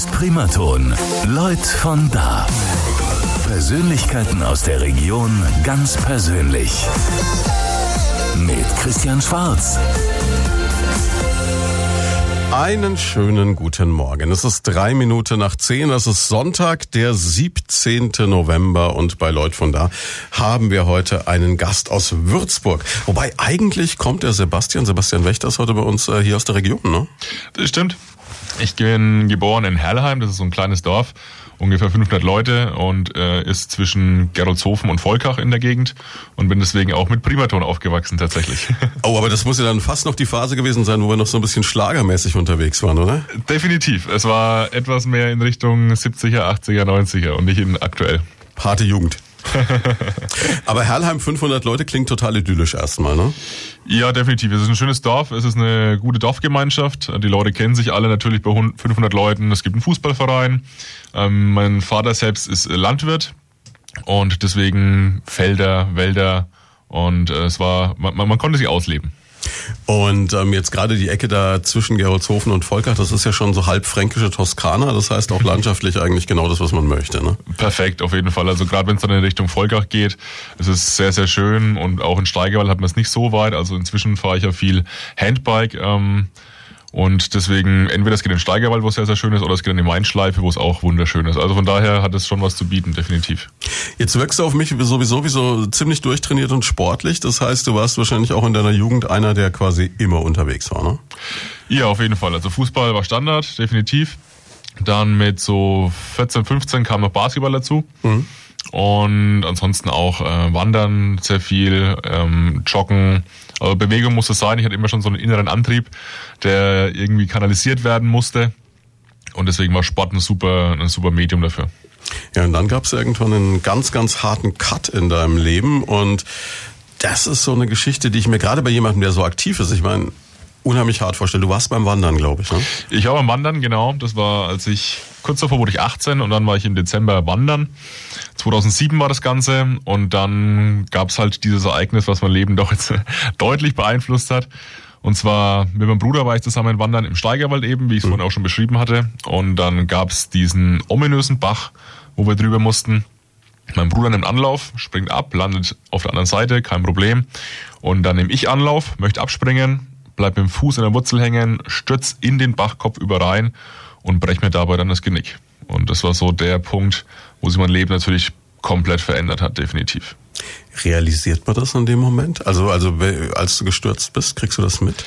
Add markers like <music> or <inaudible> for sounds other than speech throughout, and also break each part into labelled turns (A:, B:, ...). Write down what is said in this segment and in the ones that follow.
A: ist Primaton. Leut von da. Persönlichkeiten aus der Region ganz persönlich. Mit Christian Schwarz.
B: Einen schönen guten Morgen. Es ist drei Minuten nach zehn. Es ist Sonntag, der 17. November. Und bei Leut von da haben wir heute einen Gast aus Würzburg. Wobei eigentlich kommt der Sebastian, Sebastian Wächter ist heute bei uns äh, hier aus der Region, ne?
C: Das stimmt. Ich bin geboren in Herlheim, das ist so ein kleines Dorf, ungefähr 500 Leute und äh, ist zwischen Geroldshofen und Volkach in der Gegend und bin deswegen auch mit Primaton aufgewachsen tatsächlich. <laughs>
B: Oh, aber das muss ja dann fast noch die Phase gewesen sein, wo wir noch so ein bisschen schlagermäßig unterwegs waren, oder?
C: Definitiv. Es war etwas mehr in Richtung 70er, 80er, 90er und nicht in aktuell.
B: Harte Jugend. <laughs> Aber Herlheim 500 Leute klingt total idyllisch erstmal, ne?
C: Ja, definitiv. Es ist ein schönes Dorf. Es ist eine gute Dorfgemeinschaft. Die Leute kennen sich alle natürlich bei 500 Leuten. Es gibt einen Fußballverein. Ähm, mein Vater selbst ist Landwirt und deswegen Felder, Wälder und äh, es war, man, man konnte sich ausleben.
B: Und ähm, jetzt gerade die Ecke da zwischen Geroldshofen und Volkach, das ist ja schon so halb fränkische Toskana. Das heißt auch <laughs> landschaftlich eigentlich genau das, was man möchte. Ne?
C: Perfekt, auf jeden Fall. Also gerade wenn es dann in Richtung Volkach geht, es ist sehr, sehr schön. Und auch in Steigerwald hat man es nicht so weit. Also inzwischen fahre ich ja viel Handbike. Ähm, und deswegen, entweder es geht in den Steigerwald, wo es sehr, sehr schön ist, oder es geht in die Mainschleife, wo es auch wunderschön ist. Also von daher hat es schon was zu bieten, definitiv.
B: Jetzt wirkst du auf mich sowieso wie so ziemlich durchtrainiert und sportlich. Das heißt, du warst wahrscheinlich auch in deiner Jugend einer, der quasi immer unterwegs war, ne?
C: Ja, auf jeden Fall. Also Fußball war Standard, definitiv. Dann mit so 14, 15 kam noch Basketball dazu. Mhm. Und ansonsten auch äh, Wandern sehr viel, ähm, Joggen, also Bewegung muss es sein. Ich hatte immer schon so einen inneren Antrieb, der irgendwie kanalisiert werden musste. Und deswegen war Sport ein super, ein super Medium dafür.
B: Ja, und dann gab es irgendwann einen ganz, ganz harten Cut in deinem Leben. Und das ist so eine Geschichte, die ich mir gerade bei jemandem, der so aktiv ist, ich meine, unheimlich hart vorstelle. Du warst beim Wandern, glaube ich, ne?
C: Ich war beim Wandern, genau. Das war, als ich, kurz davor wurde ich 18 und dann war ich im Dezember wandern. 2007 war das Ganze und dann gab es halt dieses Ereignis, was mein Leben <laughs> doch jetzt deutlich beeinflusst hat. Und zwar mit meinem Bruder war ich zusammen wandern im Steigerwald eben, wie ich es mhm. vorhin auch schon beschrieben hatte. Und dann gab es diesen ominösen Bach, wo wir drüber mussten. Mein Bruder nimmt Anlauf, springt ab, landet auf der anderen Seite, kein Problem. Und dann nehme ich Anlauf, möchte abspringen, bleib mit dem Fuß in der Wurzel hängen, stürz in den Bachkopf über rein und brech mir dabei dann das Genick. Und das war so der Punkt, wo sich mein Leben natürlich komplett verändert hat, definitiv.
B: Realisiert man das in dem Moment? Also, also als du gestürzt bist, kriegst du das mit?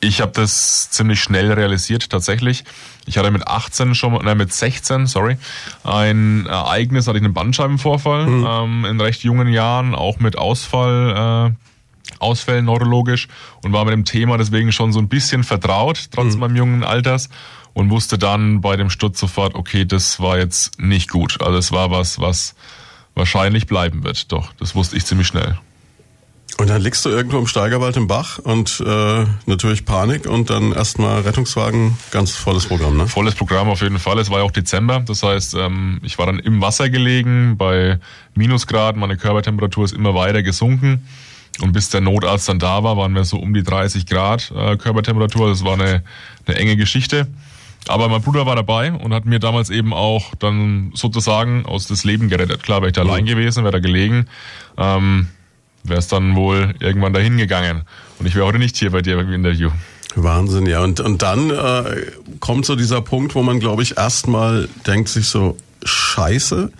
C: Ich habe das ziemlich schnell realisiert, tatsächlich. Ich hatte mit 18 schon, nein, mit 16, sorry, ein Ereignis, hatte ich einen Bandscheibenvorfall mhm. ähm, in recht jungen Jahren, auch mit Ausfall, äh, Ausfällen neurologisch und war mit dem Thema deswegen schon so ein bisschen vertraut, trotz mhm. meinem jungen Alters und wusste dann bei dem Sturz sofort, okay, das war jetzt nicht gut. Also es war was, was wahrscheinlich bleiben wird. Doch, das wusste ich ziemlich schnell.
B: Und dann liegst du irgendwo im Steigerwald im Bach und äh, natürlich Panik und dann erstmal Rettungswagen, ganz volles Programm, ne?
C: Volles Programm auf jeden Fall. Es war ja auch Dezember, das heißt, ähm, ich war dann im Wasser gelegen bei Minusgraden, meine Körpertemperatur ist immer weiter gesunken. Und bis der Notarzt dann da war, waren wir so um die 30 Grad äh, Körpertemperatur. Das war eine, eine enge Geschichte. Aber mein Bruder war dabei und hat mir damals eben auch dann sozusagen aus das Leben gerettet. Klar, wäre ich da mhm. allein gewesen, wäre da gelegen, ähm, wäre es dann wohl irgendwann dahin gegangen. Und ich wäre heute nicht hier bei dir im Interview.
B: Wahnsinn, ja. Und, und dann äh, kommt so dieser Punkt, wo man, glaube ich, erstmal denkt sich so, scheiße,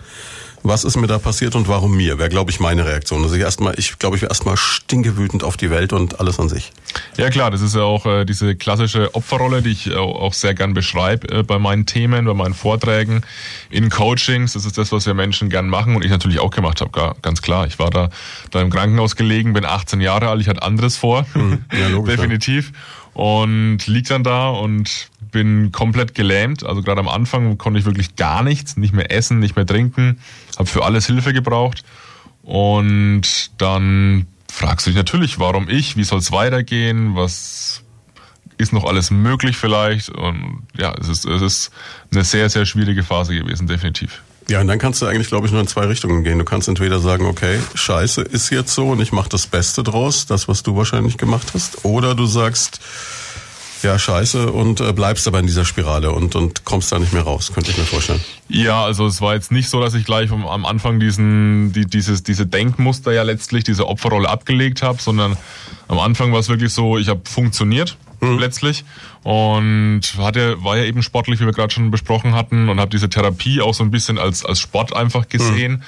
B: was ist mir da passiert und warum mir? Wäre, glaube ich, meine Reaktion. Also ich erstmal, ich glaube, ich wäre erstmal stinkewütend auf die Welt und alles an sich.
C: Ja klar, das ist ja auch äh, diese klassische Opferrolle, die ich auch, auch sehr gern beschreibe äh, bei meinen Themen, bei meinen Vorträgen, in Coachings. Das ist das, was wir Menschen gern machen und ich natürlich auch gemacht habe, ganz klar. Ich war da, da im Krankenhaus gelegen, bin 18 Jahre alt, ich hatte anderes vor, mhm. ja, logisch, <laughs> definitiv. Und lieg dann da und bin komplett gelähmt. Also gerade am Anfang konnte ich wirklich gar nichts, nicht mehr essen, nicht mehr trinken, habe für alles Hilfe gebraucht. Und dann fragst du dich natürlich, warum ich, wie soll es weitergehen, was ist noch alles möglich vielleicht. Und ja, es ist, es ist eine sehr, sehr schwierige Phase gewesen, definitiv.
B: Ja, und dann kannst du eigentlich, glaube ich, nur in zwei Richtungen gehen. Du kannst entweder sagen, okay, scheiße, ist jetzt so und ich mache das Beste draus, das, was du wahrscheinlich gemacht hast. Oder du sagst, ja, scheiße und äh, bleibst aber in dieser Spirale und, und kommst da nicht mehr raus, könnte ich mir vorstellen.
C: Ja, also es war jetzt nicht so, dass ich gleich am, am Anfang diesen, die, dieses, diese Denkmuster ja letztlich, diese Opferrolle abgelegt habe, sondern am Anfang war es wirklich so, ich habe funktioniert mhm. letztlich und hatte war ja eben sportlich, wie wir gerade schon besprochen hatten und habe diese Therapie auch so ein bisschen als als Sport einfach gesehen. Mhm.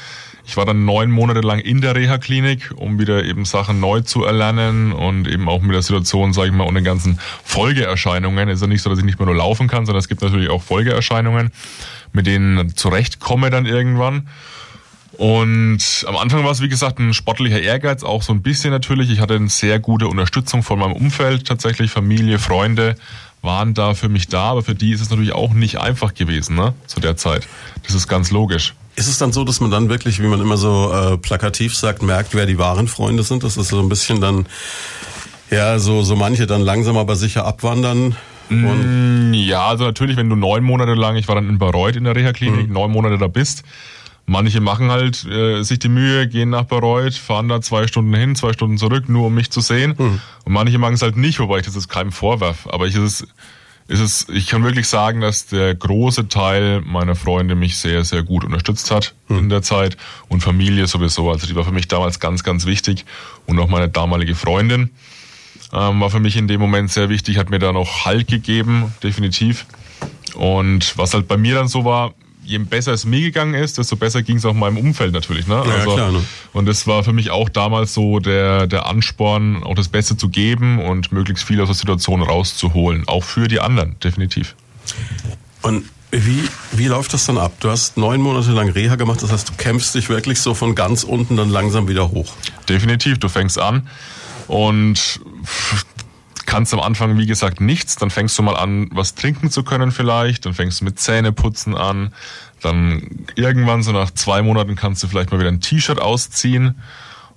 C: Ich war dann neun Monate lang in der Reha-Klinik, um wieder eben Sachen neu zu erlernen und eben auch mit der Situation, sage ich mal, und den ganzen Folgeerscheinungen. Es ist ja nicht so, dass ich nicht mehr nur laufen kann, sondern es gibt natürlich auch Folgeerscheinungen, mit denen zurechtkomme dann irgendwann. Und am Anfang war es, wie gesagt, ein sportlicher Ehrgeiz, auch so ein bisschen natürlich. Ich hatte eine sehr gute Unterstützung von meinem Umfeld, tatsächlich Familie, Freunde waren da für mich da, aber für die ist es natürlich auch nicht einfach gewesen, ne, zu der Zeit. Das ist ganz logisch.
B: Ist es dann so, dass man dann wirklich, wie man immer so äh, plakativ sagt, merkt, wer die wahren Freunde sind? Das ist so ein bisschen dann, ja, so, so manche dann langsam aber sicher abwandern.
C: Mm, ja, also natürlich, wenn du neun Monate lang, ich war dann in Bayreuth in der Reha-Klinik, mhm. neun Monate da bist, Manche machen halt äh, sich die Mühe, gehen nach Bayreuth, fahren da zwei Stunden hin, zwei Stunden zurück, nur um mich zu sehen. Mhm. Und manche machen es halt nicht, wobei ich das jetzt keinem vorwerf. Aber ich ist es, ist es, ich kann wirklich sagen, dass der große Teil meiner Freunde mich sehr, sehr gut unterstützt hat mhm. in der Zeit und Familie sowieso. Also die war für mich damals ganz, ganz wichtig und auch meine damalige Freundin ähm, war für mich in dem Moment sehr wichtig, hat mir da noch Halt gegeben, definitiv. Und was halt bei mir dann so war, je besser es mir gegangen ist, desto besser ging es auch meinem Umfeld natürlich. Ne?
B: Ja, also, klar, ne?
C: Und das war für mich auch damals so der, der Ansporn, auch das Beste zu geben und möglichst viel aus der Situation rauszuholen. Auch für die anderen, definitiv.
B: Und wie, wie läuft das dann ab? Du hast neun Monate lang Reha gemacht, das heißt, du kämpfst dich wirklich so von ganz unten dann langsam wieder hoch.
C: Definitiv, du fängst an und kannst am Anfang, wie gesagt, nichts. Dann fängst du mal an, was trinken zu können vielleicht. Dann fängst du mit Zähneputzen an. Dann irgendwann, so nach zwei Monaten, kannst du vielleicht mal wieder ein T-Shirt ausziehen.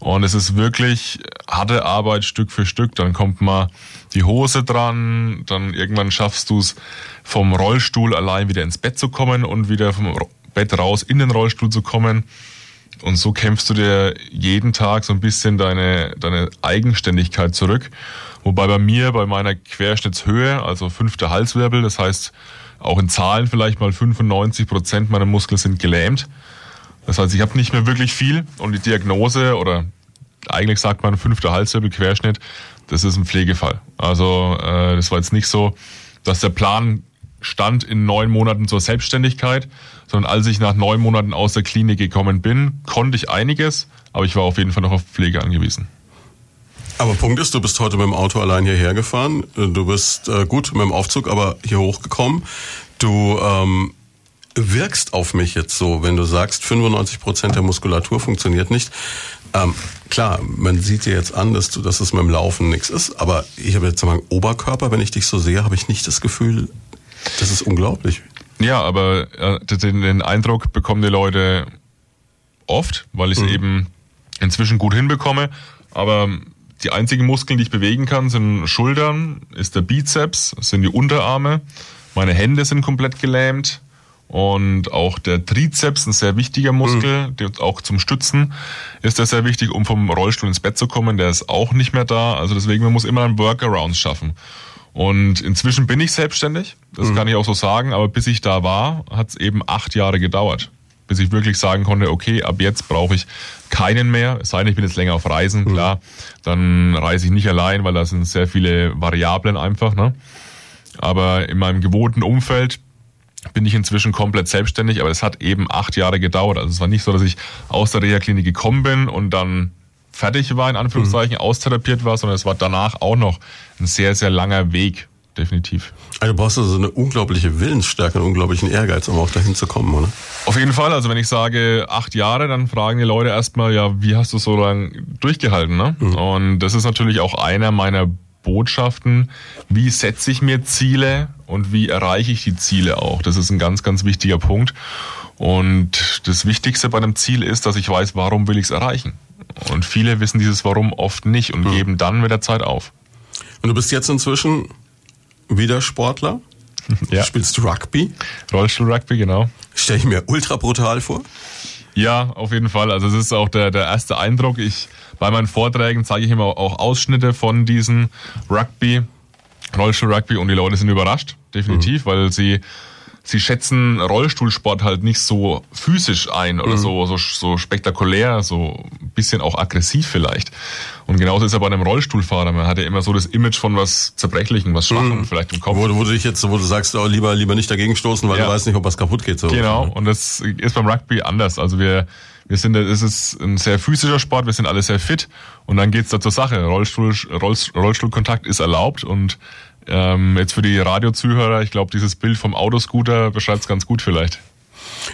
C: Und es ist wirklich harte Arbeit Stück für Stück. Dann kommt mal die Hose dran. Dann irgendwann schaffst du es, vom Rollstuhl allein wieder ins Bett zu kommen und wieder vom Bett raus in den Rollstuhl zu kommen. Und so kämpfst du dir jeden Tag so ein bisschen deine, deine Eigenständigkeit zurück. Wobei bei mir, bei meiner Querschnittshöhe, also fünfter Halswirbel, das heißt auch in Zahlen vielleicht mal 95 Prozent meiner Muskeln sind gelähmt. Das heißt, ich habe nicht mehr wirklich viel und die Diagnose oder eigentlich sagt man fünfter Halswirbel Querschnitt, das ist ein Pflegefall. Also äh, das war jetzt nicht so, dass der Plan stand in neun Monaten zur Selbstständigkeit, sondern als ich nach neun Monaten aus der Klinik gekommen bin, konnte ich einiges, aber ich war auf jeden Fall noch auf Pflege angewiesen.
B: Aber Punkt ist, du bist heute mit dem Auto allein hierher gefahren. Du bist äh, gut mit dem Aufzug, aber hier hochgekommen. Du ähm, wirkst auf mich jetzt so, wenn du sagst, 95 Prozent der Muskulatur funktioniert nicht. Ähm, klar, man sieht dir jetzt an, dass du, dass es mit dem Laufen nichts ist, aber ich habe jetzt mal Oberkörper, wenn ich dich so sehe, habe ich nicht das Gefühl, das ist unglaublich.
C: Ja, aber äh, den, den Eindruck bekommen die Leute oft, weil ich es mhm. eben inzwischen gut hinbekomme. Aber die einzigen Muskeln, die ich bewegen kann, sind Schultern, ist der Bizeps, sind die Unterarme. Meine Hände sind komplett gelähmt. Und auch der Trizeps, ein sehr wichtiger Muskel, mhm. auch zum Stützen ist der sehr wichtig, um vom Rollstuhl ins Bett zu kommen. Der ist auch nicht mehr da. Also deswegen, man muss immer einen Workaround schaffen. Und inzwischen bin ich selbstständig, das mhm. kann ich auch so sagen, aber bis ich da war, hat es eben acht Jahre gedauert bis ich wirklich sagen konnte, okay, ab jetzt brauche ich keinen mehr. Es sei denn, ich bin jetzt länger auf Reisen, mhm. klar, dann reise ich nicht allein, weil da sind sehr viele Variablen einfach. Ne? Aber in meinem gewohnten Umfeld bin ich inzwischen komplett selbstständig, aber es hat eben acht Jahre gedauert. Also es war nicht so, dass ich aus der Reha-Klinik gekommen bin und dann fertig war, in Anführungszeichen, mhm. austherapiert war, sondern es war danach auch noch ein sehr, sehr langer Weg, definitiv.
B: Also du brauchst also eine unglaubliche Willensstärke, einen unglaublichen Ehrgeiz, um auch dahin zu kommen, oder?
C: Auf jeden Fall. Also wenn ich sage acht Jahre, dann fragen die Leute erstmal, ja, wie hast du so lange durchgehalten? Ne? Mhm. Und das ist natürlich auch einer meiner Botschaften. Wie setze ich mir Ziele und wie erreiche ich die Ziele auch? Das ist ein ganz, ganz wichtiger Punkt. Und das Wichtigste bei einem Ziel ist, dass ich weiß, warum will ich es erreichen. Und viele wissen dieses Warum oft nicht und mhm. geben dann mit der Zeit auf.
B: Und du bist jetzt inzwischen wieder Sportler. <laughs> Ja. Du spielst Rugby.
C: Rollstuhl-Rugby, genau.
B: Stelle ich mir ultra brutal vor.
C: Ja, auf jeden Fall. Also es ist auch der, der erste Eindruck. Ich, bei meinen Vorträgen zeige ich immer auch Ausschnitte von diesem Rugby. Rollstuhl-Rugby und die Leute sind überrascht, definitiv, mhm. weil sie sie schätzen Rollstuhlsport halt nicht so physisch ein oder mhm. so, so, so spektakulär, so ein bisschen auch aggressiv vielleicht. Und genauso ist er bei einem Rollstuhlfahrer. Man hat ja immer so das Image von was Zerbrechlichen, was Schwachem mhm. vielleicht im Kopf.
B: Wo, wo du dich jetzt, wo du sagst, oh, lieber, lieber nicht dagegen stoßen, weil ja. du weißt nicht, ob was kaputt geht. So.
C: Genau. Und das ist beim Rugby anders. Also wir, wir sind, es ist ein sehr physischer Sport, wir sind alle sehr fit und dann geht's da zur Sache. Rollstuhl, Rollstuhlkontakt ist erlaubt und ähm, jetzt für die Radiozuhörer, ich glaube, dieses Bild vom Autoscooter beschreibt es ganz gut vielleicht.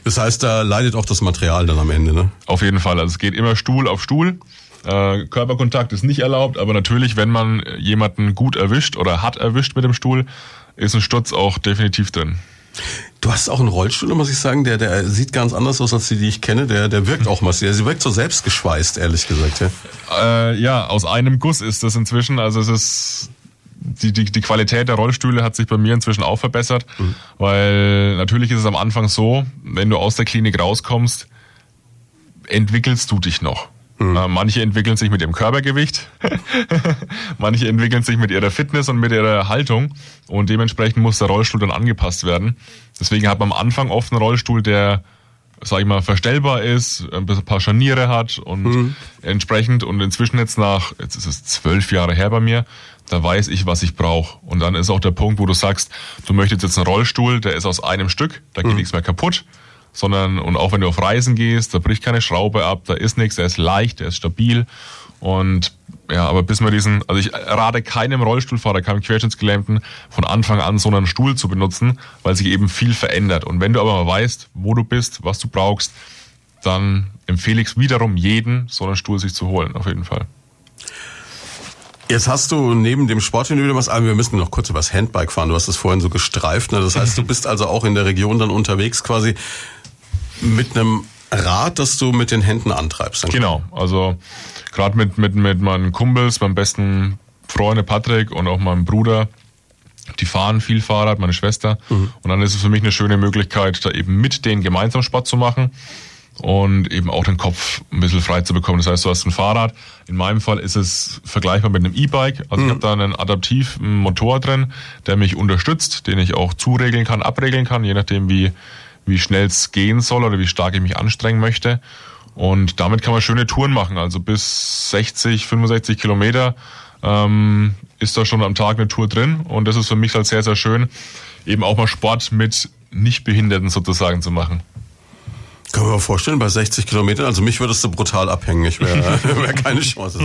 B: Das heißt, da leidet auch das Material dann am Ende, ne?
C: Auf jeden Fall. Also es geht immer Stuhl auf Stuhl. Äh, Körperkontakt ist nicht erlaubt, aber natürlich, wenn man jemanden gut erwischt oder hat erwischt mit dem Stuhl, ist ein Sturz auch definitiv drin.
B: Du hast auch einen Rollstuhl, muss ich sagen, der, der sieht ganz anders aus als die, die ich kenne. Der, der wirkt auch massiv. Sie wirkt so selbstgeschweißt, ehrlich gesagt.
C: Ja. Äh, ja, aus einem Guss ist das inzwischen. Also es ist die, die, die Qualität der Rollstühle hat sich bei mir inzwischen auch verbessert, mhm. weil natürlich ist es am Anfang so, wenn du aus der Klinik rauskommst, entwickelst du dich noch. Mhm. Äh, manche entwickeln sich mit ihrem Körpergewicht, <laughs> manche entwickeln sich mit ihrer Fitness und mit ihrer Haltung und dementsprechend muss der Rollstuhl dann angepasst werden. Deswegen hat man am Anfang oft einen Rollstuhl, der sag ich mal, verstellbar ist, ein paar Scharniere hat und mhm. entsprechend und inzwischen jetzt nach, jetzt ist es zwölf Jahre her bei mir, da weiß ich, was ich brauche. Und dann ist auch der Punkt, wo du sagst, du möchtest jetzt einen Rollstuhl, der ist aus einem Stück, da geht mhm. nichts mehr kaputt, sondern, und auch wenn du auf Reisen gehst, da bricht keine Schraube ab, da ist nichts, der ist leicht, der ist stabil. Und ja, aber bis man diesen, also ich rate keinem Rollstuhlfahrer, keinem Querschnittsgelähmten von Anfang an so einen Stuhl zu benutzen, weil sich eben viel verändert. Und wenn du aber mal weißt, wo du bist, was du brauchst, dann empfehle ich es wiederum jeden, so einen Stuhl sich zu holen, auf jeden Fall.
B: Jetzt hast du neben dem Sport, den du wieder machst, wir müssen noch kurz über das Handbike fahren. Du hast es vorhin so gestreift. Ne? Das heißt, du <laughs> bist also auch in der Region dann unterwegs quasi mit einem Rad, das du mit den Händen antreibst.
C: Genau. Also gerade mit, mit, mit meinen Kumpels, meinem besten Freunde Patrick und auch meinem Bruder, die fahren viel Fahrrad, meine Schwester. Mhm. Und dann ist es für mich eine schöne Möglichkeit, da eben mit denen gemeinsam Sport zu machen und eben auch den Kopf ein bisschen frei zu bekommen. Das heißt, du hast ein Fahrrad. In meinem Fall ist es vergleichbar mit einem E-Bike. Also mhm. ich habe da einen adaptiven Motor drin, der mich unterstützt, den ich auch zuregeln kann, abregeln kann, je nachdem wie, wie schnell es gehen soll oder wie stark ich mich anstrengen möchte. Und damit kann man schöne Touren machen. Also bis 60, 65 Kilometer ähm, ist da schon am Tag eine Tour drin. Und das ist für mich halt sehr, sehr schön, eben auch mal Sport mit Nichtbehinderten sozusagen zu machen.
B: Kann man mir vorstellen, bei 60 Kilometern, also mich würdest du brutal abhängig, wäre <laughs> <laughs> wär keine Chance.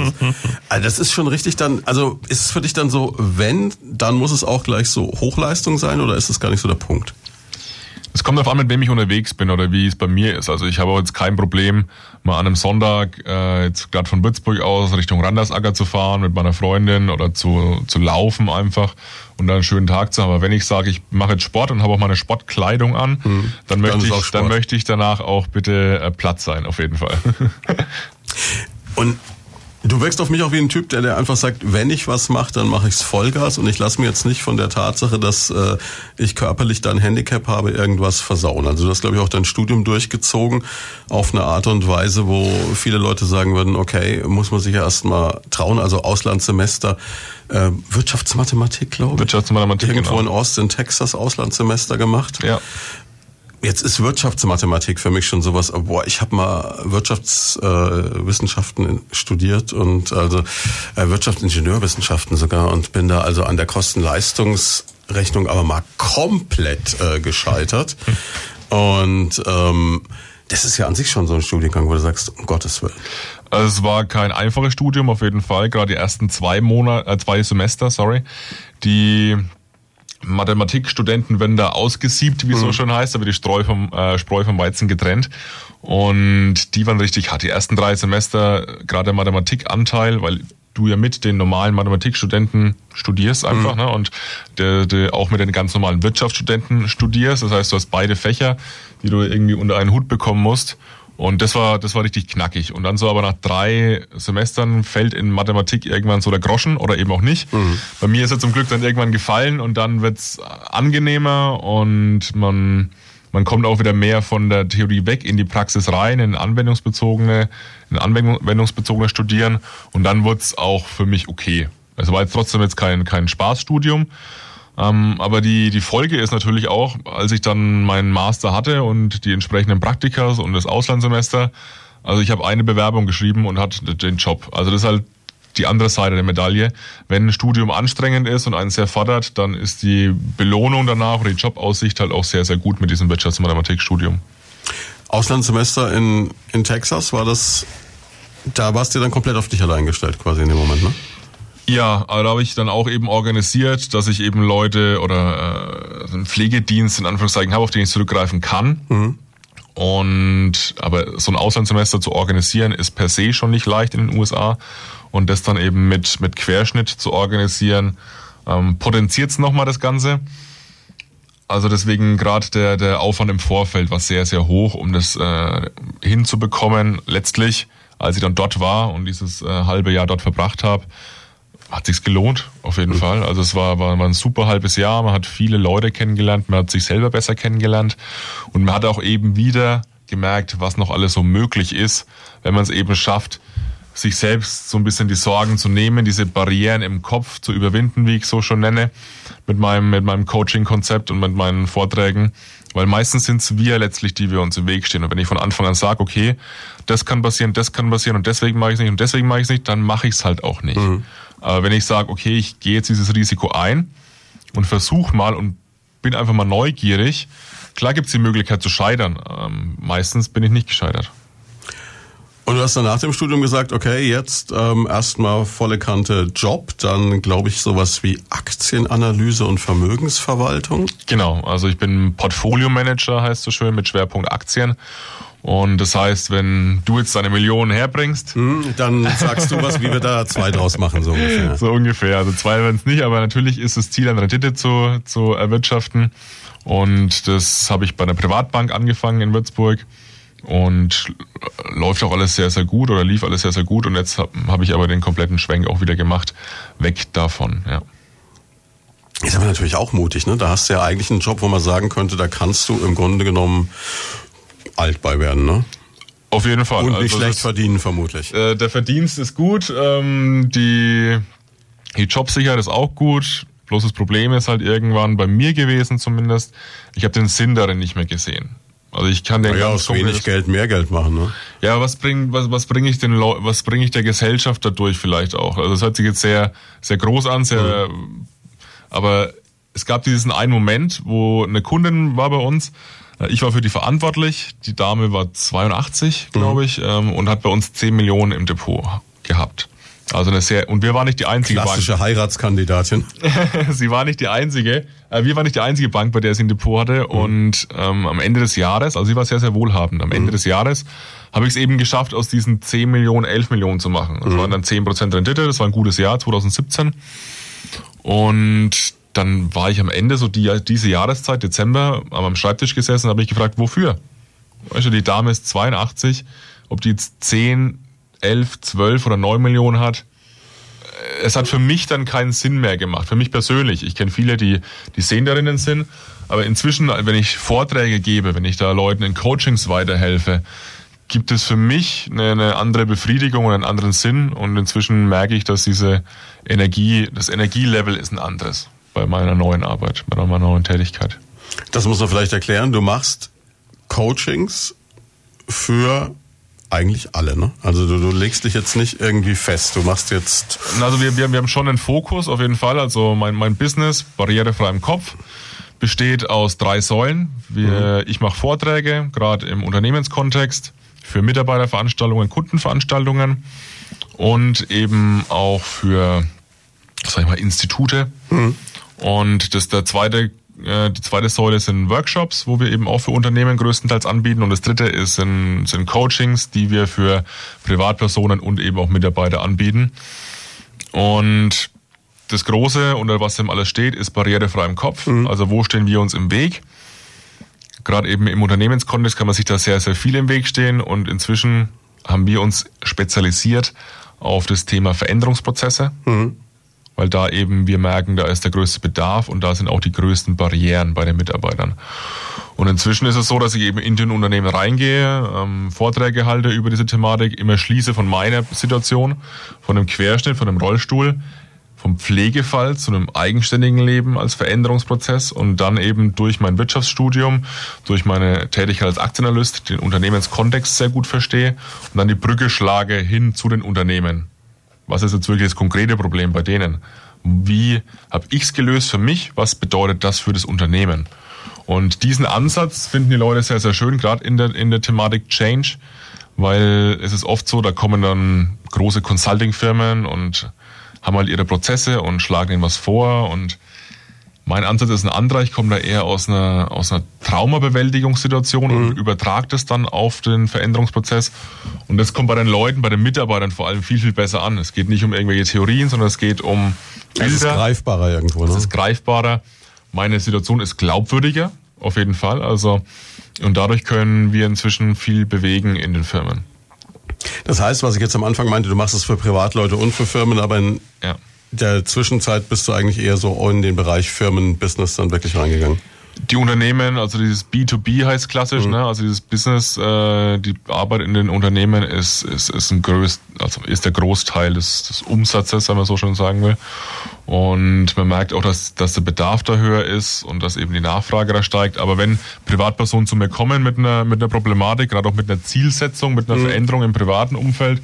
B: Also das ist schon richtig dann, also ist es für dich dann so, wenn, dann muss es auch gleich so Hochleistung sein oder ist das gar nicht so der Punkt?
C: Es kommt darauf an, mit wem ich unterwegs bin oder wie es bei mir ist. Also ich habe jetzt kein Problem, mal an einem Sonntag äh, jetzt gerade von Würzburg aus Richtung Randersacker zu fahren mit meiner Freundin oder zu, zu laufen einfach und dann einen schönen Tag zu haben. Aber wenn ich sage, ich mache jetzt Sport und habe auch meine Sportkleidung an, mhm. dann, möchte ich, dann möchte ich danach auch bitte äh, platt sein, auf jeden Fall. <laughs>
B: und Du wirkst auf mich auch wie ein Typ, der, der einfach sagt, wenn ich was mache, dann mache ich's Vollgas und ich lasse mir jetzt nicht von der Tatsache, dass äh, ich körperlich da ein Handicap habe, irgendwas versauen. Also du hast, glaube ich, auch dein Studium durchgezogen auf eine Art und Weise, wo viele Leute sagen würden, okay, muss man sich ja erstmal trauen, also Auslandssemester, äh, Wirtschaftsmathematik, glaube ich.
C: Wirtschaftsmathematik,
B: Irgendwo genau. in Austin, Texas, Auslandssemester gemacht.
C: Ja.
B: Jetzt ist Wirtschaftsmathematik für mich schon sowas, boah, ich habe mal Wirtschaftswissenschaften äh, studiert und also äh, Wirtschaftsingenieurwissenschaften sogar und bin da also an der Kosten-Leistungsrechnung aber mal komplett äh, gescheitert. Und ähm, das ist ja an sich schon so ein Studiengang, wo du sagst, um Gottes Willen.
C: Es war kein einfaches Studium auf jeden Fall, gerade die ersten zwei Monate, äh, zwei Semester, sorry, die Mathematikstudenten werden da ausgesiebt, wie es mhm. so schön heißt, da wird die Streu vom, äh, Spreu vom Weizen getrennt. Und die waren richtig hart. Die ersten drei Semester, gerade der Mathematikanteil, weil du ja mit den normalen Mathematikstudenten studierst einfach, mhm. ne? Und der, der auch mit den ganz normalen Wirtschaftsstudenten studierst. Das heißt, du hast beide Fächer, die du irgendwie unter einen Hut bekommen musst. Und das war, das war richtig knackig. Und dann so aber nach drei Semestern fällt in Mathematik irgendwann so der Groschen oder eben auch nicht. Mhm. Bei mir ist er zum Glück dann irgendwann gefallen und dann wird's angenehmer und man, man kommt auch wieder mehr von der Theorie weg in die Praxis rein, in anwendungsbezogene, in anwendungsbezogene Studieren. Und dann wird's auch für mich okay. Es war jetzt trotzdem jetzt kein, kein Spaßstudium. Ähm, aber die, die Folge ist natürlich auch, als ich dann meinen Master hatte und die entsprechenden Praktikas und das Auslandssemester, also ich habe eine Bewerbung geschrieben und hatte den Job. Also das ist halt die andere Seite der Medaille. Wenn ein Studium anstrengend ist und einen sehr fordert, dann ist die Belohnung danach oder die Jobaussicht halt auch sehr, sehr gut mit diesem Wirtschaftsmathematikstudium.
B: Auslandssemester in, in Texas, war das, da warst du dann komplett auf dich allein gestellt quasi in dem Moment, ne?
C: Ja, aber da habe ich dann auch eben organisiert, dass ich eben Leute oder äh, einen Pflegedienst in Anführungszeichen habe, auf den ich zurückgreifen kann. Mhm. Und aber so ein Auslandssemester zu organisieren ist per se schon nicht leicht in den USA und das dann eben mit mit Querschnitt zu organisieren ähm, potenziert es nochmal das Ganze. Also deswegen gerade der der Aufwand im Vorfeld war sehr sehr hoch, um das äh, hinzubekommen. Letztlich, als ich dann dort war und dieses äh, halbe Jahr dort verbracht habe, hat sich's gelohnt, auf jeden mhm. Fall. Also es war, war, war ein super halbes Jahr, man hat viele Leute kennengelernt, man hat sich selber besser kennengelernt und man hat auch eben wieder gemerkt, was noch alles so möglich ist, wenn man es eben schafft, sich selbst so ein bisschen die Sorgen zu nehmen, diese Barrieren im Kopf zu überwinden, wie ich so schon nenne, mit meinem, mit meinem Coaching-Konzept und mit meinen Vorträgen. Weil meistens sind es wir letztlich, die wir uns im Weg stehen. Und wenn ich von Anfang an sage, okay, das kann passieren, das kann passieren und deswegen mache ich es nicht und deswegen mache ich es nicht, dann mache ich es halt auch nicht. Mhm. Aber wenn ich sage, okay, ich gehe jetzt dieses Risiko ein und versuche mal und bin einfach mal neugierig, klar gibt es die Möglichkeit zu scheitern. Ähm, meistens bin ich nicht gescheitert.
B: Und du hast dann nach dem Studium gesagt, okay, jetzt ähm, erstmal volle Kante Job, dann glaube ich sowas wie Aktienanalyse und Vermögensverwaltung.
C: Genau, also ich bin Portfolio Manager, heißt so schön, mit Schwerpunkt Aktien. Und das heißt, wenn du jetzt deine Millionen herbringst,
B: hm, dann sagst du was, wie wir da zwei draus machen, so ungefähr.
C: So ungefähr. Also zwei werden es nicht, aber natürlich ist das Ziel, eine Rendite zu, zu erwirtschaften. Und das habe ich bei einer Privatbank angefangen in Würzburg. Und läuft auch alles sehr, sehr gut oder lief alles sehr, sehr gut. Und jetzt habe hab ich aber den kompletten Schwenk auch wieder gemacht, weg davon, ja.
B: Ist aber natürlich auch mutig, ne? Da hast du ja eigentlich einen Job, wo man sagen könnte, da kannst du im Grunde genommen alt bei werden, ne?
C: Auf jeden Fall.
B: Und nicht also schlecht verdienen, vermutlich.
C: Äh, der Verdienst ist gut, ähm, die, die Jobsicherheit ist auch gut. Bloß das Problem ist halt irgendwann bei mir gewesen zumindest, ich habe den Sinn darin nicht mehr gesehen. Also ich kann den
B: ja, aus wenig Geld mehr Geld machen, ne?
C: Ja, was bringt was was bringe ich den was bringe ich der Gesellschaft dadurch vielleicht auch? Also das hört sich jetzt sehr sehr groß an, sehr mhm. aber es gab diesen einen Moment, wo eine Kundin war bei uns, ich war für die verantwortlich. Die Dame war 82, glaube mhm. ich, ähm, und hat bei uns 10 Millionen im Depot gehabt. Also eine sehr und wir waren nicht die einzige
B: Klassische Bank. Heiratskandidatin. <laughs>
C: sie war nicht die einzige. Äh, wir waren nicht die einzige Bank, bei der sie ein Depot hatte. Mhm. Und ähm, am Ende des Jahres, also sie war sehr sehr wohlhabend. Am mhm. Ende des Jahres habe ich es eben geschafft, aus diesen 10 Millionen 11 Millionen zu machen. Das mhm. waren dann 10 Prozent Rendite. Das war ein gutes Jahr 2017. Und dann war ich am Ende, so die, diese Jahreszeit, Dezember, am Schreibtisch gesessen und habe mich gefragt, wofür? Weißt du, die Dame ist 82, ob die jetzt 10, 11, 12 oder 9 Millionen hat. Es hat für mich dann keinen Sinn mehr gemacht, für mich persönlich. Ich kenne viele, die, die sehen einen Sinn, aber inzwischen, wenn ich Vorträge gebe, wenn ich da Leuten in Coachings weiterhelfe, gibt es für mich eine, eine andere Befriedigung und einen anderen Sinn und inzwischen merke ich, dass diese Energie, das Energielevel ist ein anderes bei meiner neuen Arbeit, bei meiner neuen Tätigkeit.
B: Das muss man vielleicht erklären. Du machst Coachings für eigentlich alle, ne? Also du, du legst dich jetzt nicht irgendwie fest. Du machst jetzt.
C: Also wir, wir, wir haben schon einen Fokus auf jeden Fall. Also mein, mein Business, barrierefrei im Kopf, besteht aus drei Säulen. Wir, mhm. Ich mache Vorträge, gerade im Unternehmenskontext, für Mitarbeiterveranstaltungen, Kundenveranstaltungen und eben auch für, sag ich mal, Institute. Mhm. Und das der zweite äh, die zweite Säule sind Workshops, wo wir eben auch für Unternehmen größtenteils anbieten. Und das dritte ist, sind, sind Coachings, die wir für Privatpersonen und eben auch Mitarbeiter anbieten. Und das Große, unter was dem alles steht, ist barrierefrei im Kopf. Mhm. Also wo stehen wir uns im Weg? Gerade eben im Unternehmenskontext kann man sich da sehr, sehr viel im Weg stehen. Und inzwischen haben wir uns spezialisiert auf das Thema Veränderungsprozesse. Mhm weil da eben wir merken, da ist der größte Bedarf und da sind auch die größten Barrieren bei den Mitarbeitern. Und inzwischen ist es so, dass ich eben in den Unternehmen reingehe, ähm, Vorträge halte über diese Thematik, immer schließe von meiner Situation, von dem Querschnitt, von dem Rollstuhl, vom Pflegefall zu einem eigenständigen Leben als Veränderungsprozess und dann eben durch mein Wirtschaftsstudium, durch meine Tätigkeit als Aktienanalyst den Unternehmenskontext sehr gut verstehe und dann die Brücke schlage hin zu den Unternehmen. Was ist jetzt wirklich das konkrete Problem bei denen? Wie habe ich es gelöst für mich? Was bedeutet das für das Unternehmen? Und diesen Ansatz finden die Leute sehr, sehr schön, gerade in der, in der Thematik Change, weil es ist oft so, da kommen dann große Consulting-Firmen und haben halt ihre Prozesse und schlagen ihnen was vor und mein Ansatz ist ein anderer. Ich komme da eher aus einer, aus einer Traumabewältigungssituation mhm. und übertrage das dann auf den Veränderungsprozess. Und das kommt bei den Leuten, bei den Mitarbeitern vor allem viel, viel besser an. Es geht nicht um irgendwelche Theorien, sondern es geht um
B: Bilder. Es ist greifbarer irgendwo. Ne?
C: Es ist greifbarer. Meine Situation ist glaubwürdiger, auf jeden Fall. Also, und dadurch können wir inzwischen viel bewegen in den Firmen.
B: Das heißt, was ich jetzt am Anfang meinte, du machst es für Privatleute und für Firmen, aber in ja. Der Zwischenzeit bist du eigentlich eher so in den Bereich Firmenbusiness dann wirklich reingegangen.
C: Die Unternehmen, also dieses B2B heißt klassisch, mhm. ne? also dieses Business, äh, die Arbeit in den Unternehmen ist, ist, ist ein größt, also ist der Großteil des, des Umsatzes, wenn man so schon sagen will. Und man merkt auch, dass, dass der Bedarf da höher ist und dass eben die Nachfrage da steigt. Aber wenn Privatpersonen zu mir kommen mit einer, mit einer Problematik, gerade auch mit einer Zielsetzung, mit einer mhm. Veränderung im privaten Umfeld,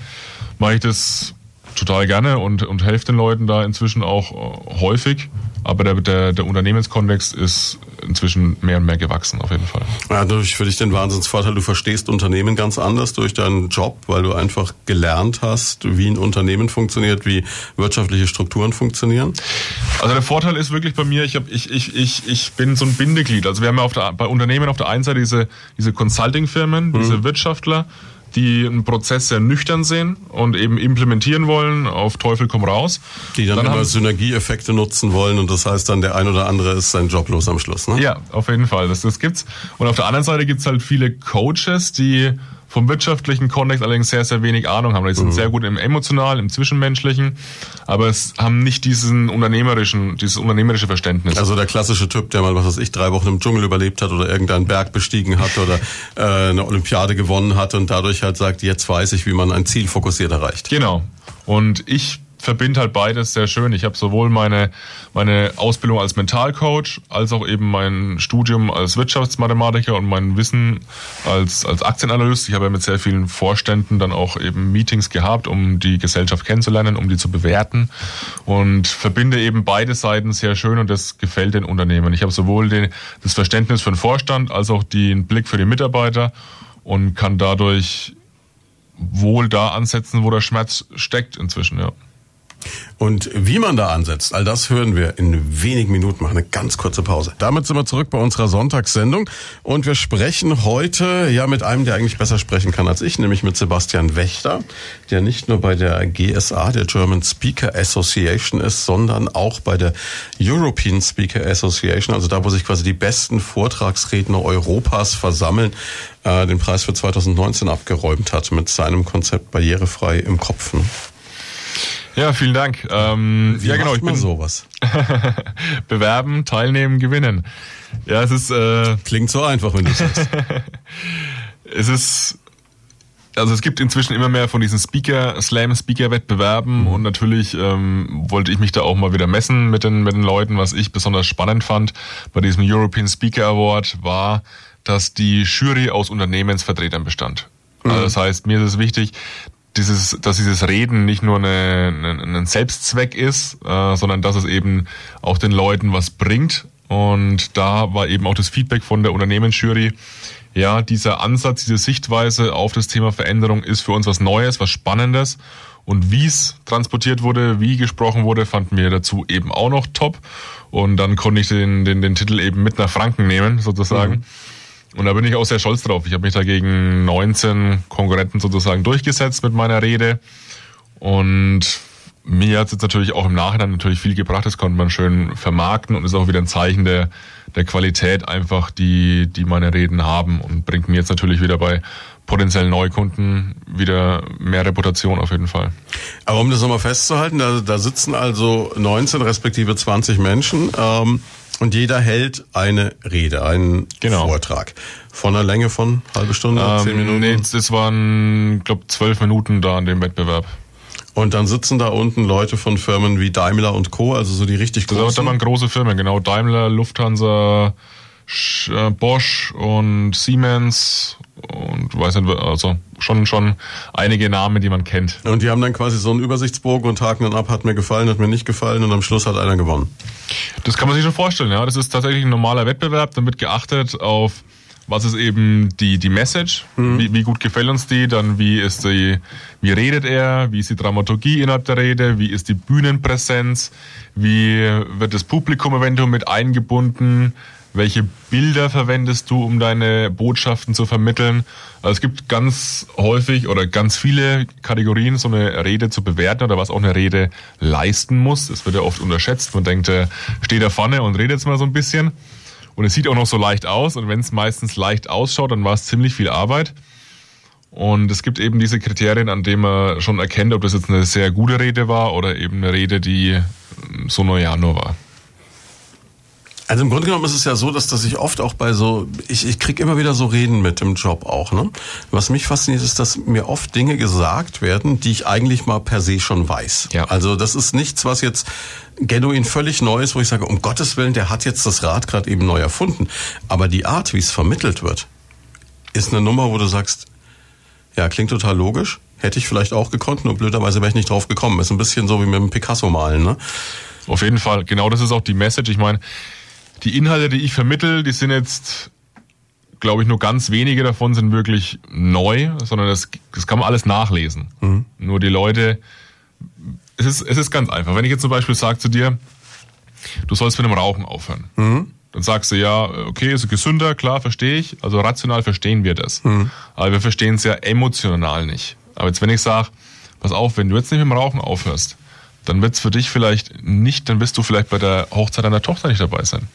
C: mache ich das total gerne und, und helfe den Leuten da inzwischen auch äh, häufig. Aber der, der, der Unternehmenskontext ist inzwischen mehr und mehr gewachsen, auf jeden Fall.
B: Ja, durch für dich den Wahnsinnsvorteil, du verstehst Unternehmen ganz anders durch deinen Job, weil du einfach gelernt hast, wie ein Unternehmen funktioniert, wie wirtschaftliche Strukturen funktionieren.
C: Also der Vorteil ist wirklich bei mir, ich, hab, ich, ich, ich, ich bin so ein Bindeglied. Also wir haben ja auf der, bei Unternehmen auf der einen Seite diese, diese Consulting-Firmen, mhm. diese Wirtschaftler, die einen Prozess sehr nüchtern sehen und eben implementieren wollen, auf Teufel komm raus.
B: Die dann, dann immer Synergieeffekte nutzen wollen und das heißt dann, der ein oder andere ist sein Job los am Schluss. Ne?
C: Ja, auf jeden Fall, das, das gibt's. Und auf der anderen Seite gibt's halt viele Coaches, die vom wirtschaftlichen Kontext allerdings sehr, sehr wenig Ahnung haben. Die sind mhm. sehr gut im emotionalen, im zwischenmenschlichen, aber es haben nicht diesen unternehmerischen, dieses unternehmerische Verständnis.
B: Also der klassische Typ, der mal, was weiß ich, drei Wochen im Dschungel überlebt hat oder irgendeinen Berg bestiegen hat oder <laughs> äh, eine Olympiade gewonnen hat und dadurch halt sagt, jetzt weiß ich, wie man ein Ziel fokussiert erreicht.
C: Genau. Und ich verbinde halt beides sehr schön. Ich habe sowohl meine, meine Ausbildung als Mentalcoach als auch eben mein Studium als Wirtschaftsmathematiker und mein Wissen als, als Aktienanalyst. Ich habe ja mit sehr vielen Vorständen dann auch eben Meetings gehabt, um die Gesellschaft kennenzulernen, um die zu bewerten und verbinde eben beide Seiten sehr schön und das gefällt den Unternehmen. Ich habe sowohl den, das Verständnis für den Vorstand als auch den Blick für die Mitarbeiter und kann dadurch wohl da ansetzen, wo der Schmerz steckt inzwischen, ja.
B: Und wie man da ansetzt, all das hören wir in wenigen Minuten. Machen eine ganz kurze Pause. Damit sind wir zurück bei unserer Sonntagssendung und wir sprechen heute ja mit einem, der eigentlich besser sprechen kann als ich, nämlich mit Sebastian Wächter, der nicht nur bei der GSA, der German Speaker Association ist, sondern auch bei der European Speaker Association, also da, wo sich quasi die besten Vortragsredner Europas versammeln, äh, den Preis für 2019 abgeräumt hat mit seinem Konzept Barrierefrei im Kopf. Ne?
C: Ja, vielen Dank.
B: Ähm, Wie ja, genau. Ich bin sowas. <laughs>
C: bewerben, teilnehmen, gewinnen. Ja, es ist. Äh,
B: Klingt so einfach, wenn du sagst. <laughs>
C: es ist. Also es gibt inzwischen immer mehr von diesen Speaker, Slam-Speaker-Wettbewerben mhm. und natürlich ähm, wollte ich mich da auch mal wieder messen mit den, mit den Leuten. Was ich besonders spannend fand bei diesem European Speaker Award war, dass die Jury aus Unternehmensvertretern bestand. Mhm. Also das heißt, mir ist es wichtig, dieses, dass dieses Reden nicht nur eine, eine, ein Selbstzweck ist, äh, sondern dass es eben auch den Leuten was bringt. Und da war eben auch das Feedback von der Unternehmensjury. Ja, dieser Ansatz, diese Sichtweise auf das Thema Veränderung ist für uns was Neues, was Spannendes. Und wie es transportiert wurde, wie gesprochen wurde, fanden wir dazu eben auch noch top. Und dann konnte ich den, den, den Titel eben mit nach Franken nehmen, sozusagen. Mhm. Und da bin ich auch sehr stolz drauf. Ich habe mich da gegen 19 Konkurrenten sozusagen durchgesetzt mit meiner Rede. Und mir hat es jetzt natürlich auch im Nachhinein natürlich viel gebracht. Das konnte man schön vermarkten und ist auch wieder ein Zeichen der, der Qualität einfach, die, die meine Reden haben und bringt mir jetzt natürlich wieder bei potenziellen Neukunden wieder mehr Reputation auf jeden Fall.
B: Aber um das nochmal festzuhalten, da, da sitzen also 19 respektive 20 Menschen. Ähm und jeder hält eine Rede, einen genau. Vortrag. Von einer Länge von halbe Stunde, ähm, zehn Minuten?
C: Nee, das waren, glaube zwölf Minuten da an dem Wettbewerb.
B: Und dann sitzen da unten Leute von Firmen wie Daimler und Co., also so die richtig
C: Das
B: großen.
C: waren große Firmen, genau. Daimler, Lufthansa, äh, Bosch und Siemens und weiß nicht, also schon, schon einige Namen, die man kennt.
B: Und die haben dann quasi so einen Übersichtsbogen und haken dann ab, hat mir gefallen, hat mir nicht gefallen und am Schluss hat einer gewonnen.
C: Das kann man sich schon vorstellen, ja. Das ist tatsächlich ein normaler Wettbewerb, dann wird geachtet auf was ist eben die, die Message, wie, wie gut gefällt uns die, dann wie ist die, wie redet er, wie ist die Dramaturgie innerhalb der Rede, wie ist die Bühnenpräsenz, wie wird das Publikum eventuell mit eingebunden, welche Bilder verwendest du, um deine Botschaften zu vermitteln. Also es gibt ganz häufig oder ganz viele Kategorien, so eine Rede zu bewerten oder was auch eine Rede leisten muss. Das wird ja oft unterschätzt. Man denkt, äh, steht da vorne und redet jetzt mal so ein bisschen. Und es sieht auch noch so leicht aus. Und wenn es meistens leicht ausschaut, dann war es ziemlich viel Arbeit. Und es gibt eben diese Kriterien, an denen man schon erkennt, ob das jetzt eine sehr gute Rede war oder eben eine Rede, die ähm, so neuer nur war.
B: Also im Grunde genommen ist es ja so, dass, dass ich oft auch bei so, ich, ich krieg immer wieder so Reden mit im Job auch. Ne? Was mich fasziniert, ist, dass mir oft Dinge gesagt werden, die ich eigentlich mal per se schon weiß.
C: Ja.
B: Also das ist nichts, was jetzt genuin völlig neu ist, wo ich sage, um Gottes Willen, der hat jetzt das Rad gerade eben neu erfunden. Aber die Art, wie es vermittelt wird, ist eine Nummer, wo du sagst, ja, klingt total logisch. Hätte ich vielleicht auch gekonnt, nur blöderweise wäre ich nicht drauf gekommen. Ist ein bisschen so wie mit dem Picasso malen, ne?
C: Auf jeden Fall, genau das ist auch die Message. Ich meine, die Inhalte, die ich vermittel, die sind jetzt, glaube ich, nur ganz wenige davon sind wirklich neu, sondern das, das kann man alles nachlesen. Nur die Leute, es ist, es ist ganz einfach. Wenn ich jetzt zum Beispiel sage zu dir, du sollst mit dem Rauchen aufhören, dann sagst du ja, okay, ist gesünder, klar, verstehe ich. Also rational verstehen wir das. Aber wir verstehen es ja emotional nicht. Aber jetzt, wenn ich sage, pass auf, wenn du jetzt nicht mit dem Rauchen aufhörst, dann wird es für dich vielleicht nicht, dann wirst du vielleicht bei der Hochzeit deiner Tochter nicht dabei sein.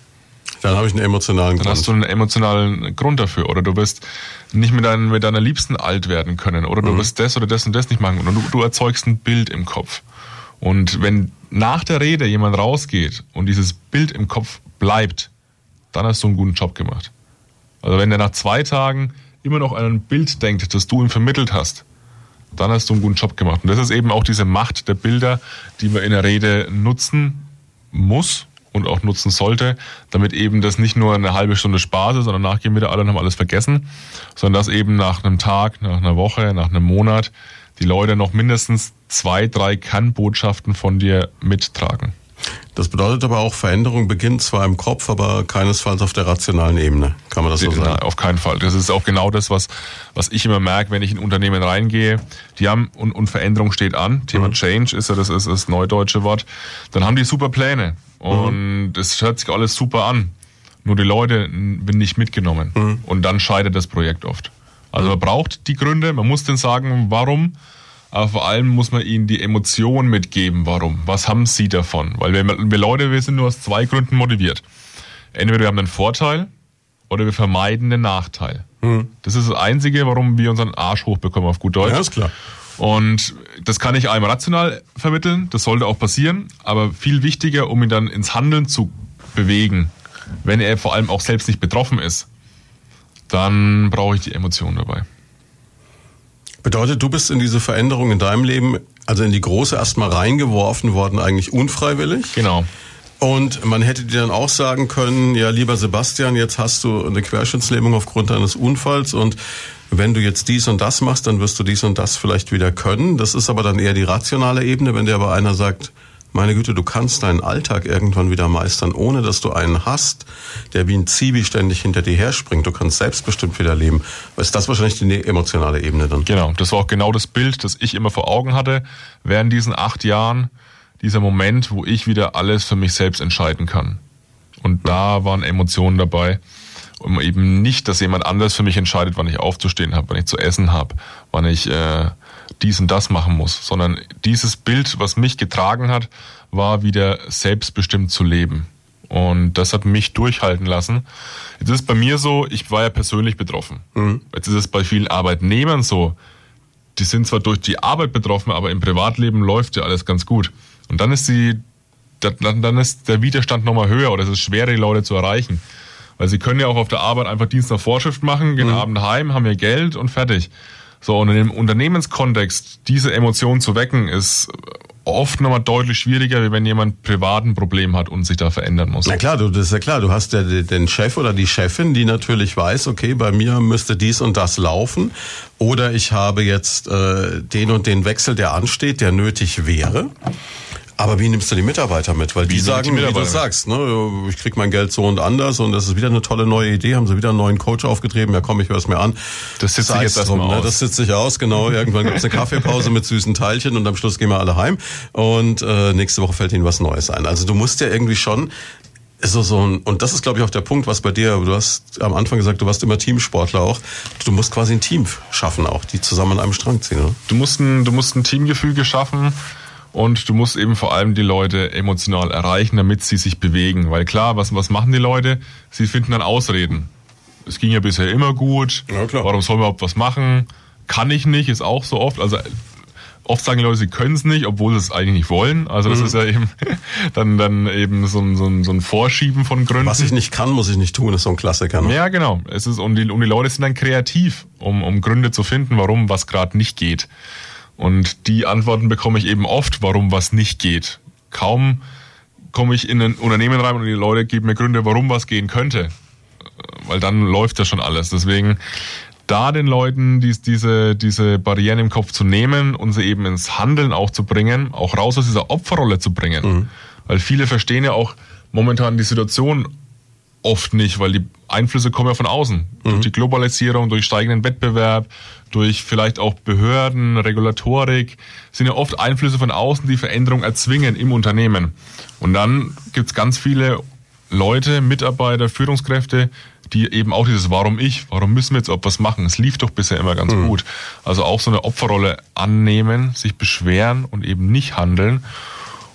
B: Dann habe ich einen emotionalen
C: Dann
B: Grund.
C: hast du einen emotionalen Grund dafür. Oder du wirst nicht mit, deinen, mit deiner Liebsten alt werden können. Oder du wirst das oder das und das nicht machen. Und du, du erzeugst ein Bild im Kopf. Und wenn nach der Rede jemand rausgeht und dieses Bild im Kopf bleibt, dann hast du einen guten Job gemacht. Also wenn der nach zwei Tagen immer noch an ein Bild denkt, das du ihm vermittelt hast, dann hast du einen guten Job gemacht. Und das ist eben auch diese Macht der Bilder, die man in der Rede nutzen muss und auch nutzen sollte, damit eben das nicht nur eine halbe Stunde Spaß ist, sondern nachgehen wieder alle und haben alles vergessen, sondern dass eben nach einem Tag, nach einer Woche, nach einem Monat die Leute noch mindestens zwei, drei Kernbotschaften von dir mittragen.
B: Das bedeutet aber auch, Veränderung beginnt zwar im Kopf, aber keinesfalls auf der rationalen Ebene. Kann man das so
C: Nein,
B: sagen?
C: auf keinen Fall. Das ist auch genau das, was, was ich immer merke, wenn ich in Unternehmen reingehe. Die haben, und, und Veränderung steht an. Thema Change ist ja das, ist das neudeutsche Wort. Dann haben die super Pläne. Und es hört sich alles super an. Nur die Leute werden nicht mitgenommen. Und dann scheitert das Projekt oft. Also man braucht die Gründe, man muss denen sagen, warum. Aber vor allem muss man ihnen die Emotion mitgeben, warum. Was haben sie davon? Weil wir, wir Leute, wir sind nur aus zwei Gründen motiviert. Entweder wir haben einen Vorteil oder wir vermeiden den Nachteil. Das ist das Einzige, warum wir unseren Arsch hochbekommen auf gut Deutsch.
B: Ja, ist klar.
C: Und das kann ich einem rational vermitteln, das sollte auch passieren, aber viel wichtiger, um ihn dann ins Handeln zu bewegen, wenn er vor allem auch selbst nicht betroffen ist, dann brauche ich die Emotionen dabei.
B: Bedeutet, du bist in diese Veränderung in deinem Leben, also in die große erstmal reingeworfen worden, eigentlich unfreiwillig.
C: Genau.
B: Und man hätte dir dann auch sagen können, ja, lieber Sebastian, jetzt hast du eine Querschnittslähmung aufgrund eines Unfalls und wenn du jetzt dies und das machst, dann wirst du dies und das vielleicht wieder können. Das ist aber dann eher die rationale Ebene, wenn dir aber einer sagt, meine Güte, du kannst deinen Alltag irgendwann wieder meistern, ohne dass du einen hast, der wie ein Zivi ständig hinter dir herspringt. Du kannst selbstbestimmt wieder leben. Ist das wahrscheinlich die emotionale Ebene dann?
C: Genau, das war auch genau das Bild, das ich immer vor Augen hatte während diesen acht Jahren. Dieser Moment, wo ich wieder alles für mich selbst entscheiden kann. Und da waren Emotionen dabei, um eben nicht, dass jemand anders für mich entscheidet, wann ich aufzustehen habe, wann ich zu essen habe, wann ich äh, dies und das machen muss, sondern dieses Bild, was mich getragen hat, war wieder selbstbestimmt zu leben. Und das hat mich durchhalten lassen. Jetzt ist es bei mir so, ich war ja persönlich betroffen. Jetzt ist es bei vielen Arbeitnehmern so, die sind zwar durch die Arbeit betroffen, aber im Privatleben läuft ja alles ganz gut. Und dann ist die, dann, ist der Widerstand nochmal höher oder es ist schwer, die Leute zu erreichen. Weil sie können ja auch auf der Arbeit einfach Dienst nach Vorschrift machen, gehen Abend heim, haben ihr Geld und fertig. So, und in dem Unternehmenskontext diese Emotion zu wecken, ist oft nochmal deutlich schwieriger, wie wenn jemand privat ein Problem hat und sich da verändern muss.
B: Na klar, du, das ist ja klar. Du hast ja den Chef oder die Chefin, die natürlich weiß, okay, bei mir müsste dies und das laufen. Oder ich habe jetzt äh, den und den Wechsel, der ansteht, der nötig wäre. Aber wie nimmst du die Mitarbeiter mit? Weil die sagen, die wie du sagst, ne, ich krieg mein Geld so und anders und das ist wieder eine tolle neue Idee, haben sie wieder einen neuen Coach aufgetrieben, ja komm, ich höre es mir an.
C: Das sitzt sich jetzt erstmal
B: ne? Das sitzt sich aus, genau. Irgendwann gibt's eine Kaffeepause mit süßen Teilchen und am Schluss gehen wir alle heim und äh, nächste Woche fällt ihnen was Neues ein. Also du musst ja irgendwie schon so, so ein, und das ist, glaube ich, auch der Punkt, was bei dir, du hast am Anfang gesagt, du warst immer Teamsportler auch. Du musst quasi ein Team schaffen auch, die zusammen an einem Strang ziehen, oder?
C: Du musst ein, du musst ein Teamgefüge schaffen und du musst eben vor allem die Leute emotional erreichen, damit sie sich bewegen. Weil klar, was, was machen die Leute? Sie finden dann Ausreden. Es ging ja bisher immer gut. Ja, klar. Warum sollen wir überhaupt was machen? Kann ich nicht, ist auch so oft. Also oft sagen die Leute, sie können es nicht, obwohl sie es eigentlich nicht wollen. Also das mhm. ist ja eben <laughs> dann, dann eben so ein, so, ein, so ein Vorschieben von Gründen.
B: Was ich nicht kann, muss ich nicht tun, ist so ein Klassiker. Ne?
C: Ja, genau. Es ist, und, die, und die Leute sind dann kreativ, um, um Gründe zu finden, warum was gerade nicht geht. Und die Antworten bekomme ich eben oft, warum was nicht geht. Kaum komme ich in ein Unternehmen rein und die Leute geben mir Gründe, warum was gehen könnte. Weil dann läuft ja schon alles. Deswegen da den Leuten dies, diese, diese Barrieren im Kopf zu nehmen und sie eben ins Handeln auch zu bringen, auch raus aus dieser Opferrolle zu bringen. Mhm. Weil viele verstehen ja auch momentan die Situation oft nicht, weil die Einflüsse kommen ja von außen. Mhm. Durch die Globalisierung, durch steigenden Wettbewerb, durch vielleicht auch Behörden, Regulatorik, sind ja oft Einflüsse von außen, die Veränderung erzwingen im Unternehmen. Und dann gibt's ganz viele Leute, Mitarbeiter, Führungskräfte, die eben auch dieses Warum ich, warum müssen wir jetzt auch was machen? Es lief doch bisher immer ganz mhm. gut. Also auch so eine Opferrolle annehmen, sich beschweren und eben nicht handeln.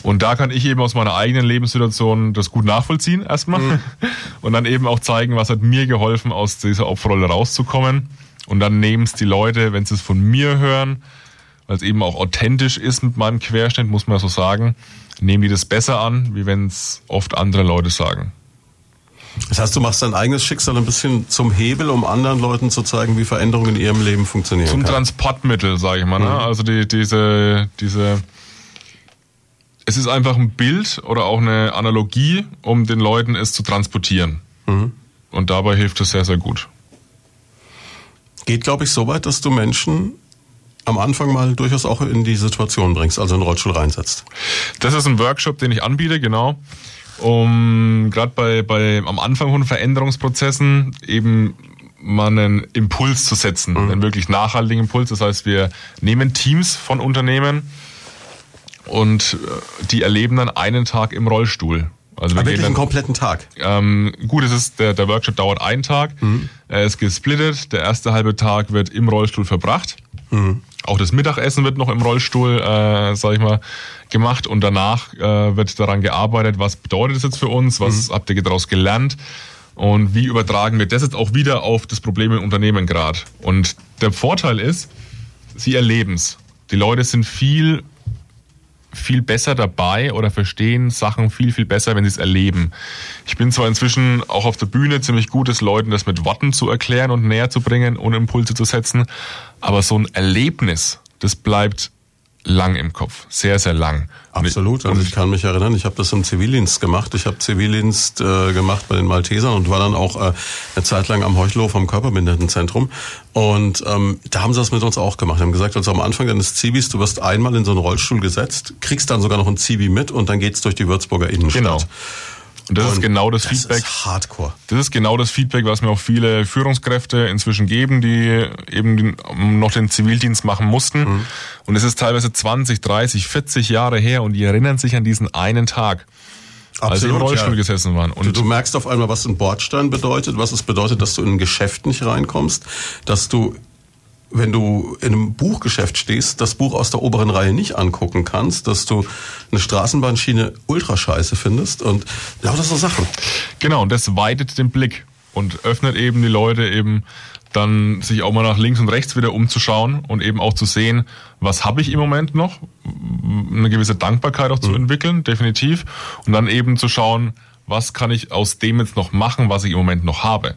C: Und da kann ich eben aus meiner eigenen Lebenssituation das gut nachvollziehen erstmal mhm. <laughs> und dann eben auch zeigen, was hat mir geholfen, aus dieser Opferrolle rauszukommen. Und dann nehmen es die Leute, wenn sie es von mir hören, weil es eben auch authentisch ist mit meinem Querschnitt, muss man so sagen, nehmen die das besser an, wie wenn es oft andere Leute sagen.
B: Das heißt, du machst dein eigenes Schicksal ein bisschen zum Hebel, um anderen Leuten zu zeigen, wie Veränderungen in ihrem Leben funktionieren.
C: Zum kann. Transportmittel, sage ich mal. Ne? Mhm. Also die, diese, diese es ist einfach ein Bild oder auch eine Analogie, um den Leuten es zu transportieren. Mhm. Und dabei hilft es sehr, sehr gut.
B: Geht, glaube ich, so weit, dass du Menschen am Anfang mal durchaus auch in die Situation bringst, also in den Rollstuhl reinsetzt.
C: Das ist ein Workshop, den ich anbiete, genau. Um gerade bei, bei am Anfang von Veränderungsprozessen eben mal einen Impuls zu setzen, mhm. einen wirklich nachhaltigen Impuls. Das heißt, wir nehmen Teams von Unternehmen, und äh, die erleben dann einen Tag im Rollstuhl.
B: Also wir Aber wirklich einen kompletten Tag?
C: Ähm, gut, es ist, der, der Workshop dauert einen Tag. Mhm. Er ist gesplittet. Der erste halbe Tag wird im Rollstuhl verbracht. Mhm. Auch das Mittagessen wird noch im Rollstuhl, äh, sag ich mal, gemacht. Und danach äh, wird daran gearbeitet, was bedeutet das jetzt für uns? Was mhm. habt ihr daraus gelernt? Und wie übertragen wir das jetzt auch wieder auf das Problem im Unternehmen gerade? Und der Vorteil ist, sie erleben es. Die Leute sind viel viel besser dabei oder verstehen Sachen viel, viel besser, wenn sie es erleben. Ich bin zwar inzwischen auch auf der Bühne ziemlich gut, es Leuten das mit Worten zu erklären und näher zu bringen und Impulse zu setzen, aber so ein Erlebnis, das bleibt lang im Kopf, sehr, sehr lang.
B: Absolut. Also ich kann mich erinnern, ich habe das im Zivildienst gemacht. Ich habe Zivildienst äh, gemacht bei den Maltesern und war dann auch äh, eine Zeit lang am Heuchlof am Körperbehindertenzentrum. Und ähm, da haben sie das mit uns auch gemacht. Die haben gesagt, also am Anfang deines Zivis, du wirst einmal in so einen Rollstuhl gesetzt, kriegst dann sogar noch ein Zivi mit und dann geht's durch die Würzburger Innenstadt. Genau.
C: Und das und ist genau das, das Feedback.
B: Das ist Hardcore.
C: Das ist genau das Feedback, was mir auch viele Führungskräfte inzwischen geben, die eben noch den Zivildienst machen mussten. Mhm. Und es ist teilweise 20, 30, 40 Jahre her und die erinnern sich an diesen einen Tag. Absolut, als sie im Rollstuhl ja. gesessen waren.
B: Und du, du merkst auf einmal, was ein Bordstein bedeutet, was es bedeutet, dass du in ein Geschäft nicht reinkommst, dass du wenn du in einem Buchgeschäft stehst, das Buch aus der oberen Reihe nicht angucken kannst, dass du eine Straßenbahnschiene ultra scheiße findest und lauter so Sachen.
C: Genau, und das weitet den Blick und öffnet eben die Leute eben dann sich auch mal nach links und rechts wieder umzuschauen und eben auch zu sehen, was habe ich im Moment noch, eine gewisse Dankbarkeit auch mhm. zu entwickeln, definitiv, und dann eben zu schauen, was kann ich aus dem jetzt noch machen, was ich im Moment noch habe.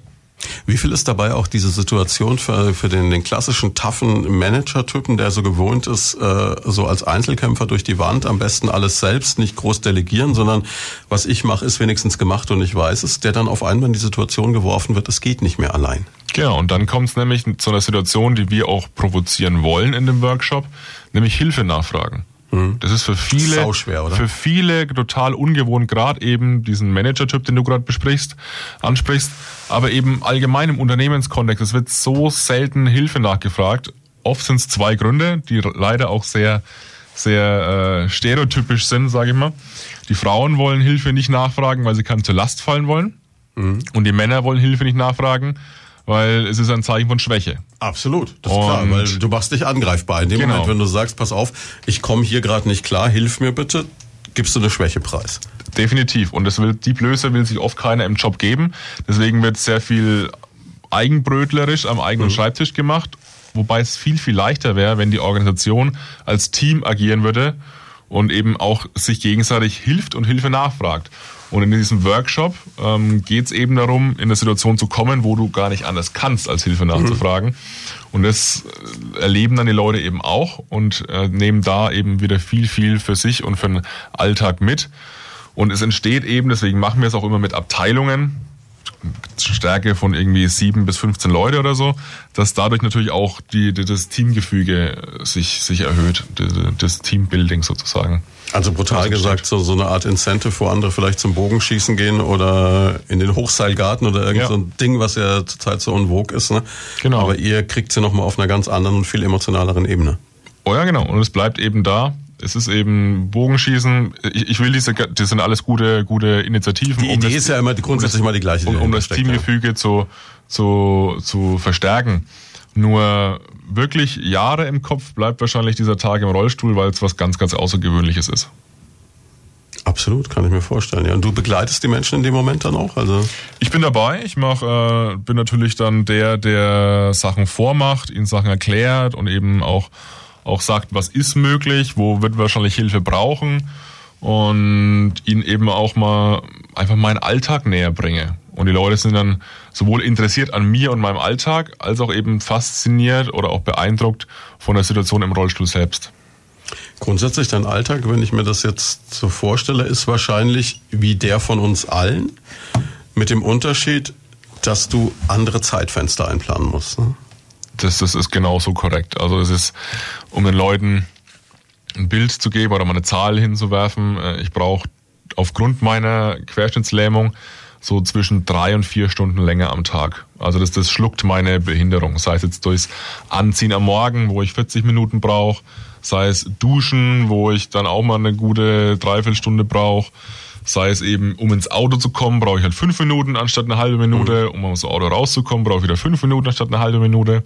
B: Wie viel ist dabei auch diese Situation für, für den, den klassischen taffen Manager-Typen, der so gewohnt ist, äh, so als Einzelkämpfer durch die Wand, am besten alles selbst, nicht groß delegieren, sondern was ich mache, ist wenigstens gemacht und ich weiß es, der dann auf einmal in die Situation geworfen wird, es geht nicht mehr allein.
C: Genau, und dann kommt es nämlich zu einer Situation, die wir auch provozieren wollen in dem Workshop, nämlich Hilfe nachfragen. Mhm. Das ist für viele,
B: oder?
C: für viele total ungewohnt, gerade eben diesen Manager-Typ, den du gerade besprichst, ansprichst, aber eben allgemein im Unternehmenskontext. Es wird so selten Hilfe nachgefragt. Oft sind es zwei Gründe, die leider auch sehr, sehr äh, stereotypisch sind, sage ich mal. Die Frauen wollen Hilfe nicht nachfragen, weil sie keinem zur Last fallen wollen. Mhm. Und die Männer wollen Hilfe nicht nachfragen, weil es ist ein Zeichen von Schwäche.
B: Absolut, das ist klar, weil du machst dich angreifbar. In dem genau. Moment, wenn du sagst, pass auf, ich komme hier gerade nicht klar, hilf mir bitte, gibst du eine Schwäche preis.
C: Definitiv. Und das will, die Blöße will sich oft keiner im Job geben. Deswegen wird sehr viel eigenbrötlerisch am eigenen mhm. Schreibtisch gemacht. Wobei es viel, viel leichter wäre, wenn die Organisation als Team agieren würde und eben auch sich gegenseitig hilft und Hilfe nachfragt. Und in diesem Workshop ähm, geht es eben darum, in eine Situation zu kommen, wo du gar nicht anders kannst, als Hilfe nachzufragen. Mhm. Und das äh, erleben dann die Leute eben auch und äh, nehmen da eben wieder viel, viel für sich und für den Alltag mit. Und es entsteht eben, deswegen machen wir es auch immer mit Abteilungen, Stärke von irgendwie sieben bis 15 Leute oder so, dass dadurch natürlich auch die, die das Teamgefüge sich, sich erhöht, das Teambuilding sozusagen.
B: Also brutal gesagt, so, so eine Art Incentive, wo andere vielleicht zum Bogenschießen gehen oder in den Hochseilgarten oder irgend ja. so ein Ding, was ja zurzeit so vogue ist. Ne? Genau. Aber ihr kriegt sie nochmal auf einer ganz anderen und viel emotionaleren Ebene.
C: Oh ja, genau. Und es bleibt eben da, es ist eben Bogenschießen. Ich, ich will diese, das sind alles gute, gute Initiativen.
B: Die um Idee das, ist ja immer grundsätzlich um das, mal die gleiche.
C: Um, um das Teamgefüge ja. zu, zu, zu verstärken. Nur wirklich Jahre im Kopf bleibt wahrscheinlich dieser Tag im Rollstuhl, weil es was ganz, ganz Außergewöhnliches ist.
B: Absolut, kann ich mir vorstellen. Ja, und du begleitest die Menschen in dem Moment dann auch? Also
C: ich bin dabei. Ich mach, äh, bin natürlich dann der, der Sachen vormacht, ihnen Sachen erklärt und eben auch auch sagt, was ist möglich, wo wird wahrscheinlich Hilfe brauchen und ihnen eben auch mal einfach meinen Alltag näher bringe. Und die Leute sind dann sowohl interessiert an mir und meinem Alltag, als auch eben fasziniert oder auch beeindruckt von der Situation im Rollstuhl selbst.
B: Grundsätzlich dein Alltag, wenn ich mir das jetzt so vorstelle, ist wahrscheinlich wie der von uns allen, mit dem Unterschied, dass du andere Zeitfenster einplanen musst. Ne?
C: Das, das ist genauso korrekt. Also es ist, um den Leuten ein Bild zu geben oder mal eine Zahl hinzuwerfen, äh, ich brauche aufgrund meiner Querschnittslähmung so zwischen drei und vier Stunden länger am Tag. Also das, das schluckt meine Behinderung. Sei es jetzt durchs Anziehen am Morgen, wo ich 40 Minuten brauche, sei es Duschen, wo ich dann auch mal eine gute Dreiviertelstunde brauche, Sei es eben, um ins Auto zu kommen, brauche ich halt fünf Minuten anstatt eine halbe Minute. Mhm. Um aus dem Auto rauszukommen, brauche ich wieder fünf Minuten anstatt eine halbe Minute.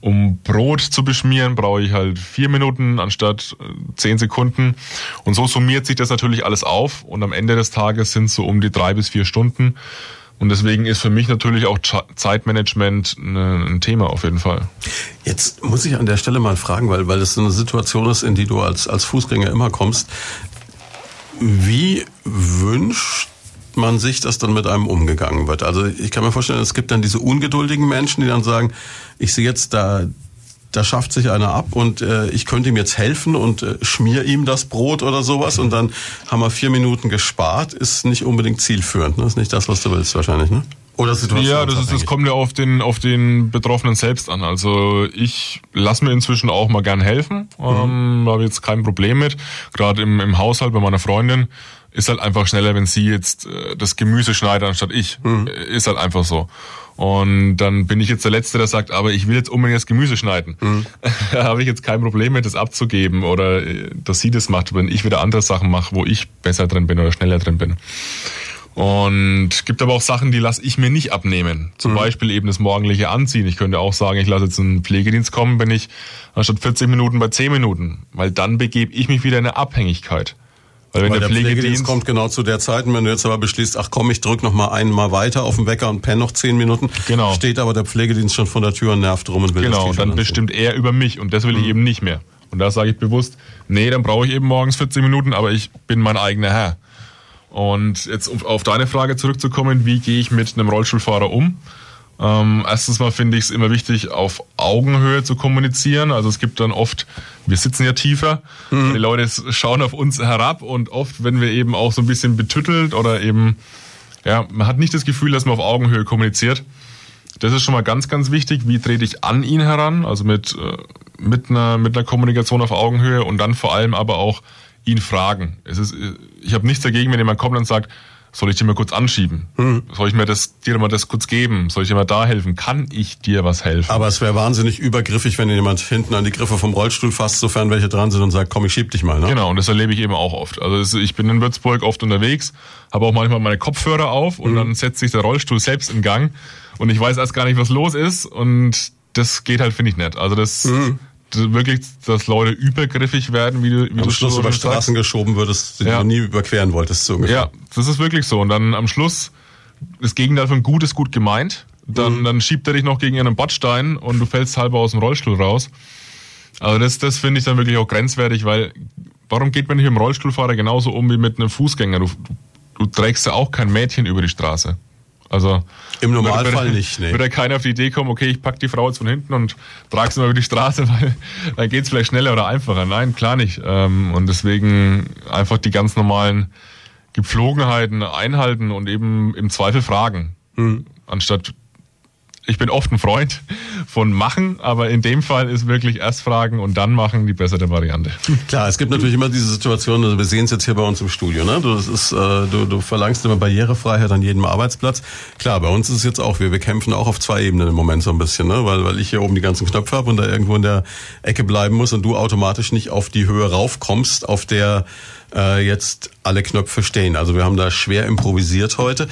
C: Um Brot zu beschmieren, brauche ich halt vier Minuten anstatt äh, zehn Sekunden. Und so summiert sich das natürlich alles auf. Und am Ende des Tages sind es so um die drei bis vier Stunden. Und deswegen ist für mich natürlich auch Zeitmanagement ein Thema auf jeden Fall.
B: Jetzt muss ich an der Stelle mal fragen, weil, weil das so eine Situation ist, in die du als, als Fußgänger immer kommst. Wie wünscht man sich, dass dann mit einem umgegangen wird? Also ich kann mir vorstellen, es gibt dann diese ungeduldigen Menschen, die dann sagen, ich sehe jetzt da, da schafft sich einer ab und äh, ich könnte ihm jetzt helfen und äh, schmier ihm das Brot oder sowas und dann haben wir vier Minuten gespart, ist nicht unbedingt zielführend. Ne? Ist nicht das, was du willst wahrscheinlich, ne?
C: Oder Ja, das, ist, das kommt ja auf den, auf den Betroffenen selbst an. Also ich lasse mir inzwischen auch mal gern helfen. Mhm. Ähm, Habe jetzt kein Problem mit. Gerade im, im Haushalt bei meiner Freundin ist halt einfach schneller, wenn sie jetzt äh, das Gemüse schneidet anstatt ich. Mhm. Ist halt einfach so. Und dann bin ich jetzt der Letzte, der sagt, aber ich will jetzt unbedingt das Gemüse schneiden. Mhm. <laughs> da habe ich jetzt kein Problem mit, das abzugeben oder äh, dass sie das macht, wenn ich wieder andere Sachen mache, wo ich besser drin bin oder schneller drin bin. Und gibt aber auch Sachen, die lasse ich mir nicht abnehmen. Zum mhm. Beispiel eben das morgendliche Anziehen. Ich könnte auch sagen, ich lasse jetzt einen Pflegedienst kommen, bin ich anstatt 40 Minuten bei 10 Minuten. Weil dann begebe ich mich wieder in eine Abhängigkeit.
B: Weil, wenn Weil der, der Pflegedienst, Pflegedienst kommt genau zu der Zeit, und wenn du jetzt aber beschließt, ach komm, ich drück noch mal einmal weiter auf den Wecker und penne noch zehn Minuten, genau. steht aber der Pflegedienst schon von der Tür und nervt rum und will
C: Genau, und dann bestimmt er über mich und das will mhm. ich eben nicht mehr. Und da sage ich bewusst, nee, dann brauche ich eben morgens 40 Minuten, aber ich bin mein eigener Herr. Und jetzt um auf deine Frage zurückzukommen, wie gehe ich mit einem Rollstuhlfahrer um? Ähm, erstens mal finde ich es immer wichtig, auf Augenhöhe zu kommunizieren. Also es gibt dann oft, wir sitzen ja tiefer, mhm. die Leute schauen auf uns herab und oft, wenn wir eben auch so ein bisschen betüttelt oder eben, ja, man hat nicht das Gefühl, dass man auf Augenhöhe kommuniziert. Das ist schon mal ganz, ganz wichtig. Wie trete ich an ihn heran? Also mit, äh, mit, einer, mit einer Kommunikation auf Augenhöhe und dann vor allem aber auch ihn fragen. Es ist, äh, ich habe nichts dagegen, wenn jemand kommt und sagt, soll ich dir mal kurz anschieben? Hm. Soll ich mir das, dir mal das kurz geben? Soll ich dir mal da helfen? Kann ich dir was helfen?
B: Aber es wäre wahnsinnig übergriffig, wenn jemand hinten an die Griffe vom Rollstuhl fasst, sofern welche dran sind und sagt, komm, ich schieb dich mal. Ne?
C: Genau, und das erlebe ich eben auch oft. Also ich bin in Würzburg oft unterwegs, habe auch manchmal meine Kopfhörer auf und hm. dann setzt sich der Rollstuhl selbst in Gang und ich weiß erst gar nicht, was los ist und das geht halt, finde ich, nett. Also das... Hm wirklich, dass Leute übergriffig werden, wie du, wie
B: am du Schluss über Straßen sagst. geschoben würdest, die ja. du nie überqueren wolltest.
C: So ungefähr. Ja, das ist wirklich so. Und dann am Schluss, das Gegenteil von gut ist gut gemeint. Dann, mhm. dann schiebt er dich noch gegen einen Bordstein und du fällst halber aus dem Rollstuhl raus. Also das, das finde ich dann wirklich auch grenzwertig, weil warum geht man nicht mit dem Rollstuhlfahrer genauso um wie mit einem Fußgänger? Du, du, du trägst ja auch kein Mädchen über die Straße. Also
B: im Normalfall würde, nicht.
C: Nee. Würde keiner auf die Idee kommen, okay, ich pack die Frau jetzt von hinten und trage sie mal über die Straße, <laughs> weil dann geht's vielleicht schneller oder einfacher. Nein, klar nicht. Ähm, und deswegen einfach die ganz normalen Gepflogenheiten einhalten und eben im Zweifel fragen, mhm. anstatt ich bin oft ein Freund von machen, aber in dem Fall ist wirklich erst fragen und dann machen die bessere Variante.
B: Klar, es gibt natürlich immer diese Situation, also wir sehen es jetzt hier bei uns im Studio, ne? Du, ist, äh, du, du verlangst immer Barrierefreiheit an jedem Arbeitsplatz. Klar, bei uns ist es jetzt auch, wir, wir kämpfen auch auf zwei Ebenen im Moment so ein bisschen, ne? weil, weil ich hier oben die ganzen Knöpfe habe und da irgendwo in der Ecke bleiben muss und du automatisch nicht auf die Höhe raufkommst, auf der äh, jetzt alle Knöpfe stehen. Also wir haben da schwer improvisiert heute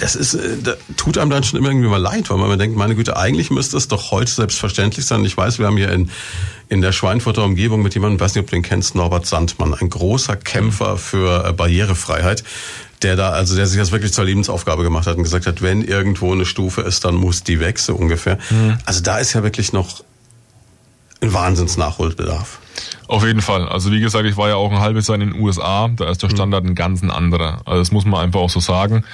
B: das ist, äh, das tut einem dann schon irgendwie mal leid, weil man denkt, meine Güte, eigentlich müsste es doch heute selbstverständlich sein. Ich weiß, wir haben hier in, in der Schweinfurter Umgebung mit jemandem, weiß nicht, ob du den kennst, Norbert Sandmann, ein großer Kämpfer für äh, Barrierefreiheit der da, also der sich das wirklich zur Lebensaufgabe gemacht hat und gesagt hat, wenn irgendwo eine Stufe ist, dann muss die weg, so ungefähr. Mhm. Also da ist ja wirklich noch ein Wahnsinnsnachholbedarf.
C: Auf jeden Fall. Also wie gesagt, ich war ja auch ein halbes Jahr in den USA, da ist der Standard ein ganz anderer. Also das muss man einfach auch so sagen.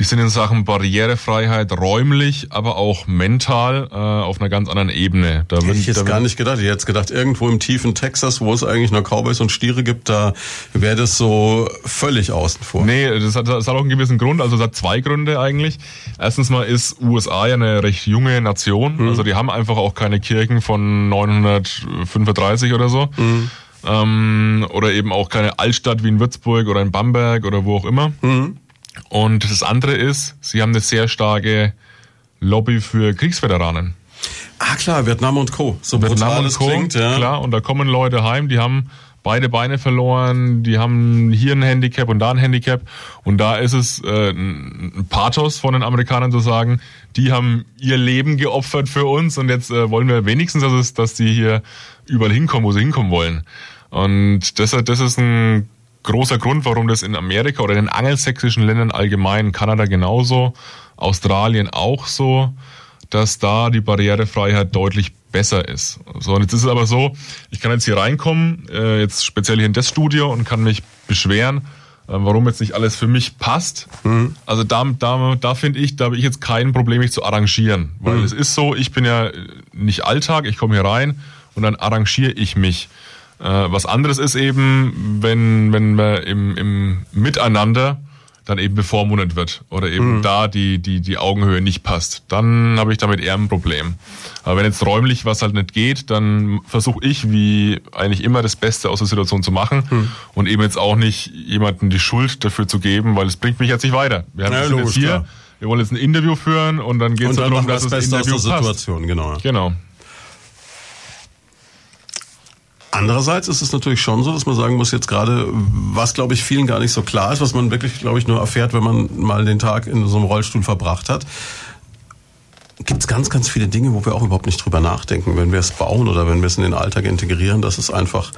C: Die sind in Sachen Barrierefreiheit räumlich, aber auch mental äh, auf einer ganz anderen Ebene.
B: Da Hätte ich jetzt gar nicht gedacht. Ich hätte gedacht, irgendwo im tiefen Texas, wo es eigentlich nur Cowboys und Stiere gibt, da wäre das so völlig außen vor.
C: Nee, das hat, das hat auch einen gewissen Grund. Also es hat zwei Gründe eigentlich. Erstens mal ist USA ja eine recht junge Nation. Mhm. Also die haben einfach auch keine Kirchen von 935 oder so. Mhm. Ähm, oder eben auch keine Altstadt wie in Würzburg oder in Bamberg oder wo auch immer. Mhm. Und das andere ist, sie haben eine sehr starke Lobby für Kriegsveteranen.
B: Ah klar, Vietnam und Co.
C: So Vietnam und Co. Klingt, ja. Klar, und da kommen Leute heim, die haben beide Beine verloren, die haben hier ein Handicap und da ein Handicap. Und da ist es äh, ein Pathos von den Amerikanern zu sagen, die haben ihr Leben geopfert für uns und jetzt äh, wollen wir wenigstens, dass, es, dass die hier überall hinkommen, wo sie hinkommen wollen. Und deshalb, das ist ein großer Grund, warum das in Amerika oder in den angelsächsischen Ländern allgemein, Kanada genauso, Australien auch so, dass da die Barrierefreiheit deutlich besser ist. So, und jetzt ist es aber so, ich kann jetzt hier reinkommen, äh, jetzt speziell hier in das Studio und kann mich beschweren, äh, warum jetzt nicht alles für mich passt. Mhm. Also da, da, da finde ich, da habe ich jetzt kein Problem, mich zu arrangieren. Weil mhm. es ist so, ich bin ja nicht Alltag, ich komme hier rein und dann arrangiere ich mich. Äh, was anderes ist eben, wenn, wenn man im, im Miteinander dann eben bevormundet wird oder eben mhm. da die, die, die Augenhöhe nicht passt, dann habe ich damit eher ein Problem. Aber wenn jetzt räumlich was halt nicht geht, dann versuche ich, wie eigentlich immer, das Beste aus der Situation zu machen mhm. und eben jetzt auch nicht jemanden die Schuld dafür zu geben, weil es bringt mich jetzt nicht weiter. Wir haben ja, logisch, jetzt hier, klar. wir wollen jetzt ein Interview führen und dann geht es darum, dass das, das Interview aus der Situation,
B: passt. genau.
C: Genau.
B: Andererseits ist es natürlich schon so, dass man sagen muss, jetzt gerade, was glaube ich vielen gar nicht so klar ist, was man wirklich, glaube ich, nur erfährt, wenn man mal den Tag in so einem Rollstuhl verbracht hat, gibt es ganz, ganz viele Dinge, wo wir auch überhaupt nicht drüber nachdenken, wenn wir es bauen oder wenn wir es in den Alltag integrieren, dass es einfach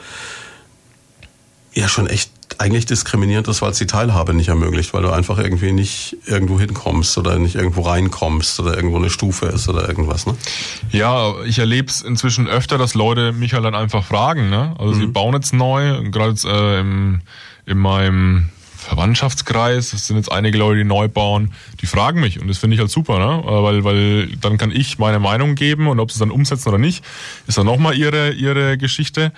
B: ja schon echt eigentlich diskriminierend ist, weil es die Teilhabe nicht ermöglicht, weil du einfach irgendwie nicht irgendwo hinkommst oder nicht irgendwo reinkommst oder irgendwo eine Stufe ist oder irgendwas. Ne?
C: Ja, ich erlebe es inzwischen öfter, dass Leute mich halt dann einfach fragen. Ne? Also mhm. sie bauen jetzt neu, gerade äh, im, in meinem Verwandtschaftskreis, das sind jetzt einige Leute, die neu bauen, die fragen mich und das finde ich halt super, ne? weil, weil dann kann ich meine Meinung geben und ob sie es dann umsetzen oder nicht, ist dann nochmal ihre, ihre Geschichte.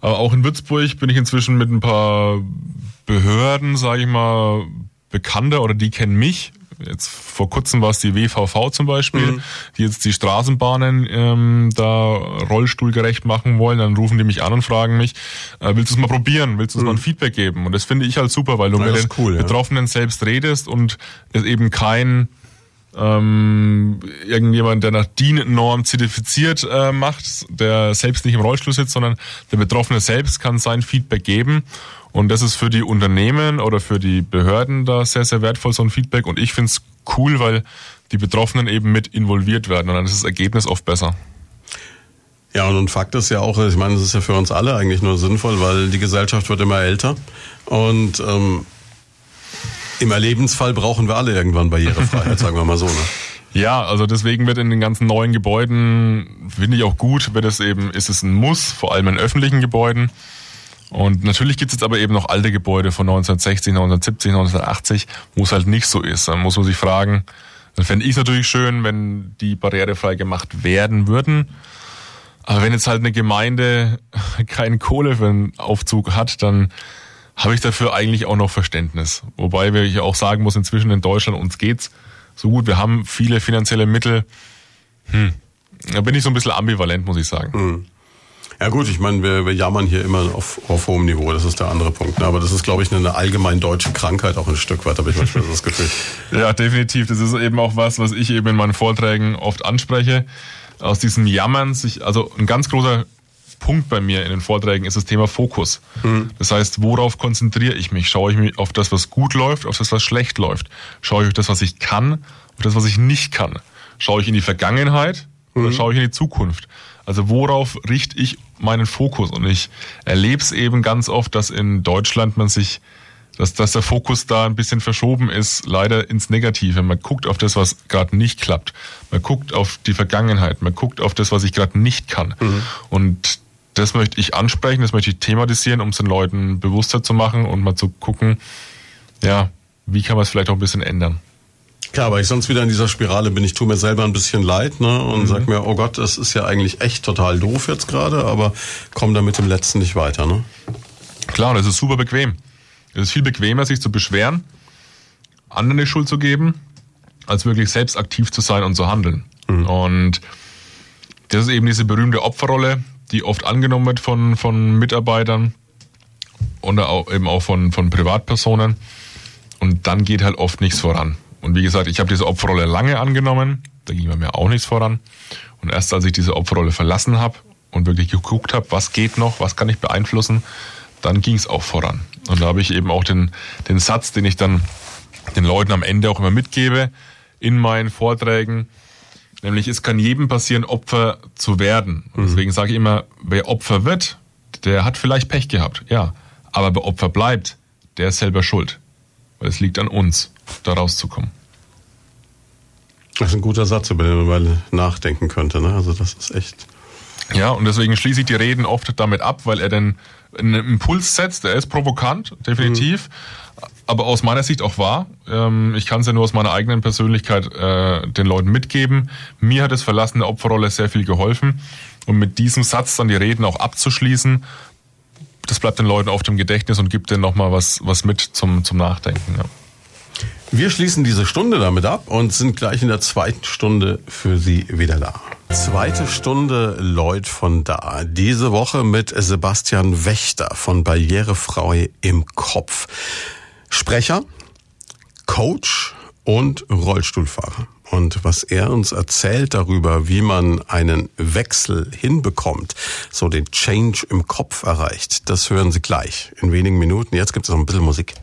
C: Aber auch in Würzburg bin ich inzwischen mit ein paar Behörden, sage ich mal, bekannter oder die kennen mich Jetzt vor kurzem war es die WVV zum Beispiel, mhm. die jetzt die Straßenbahnen ähm, da rollstuhlgerecht machen wollen. Dann rufen die mich an und fragen mich, äh, willst du es mal probieren? Willst du es mhm. mal ein Feedback geben? Und das finde ich halt super, weil du mit den cool, Betroffenen ja. selbst redest und es eben kein ähm, irgendjemand, der nach DIN-Norm zertifiziert äh, macht, der selbst nicht im Rollstuhl sitzt, sondern der Betroffene selbst kann sein Feedback geben. Und das ist für die Unternehmen oder für die Behörden da sehr, sehr wertvoll, so ein Feedback. Und ich finde es cool, weil die Betroffenen eben mit involviert werden und dann ist das Ergebnis oft besser.
B: Ja, und Fakt ist ja auch, ich meine, es ist ja für uns alle eigentlich nur sinnvoll, weil die Gesellschaft wird immer älter und ähm, im Erlebensfall brauchen wir alle irgendwann Barrierefreiheit, sagen wir mal so. Ne? <laughs>
C: Ja, also deswegen wird in den ganzen neuen Gebäuden, finde ich auch gut, wird es eben, ist es ein Muss, vor allem in öffentlichen Gebäuden. Und natürlich gibt es jetzt aber eben noch alte Gebäude von 1960, 1970, 1980, wo es halt nicht so ist. Dann muss man sich fragen, dann fände ich es natürlich schön, wenn die barrierefrei gemacht werden würden. Aber wenn jetzt halt eine Gemeinde <laughs> keinen Kohle für einen Aufzug hat, dann habe ich dafür eigentlich auch noch Verständnis. Wobei wir ich auch sagen muss, inzwischen in Deutschland uns geht's so gut. Wir haben viele finanzielle Mittel. Hm. Da bin ich so ein bisschen ambivalent, muss ich sagen.
B: Mhm. Ja gut, ich meine, wir, wir jammern hier immer auf, auf hohem Niveau, das ist der andere Punkt. Ne? Aber das ist, glaube ich, eine allgemein deutsche Krankheit auch ein Stück weit, habe ich manchmal das Gefühl. <laughs>
C: ja, definitiv. Das ist eben auch was, was ich eben in meinen Vorträgen oft anspreche. Aus diesem Jammern sich, also ein ganz großer Punkt bei mir in den Vorträgen ist das Thema Fokus. Mhm. Das heißt, worauf konzentriere ich mich? Schaue ich mich auf das, was gut läuft, auf das, was schlecht läuft? Schaue ich auf das, was ich kann, auf das, was ich nicht kann? Schaue ich in die Vergangenheit oder mhm. schaue ich in die Zukunft? Also worauf richte ich meinen Fokus? Und ich erlebe es eben ganz oft, dass in Deutschland man sich, dass, dass der Fokus da ein bisschen verschoben ist, leider ins Negative. Man guckt auf das, was gerade nicht klappt. Man guckt auf die Vergangenheit. Man guckt auf das, was ich gerade nicht kann. Mhm. Und das möchte ich ansprechen, das möchte ich thematisieren, um es den Leuten bewusster zu machen und mal zu gucken, ja, wie kann man es vielleicht auch ein bisschen ändern.
B: Klar, weil ich sonst wieder in dieser Spirale bin. Ich tue mir selber ein bisschen leid ne, und mhm. sag mir, oh Gott, das ist ja eigentlich echt total doof jetzt gerade, aber komm da mit dem Letzten nicht weiter. Ne?
C: Klar, das ist super bequem. Es ist viel bequemer, sich zu beschweren, anderen die Schuld zu geben, als wirklich selbst aktiv zu sein und zu handeln. Mhm. Und das ist eben diese berühmte Opferrolle, die oft angenommen wird von, von Mitarbeitern und auch, eben auch von, von Privatpersonen. Und dann geht halt oft nichts voran. Und wie gesagt, ich habe diese Opferrolle lange angenommen, da ging bei mir auch nichts voran. Und erst als ich diese Opferrolle verlassen habe und wirklich geguckt habe, was geht noch, was kann ich beeinflussen, dann ging es auch voran. Und da habe ich eben auch den, den Satz, den ich dann den Leuten am Ende auch immer mitgebe in meinen Vorträgen, nämlich es kann jedem passieren, Opfer zu werden. Und mhm. deswegen sage ich immer, wer Opfer wird, der hat vielleicht Pech gehabt, ja. Aber wer Opfer bleibt, der ist selber schuld. Weil es liegt an uns da rauszukommen.
B: Das ist ein guter Satz, über den man mal nachdenken könnte. Ne? Also das ist echt.
C: Ja, und deswegen schließe ich die Reden oft damit ab, weil er den einen Impuls setzt. Er ist provokant, definitiv. Mhm. Aber aus meiner Sicht auch wahr. Ähm, ich kann es ja nur aus meiner eigenen Persönlichkeit äh, den Leuten mitgeben. Mir hat das Verlassen der Opferrolle sehr viel geholfen. Und mit diesem Satz dann die Reden auch abzuschließen, das bleibt den Leuten auf dem Gedächtnis und gibt denen nochmal was, was mit zum, zum Nachdenken. Ja.
B: Wir schließen diese Stunde damit ab und sind gleich in der zweiten Stunde für Sie wieder da. Zweite Stunde Lloyd von da. Diese Woche mit Sebastian Wächter von Barrierefrei im Kopf. Sprecher, Coach und Rollstuhlfahrer. Und was er uns erzählt darüber, wie man einen Wechsel hinbekommt, so den Change im Kopf erreicht, das hören Sie gleich in wenigen Minuten. Jetzt gibt es noch ein bisschen Musik.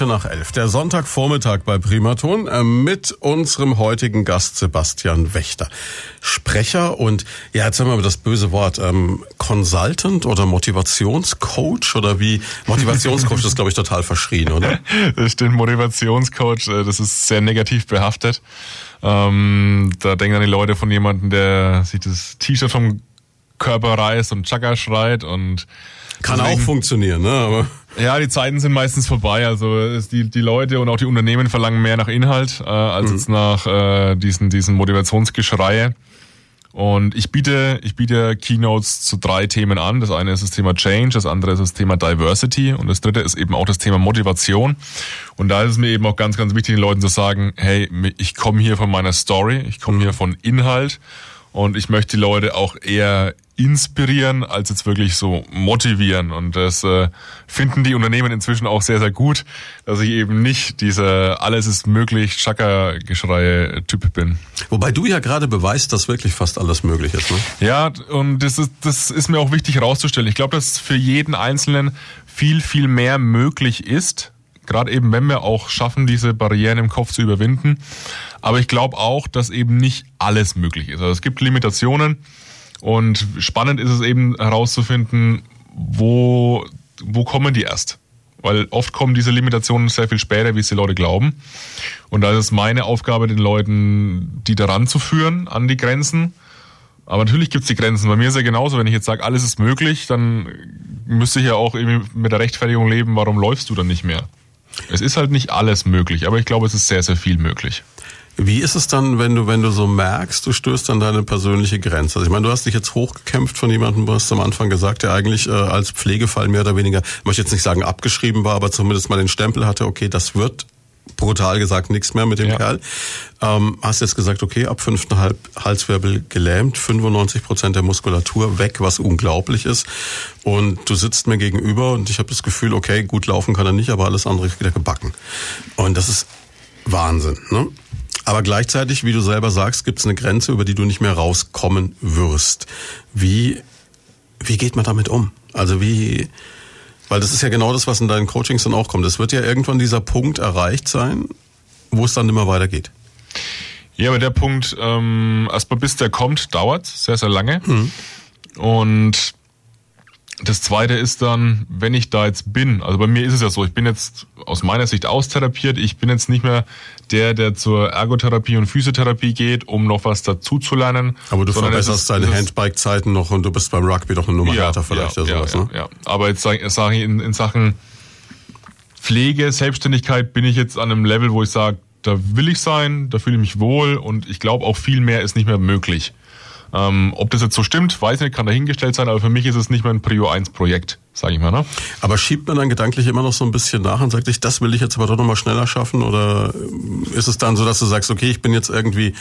B: Minuten nach elf, der Sonntagvormittag bei Primaton äh, mit unserem heutigen Gast Sebastian Wächter. Sprecher und, ja, jetzt haben wir das böse Wort, ähm, Consultant oder Motivationscoach oder wie? Motivationscoach ist, glaube ich, total verschrien, oder? <laughs>
C: Das stimmt, Motivationscoach, äh, das ist sehr negativ behaftet. Ähm, da denken dann die Leute von jemandem, der sich das T-Shirt vom Körper reißt und Chaka schreit und
B: Kann
C: deswegen-
B: auch funktionieren, ne? Aber
C: Ja, die Zeiten sind meistens vorbei. Also die, die Leute und auch die Unternehmen verlangen mehr nach Inhalt äh, als jetzt nach äh, diesen, diesen Motivationsgeschreie. Und ich biete, ich biete Keynotes zu drei Themen an. Das eine ist das Thema Change, das andere ist das Thema Diversity und das dritte ist eben auch das Thema Motivation. Und da ist es mir eben auch ganz, ganz wichtig, den Leuten zu sagen, hey, ich komme hier von meiner Story, ich komme hier von Inhalt und ich möchte die Leute auch eher inspirieren, als jetzt wirklich so motivieren. Und das äh, finden die Unternehmen inzwischen auch sehr, sehr gut, dass ich eben nicht dieser alles ist möglich, Chaka-Geschreie-Typ bin.
B: Wobei du ja gerade beweist, dass wirklich fast alles möglich ist. Ne?
C: Ja, und das ist, das ist mir auch wichtig herauszustellen. Ich glaube, dass für jeden Einzelnen viel, viel mehr möglich ist, Gerade eben, wenn wir auch schaffen, diese Barrieren im Kopf zu überwinden. Aber ich glaube auch, dass eben nicht alles möglich ist. Also es gibt Limitationen und spannend ist es eben herauszufinden, wo, wo kommen die erst? Weil oft kommen diese Limitationen sehr viel später, wie es die Leute glauben. Und da ist es meine Aufgabe, den Leuten, die daran zu führen, an die Grenzen. Aber natürlich gibt es die Grenzen. Bei mir ist ja genauso, wenn ich jetzt sage, alles ist möglich, dann müsste ich ja auch irgendwie mit der Rechtfertigung leben, warum läufst du dann nicht mehr? Es ist halt nicht alles möglich, aber ich glaube, es ist sehr, sehr viel möglich.
B: Wie ist es dann, wenn du, wenn du so merkst, du stößt an deine persönliche Grenze? Also ich meine, du hast dich jetzt hochgekämpft von jemandem, du hast am Anfang gesagt, der eigentlich äh, als Pflegefall mehr oder weniger, möchte jetzt nicht sagen abgeschrieben war, aber zumindest mal den Stempel hatte, okay, das wird brutal gesagt nichts mehr mit dem
C: Ja.
B: Kerl. Ähm, hast jetzt gesagt, okay, ab fünften Halb Halswirbel gelähmt, 95 Prozent der Muskulatur weg, was unglaublich ist. Und du sitzt mir gegenüber und ich habe das Gefühl, okay, gut laufen kann er nicht, aber alles andere ist wieder gebacken. Und das ist Wahnsinn. Ne? Aber gleichzeitig, wie du selber sagst, gibt es eine Grenze, über die du nicht mehr rauskommen wirst. Wie, wie geht man damit um? Also wie, weil das ist ja genau das, was in deinen Coachings dann auch kommt. Es wird ja irgendwann dieser Punkt erreicht sein, wo es dann immer weitergeht.
C: Ja, aber der Punkt, ähm, erstmal bis der kommt, dauert sehr, sehr lange. Und das zweite ist dann, wenn ich da jetzt bin, also bei mir ist es ja so, ich bin jetzt aus meiner Sicht austherapiert, ich bin jetzt nicht mehr der, der zur Ergotherapie und Physiotherapie geht, um noch was dazu zu lernen.
B: Aber du verbesserst deine Handbike-Zeiten noch und du bist beim Rugby doch eine Nummer härter vielleicht
C: ja,
B: oder
C: ja,
B: sowas,
C: ja,
B: ne?
C: ja. Aber jetzt sage sag ich, in, in Sachen Pflege, Selbstständigkeit bin ich jetzt an einem Level, wo ich sage, da will ich sein, da fühle ich mich wohl und ich glaube auch viel mehr ist nicht mehr möglich. Ähm, ob das jetzt so stimmt, weiß ich nicht, kann dahingestellt sein, aber für mich ist es nicht mehr ein Prio 1 Projekt, sage ich mal. Ne?
B: Aber schiebt man dann gedanklich immer noch so ein bisschen nach und sagt sich, das will ich jetzt aber doch nochmal schneller schaffen? Oder ist es dann so, dass du sagst, okay, ich bin jetzt irgendwie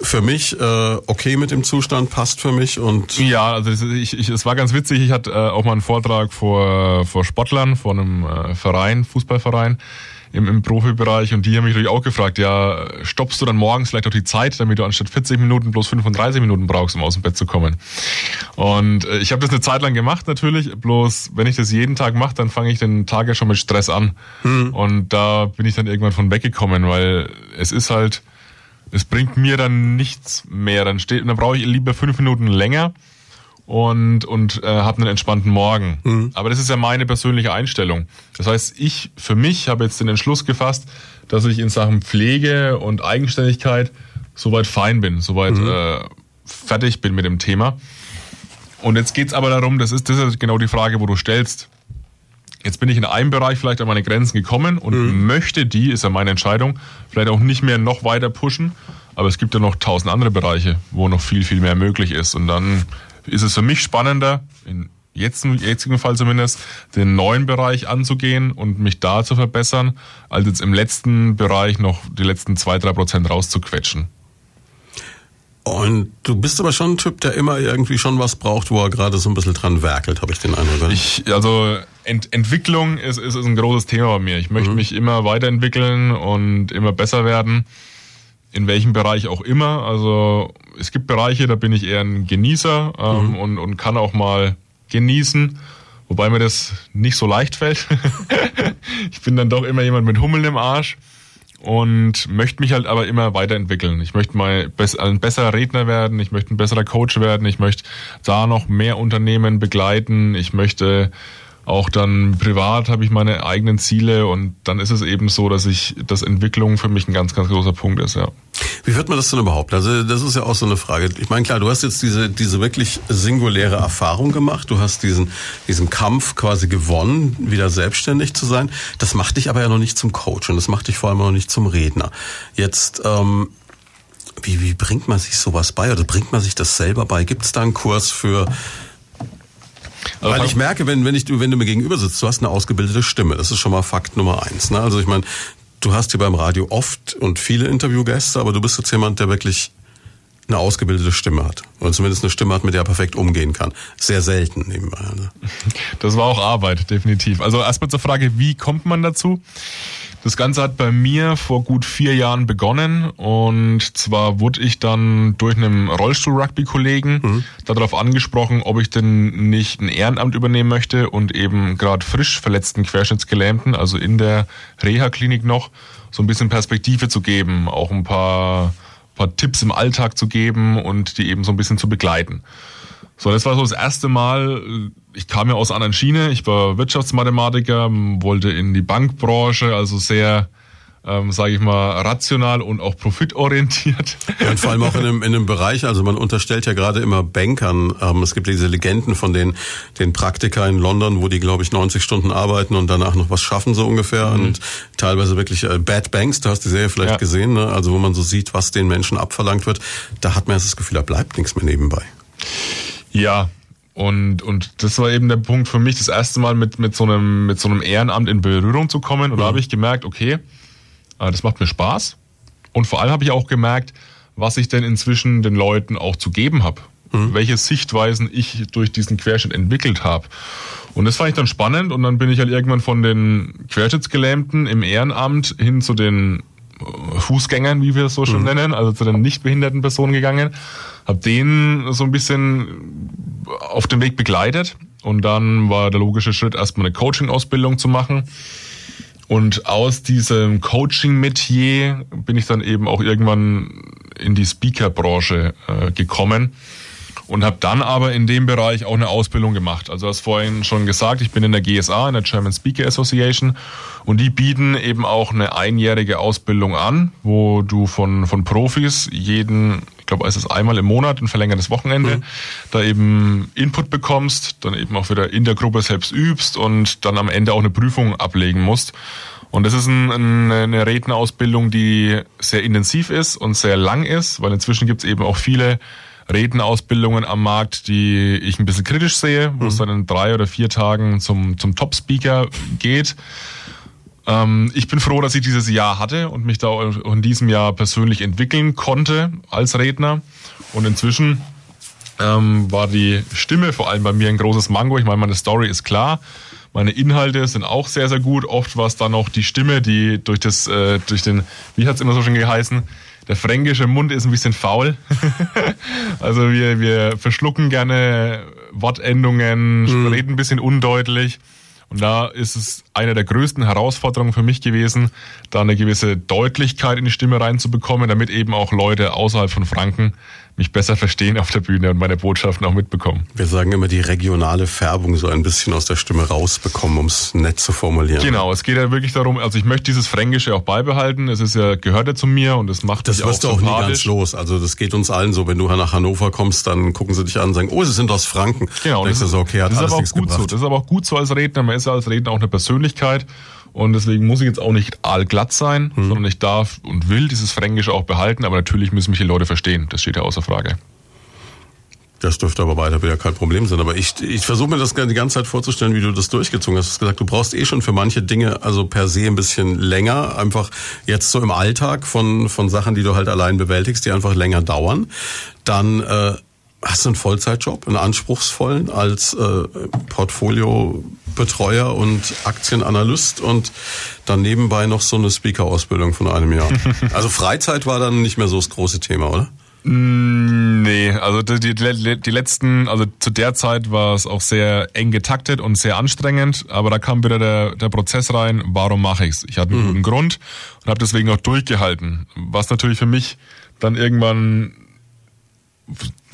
B: für mich äh, okay mit dem Zustand, passt für mich und
C: Ja, also es, ich, ich, es war ganz witzig. Ich hatte äh, auch mal einen Vortrag vor, vor Sportlern, vor einem äh, Verein, Fußballverein im, im Profibereich und die haben mich natürlich auch gefragt, ja, stoppst du dann morgens vielleicht auch die Zeit, damit du anstatt 40 Minuten bloß 35 Minuten brauchst, um aus dem Bett zu kommen. Und äh, ich habe das eine Zeit lang gemacht natürlich, bloß wenn ich das jeden Tag mache, dann fange ich den Tag ja schon mit Stress an. Und da bin ich dann irgendwann von weggekommen, weil es ist halt, es bringt mir dann nichts mehr. Dann steht, dann brauche ich lieber fünf Minuten länger und und äh, habe einen entspannten Morgen. Aber das ist ja meine persönliche Einstellung. Das heißt, ich für mich habe jetzt den Entschluss gefasst, dass ich in Sachen Pflege und Eigenständigkeit soweit fein bin, soweit äh, fertig bin mit dem Thema. Und jetzt geht's aber darum, das ist das ist genau die Frage, wo du stellst. Jetzt bin ich in einem Bereich vielleicht an meine Grenzen gekommen und möchte die, ist ja meine Entscheidung, vielleicht auch nicht mehr noch weiter pushen. Aber es gibt ja noch tausend andere Bereiche, wo noch viel, viel mehr möglich ist. Und dann ist es für mich spannender, in jetzt, im jetzigen Fall zumindest, den neuen Bereich anzugehen und mich da zu verbessern, als jetzt im letzten Bereich noch die letzten zwei, drei Prozent rauszuquetschen.
B: und du bist aber schon ein Typ, der immer irgendwie schon was braucht, wo er gerade so ein bisschen dran werkelt, habe ich den Eindruck.
C: Ich, also Ent Entwicklung ist, ist, ist ein großes Thema bei mir. Ich möchte mich immer weiterentwickeln und immer besser werden. In welchem Bereich auch immer. Also es gibt Bereiche, da bin ich eher ein Genießer ähm, und, und kann auch mal genießen. Wobei mir das nicht so leicht fällt. <laughs> ich bin dann doch immer jemand mit Hummeln im Arsch und möchte mich halt aber immer weiterentwickeln. Ich möchte mal ein besserer Redner werden, ich möchte ein besserer Coach werden, ich möchte da noch mehr Unternehmen begleiten, ich möchte auch dann privat habe ich meine eigenen Ziele und dann ist es eben so, dass ich, dass Entwicklung für mich ein ganz, ganz großer Punkt ist, ja.
B: Wie wird man das denn überhaupt? Also das ist ja auch so eine Frage. Ich meine, klar, du hast jetzt diese, diese wirklich singuläre Erfahrung gemacht. Du hast diesen, diesen Kampf quasi gewonnen, wieder selbstständig zu sein. Das macht dich aber ja noch nicht zum Coach und das macht dich vor allem noch nicht zum Redner. Jetzt, ähm, wie, wie bringt man sich sowas bei oder bringt man sich das selber bei? Gibt es da einen Kurs für...
C: Also
B: Weil ich merke, wenn, wenn, ich, wenn du mir gegenüber sitzt, du hast eine ausgebildete Stimme. Das ist schon mal Fakt Nummer eins. Ne? Also ich meine, du hast hier beim Radio oft und viele Interviewgäste, aber du bist jetzt jemand, der wirklich eine ausgebildete Stimme hat. Oder zumindest eine Stimme hat, mit der er perfekt umgehen kann. Sehr selten nebenbei. Ne?
C: Das war auch Arbeit, definitiv. Also erstmal zur Frage, wie kommt man dazu? Das Ganze hat bei mir vor gut vier Jahren begonnen und zwar wurde ich dann durch einen Rollstuhl-Rugby-Kollegen mhm. darauf angesprochen, ob ich denn nicht ein Ehrenamt übernehmen möchte und eben gerade frisch verletzten Querschnittsgelähmten, also in der Reha-Klinik noch, so ein bisschen Perspektive zu geben, auch ein paar, paar Tipps im Alltag zu geben und die eben so ein bisschen zu begleiten. So, das war so das erste Mal, ich kam ja aus einer anderen Schiene, ich war Wirtschaftsmathematiker, wollte in die Bankbranche, also sehr, ähm, sage ich mal, rational und auch profitorientiert.
B: Ja, und vor allem auch in einem, in einem Bereich, also man unterstellt ja gerade immer Bankern, ähm, es gibt diese Legenden von den, den Praktika in London, wo die, glaube ich, 90 Stunden arbeiten und danach noch was schaffen, so ungefähr. Mhm. Und teilweise wirklich äh, Bad Banks, du hast die Serie vielleicht ja. gesehen, ne? also wo man so sieht, was den Menschen abverlangt wird, da hat man jetzt das Gefühl, da bleibt nichts mehr nebenbei.
C: Ja, und, und das war eben der Punkt für mich, das erste Mal mit, mit, so, einem, mit so einem Ehrenamt in Berührung zu kommen. Und mhm. da habe ich gemerkt, okay, das macht mir Spaß. Und vor allem habe ich auch gemerkt, was ich denn inzwischen den Leuten auch zu geben habe. Mhm. Welche Sichtweisen ich durch diesen Querschnitt entwickelt habe. Und das fand ich dann spannend und dann bin ich halt irgendwann von den Querschnittsgelähmten im Ehrenamt hin zu den Fußgängern, wie wir es so schon mhm. nennen, also zu den nicht behinderten Personen gegangen, habe den so ein bisschen auf dem Weg begleitet und dann war der logische Schritt erstmal eine Coaching-Ausbildung zu machen. Und aus diesem Coaching-Metier bin ich dann eben auch irgendwann in die Speaker-Branche äh, gekommen und habe dann aber in dem Bereich auch eine Ausbildung gemacht. Also hast vorhin schon gesagt, ich bin in der GSA, in der German Speaker Association und die bieten eben auch eine einjährige Ausbildung an, wo du von, von Profis jeden, ich glaube, es ist einmal im Monat ein verlängertes Wochenende, mhm. da eben Input bekommst, dann eben auch wieder in der Gruppe selbst übst und dann am Ende auch eine Prüfung ablegen musst. Und das ist ein, ein, eine Rednerausbildung, die sehr intensiv ist und sehr lang ist, weil inzwischen gibt es eben auch viele Redenausbildungen am Markt, die ich ein bisschen kritisch sehe, wo mhm. es dann in drei oder vier Tagen zum, zum Top-Speaker geht. Ähm, ich bin froh, dass ich dieses Jahr hatte und mich da auch in diesem Jahr persönlich entwickeln konnte als Redner. Und inzwischen ähm, war die Stimme vor allem bei mir ein großes Mango. Ich meine, meine Story ist klar. Meine Inhalte sind auch sehr, sehr gut. Oft war es dann noch die Stimme, die durch das, äh, durch den, wie hat es immer so schön geheißen, der fränkische Mund ist ein bisschen faul. <laughs> also wir, wir verschlucken gerne Wortendungen, mhm. reden ein bisschen undeutlich. Und da ist es eine der größten Herausforderungen für mich gewesen, da eine gewisse Deutlichkeit in die Stimme reinzubekommen, damit eben auch Leute außerhalb von Franken mich besser verstehen auf der Bühne und meine Botschaften auch mitbekommen.
B: Wir sagen immer die regionale Färbung so ein bisschen aus der Stimme rausbekommen, um es nett zu formulieren.
C: Genau, es geht ja wirklich darum, also ich möchte dieses Fränkische auch beibehalten. Es ist ja, gehört ja zu mir und es macht
B: Das wirst du auch nie ganz los. Also das geht uns allen so. Wenn du nach Hannover kommst, dann gucken sie dich an und sagen, oh, sie sind aus Franken.
C: Genau.
B: das ist,
C: so, okay, hat das ist aber auch gut gebracht. so. Das ist aber auch gut so als Redner. Man ist ja als Redner auch eine Persönlichkeit. Und deswegen muss ich jetzt auch nicht allglatt sein, hm. sondern ich darf und will dieses Fränkische auch behalten. Aber natürlich müssen mich die Leute verstehen. Das steht ja außer Frage.
B: Das dürfte aber weiter wieder kein Problem sein. Aber ich, ich versuche mir das die ganze Zeit vorzustellen, wie du das durchgezogen hast. Du hast gesagt, du brauchst eh schon für manche Dinge also per se ein bisschen länger. Einfach jetzt so im Alltag von, von Sachen, die du halt allein bewältigst, die einfach länger dauern. Dann äh, hast du einen Vollzeitjob, einen anspruchsvollen als äh, Portfoliobetreuer und Aktienanalyst und dann nebenbei noch so eine Speaker-Ausbildung von einem Jahr. <laughs> Also Freizeit war dann nicht mehr so das große Thema, oder?
C: Mm, nee, also die, die, die letzten, also zu der Zeit war es auch sehr eng getaktet und sehr anstrengend, aber da kam wieder der, der Prozess rein, warum mache ich's? Ich hatte einen mhm. guten Grund und habe deswegen auch durchgehalten. Was natürlich für mich dann irgendwann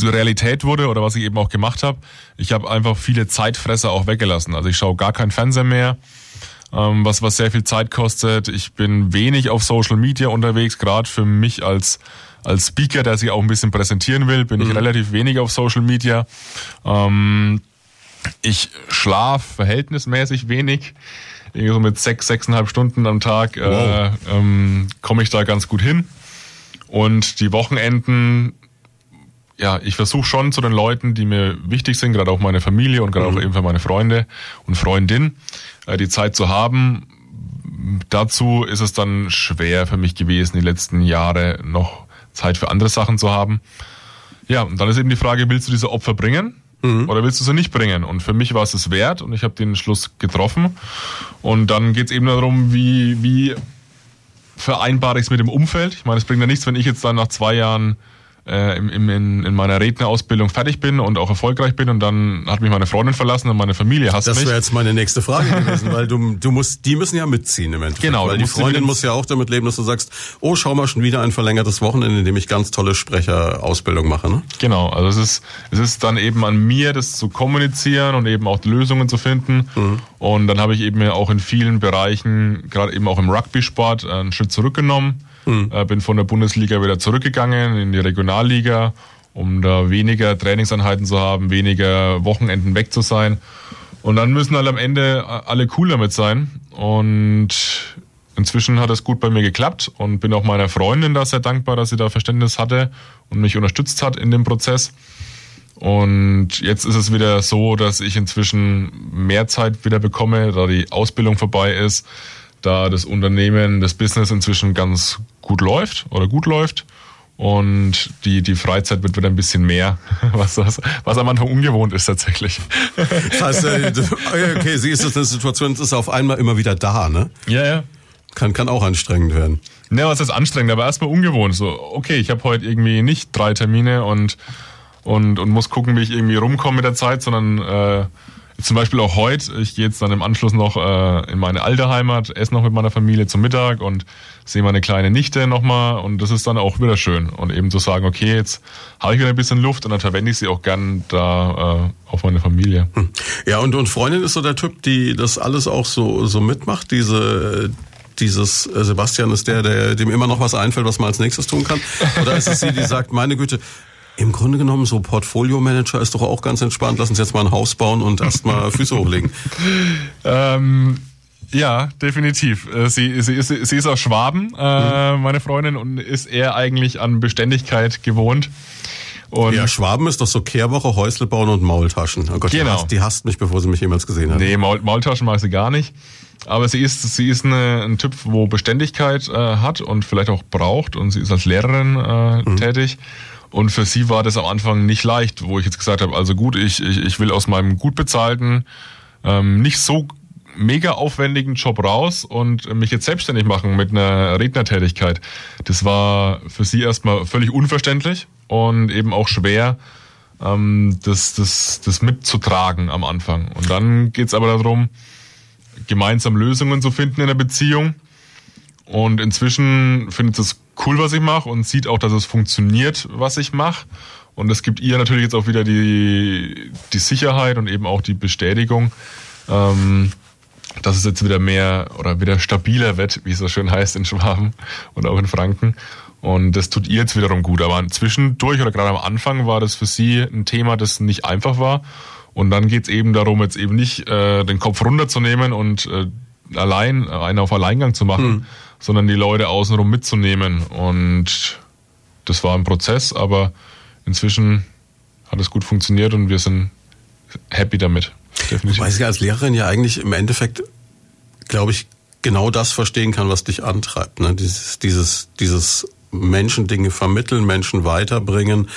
C: Realität wurde oder was ich eben auch gemacht habe. Ich habe einfach viele Zeitfresser auch weggelassen. Also ich schaue gar kein Fernseher mehr, ähm, was, was sehr viel Zeit kostet. Ich bin wenig auf Social Media unterwegs, gerade für mich als als Speaker, der sich auch ein bisschen präsentieren will, bin mhm. ich relativ wenig auf Social Media. Ähm, ich schlaf verhältnismäßig wenig. So mit sechs, sechseinhalb Stunden am Tag äh, wow. äh, ähm, komme ich da ganz gut hin. Und die Wochenenden, ja, ich versuche schon zu den Leuten, die mir wichtig sind, gerade auch meine Familie und gerade mhm. auch eben für meine Freunde und Freundin, äh, die Zeit zu haben. Dazu ist es dann schwer für mich gewesen, die letzten Jahre noch Zeit für andere Sachen zu haben. Ja, und dann ist eben die Frage, willst du diese Opfer bringen? Oder willst du sie nicht bringen? Und für mich war es es wert und ich habe den Schluss getroffen. Und dann geht es eben darum, wie, wie vereinbare ich es mit dem Umfeld. Ich meine, es bringt ja nichts, wenn ich jetzt dann nach zwei Jahren äh, im, im, in, in meiner Rednerausbildung fertig bin und auch erfolgreich bin und dann hat mich meine Freundin verlassen und meine Familie hasst
B: Das
C: mich.
B: wäre jetzt meine nächste Frage gewesen, weil du, du musst, die müssen ja mitziehen im Endeffekt.
C: Genau,
B: Weil die Freundin muss ja auch damit leben, dass du sagst, oh, schau mal, schon wieder ein verlängertes Wochenende, in dem ich ganz tolle Sprecherausbildung mache, ne?
C: Genau, also es ist, es ist dann eben an mir, das zu kommunizieren und eben auch Lösungen zu finden. Und dann habe ich eben auch in vielen Bereichen, gerade eben auch im Rugby-Sport, einen Schritt zurückgenommen. Äh, bin von der Bundesliga wieder zurückgegangen in die Regionalliga, um da weniger Trainingseinheiten zu haben, weniger Wochenenden weg zu sein. Und dann müssen halt am Ende alle cool damit sein. Und inzwischen hat es gut bei mir geklappt und bin auch meiner Freundin da sehr dankbar, dass sie da Verständnis hatte und mich unterstützt hat in dem Prozess. Und jetzt ist es wieder so, dass ich inzwischen mehr Zeit wieder bekomme, da die Ausbildung vorbei ist, da das Unternehmen, das Business inzwischen ganz gut läuft oder gut läuft. Und die, die Freizeit wird wieder ein bisschen mehr, <laughs> was, das, was am Anfang ungewohnt ist tatsächlich.
B: Das heißt, äh, <laughs> du- okay, sie ist jetzt eine Situation, es ist auf einmal immer wieder da, ne?
C: Ja, ja.
B: Kann, kann auch anstrengend werden.
C: Ne, was ist anstrengend, aber erstmal ungewohnt. So, okay, ich habe heute irgendwie nicht drei Termine und, und, und muss gucken, wie ich irgendwie rumkomme mit der Zeit, sondern äh, zum Beispiel auch heute, ich gehe jetzt dann im Anschluss noch äh, in meine alte Heimat, esse noch mit meiner Familie zum Mittag und sehe meine kleine Nichte nochmal und das ist dann auch wieder schön. Und eben zu sagen, okay, jetzt habe ich wieder ein bisschen Luft und dann verwende ich sie auch gern da äh, auf meine Familie.
B: Ja, und, und Freundin ist so der Typ, die das alles auch so, so mitmacht, diese, dieses äh, Sebastian ist der, der dem immer noch was einfällt, was man als nächstes tun kann? Oder ist es sie, die sagt, meine Güte, im Grunde genommen, so Portfolio-Manager ist doch auch ganz entspannt. Lass uns jetzt mal ein Haus bauen und erstmal <laughs> Füße hochlegen.
C: Ähm, ja, definitiv. Äh, Sie, sie, ist, sie ist aus Schwaben, äh, meine Freundin, und ist eher eigentlich an Beständigkeit gewohnt. Und
B: Ja, Schwaben ist doch so Kehrwoche, Häusle bauen und Maultaschen. Oh Gott, die,
C: Genau.
B: hasst, die hasst mich, bevor sie mich jemals gesehen hat.
C: Nee, Maul, Maultaschen mag sie gar nicht. Aber sie ist, sie ist eine, ein Typ, wo Beständigkeit äh, hat und vielleicht auch braucht. Und sie ist als Lehrerin äh, tätig. Und für sie war das am Anfang nicht leicht, wo ich jetzt gesagt habe, also gut, ich, ich, ich will aus meinem gut bezahlten, ähm, nicht so mega aufwendigen Job raus und mich jetzt selbstständig machen mit einer Rednertätigkeit. Das war für sie erstmal völlig unverständlich und eben auch schwer, ähm, das, das, das mitzutragen am Anfang. Und dann geht's aber darum, gemeinsam Lösungen zu finden in der Beziehung. Und inzwischen findet es cool, was ich mache und sieht auch, dass es funktioniert, was ich mache. Und es gibt ihr natürlich jetzt auch wieder die, die Sicherheit und eben auch die Bestätigung, ähm, dass es jetzt wieder mehr oder wieder stabiler wird, wie es so schön heißt in Schwaben und auch in Franken. Und das tut ihr jetzt wiederum gut. Aber zwischendurch oder gerade am Anfang war das für sie ein Thema, das nicht einfach war. Und dann geht's eben darum, jetzt eben nicht äh, den Kopf runterzunehmen und äh, allein einen auf Alleingang zu machen, sondern die Leute außenrum mitzunehmen. Und das war ein Prozess, aber inzwischen hat es gut funktioniert und wir sind happy damit. Definitiv.
B: Weil sie als Lehrerin ja eigentlich im Endeffekt, glaube ich, genau das verstehen kann, was dich antreibt. Ne? Dieses, dieses, dieses Menschen Dinge vermitteln, Menschen weiterbringen,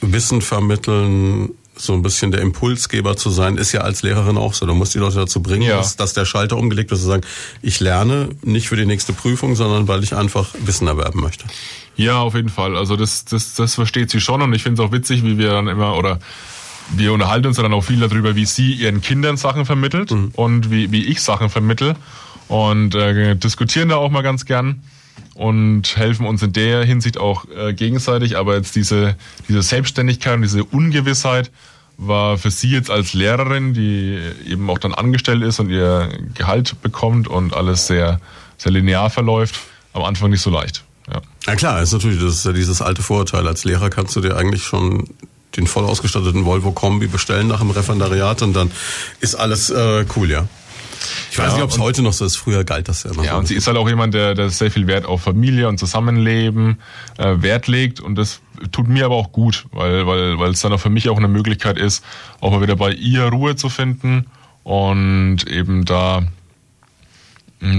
B: Wissen vermitteln, so ein bisschen der Impulsgeber zu sein, ist ja als Lehrerin auch so. Du musst die Leute dazu bringen,
C: Ja.
B: dass, dass der Schalter umgelegt wird, zu sagen, ich lerne nicht für die nächste Prüfung, sondern weil ich einfach Wissen erwerben möchte.
C: Ja, auf jeden Fall. Also das, das, das versteht sie schon und ich finde es auch witzig, wie wir dann immer oder wir unterhalten uns dann auch viel darüber, wie sie ihren Kindern Sachen vermittelt und wie, wie ich Sachen vermittel und äh, diskutieren da auch mal ganz gern und helfen uns in der Hinsicht auch äh, gegenseitig. Aber jetzt diese, diese Selbstständigkeit und diese Ungewissheit war für sie jetzt als Lehrerin, die eben auch dann angestellt ist und ihr Gehalt bekommt und alles sehr, sehr linear verläuft, am Anfang nicht so leicht. Ja.
B: Ja klar, ist natürlich, das ist ja dieses alte Vorurteil. Als Lehrer kannst du dir eigentlich schon den voll ausgestatteten Volvo Kombi bestellen nach dem Referendariat und dann ist alles äh, cool, ja. Ich weiß
C: Ja,
B: nicht, ob es heute noch so ist. Früher galt das ja immer
C: Ja,
B: so.
C: und sie ist halt auch jemand, der, der sehr viel Wert auf Familie und Zusammenleben äh, Wert legt und das tut mir aber auch gut, weil, weil, weil es dann auch für mich auch eine Möglichkeit ist, auch mal wieder bei ihr Ruhe zu finden und eben da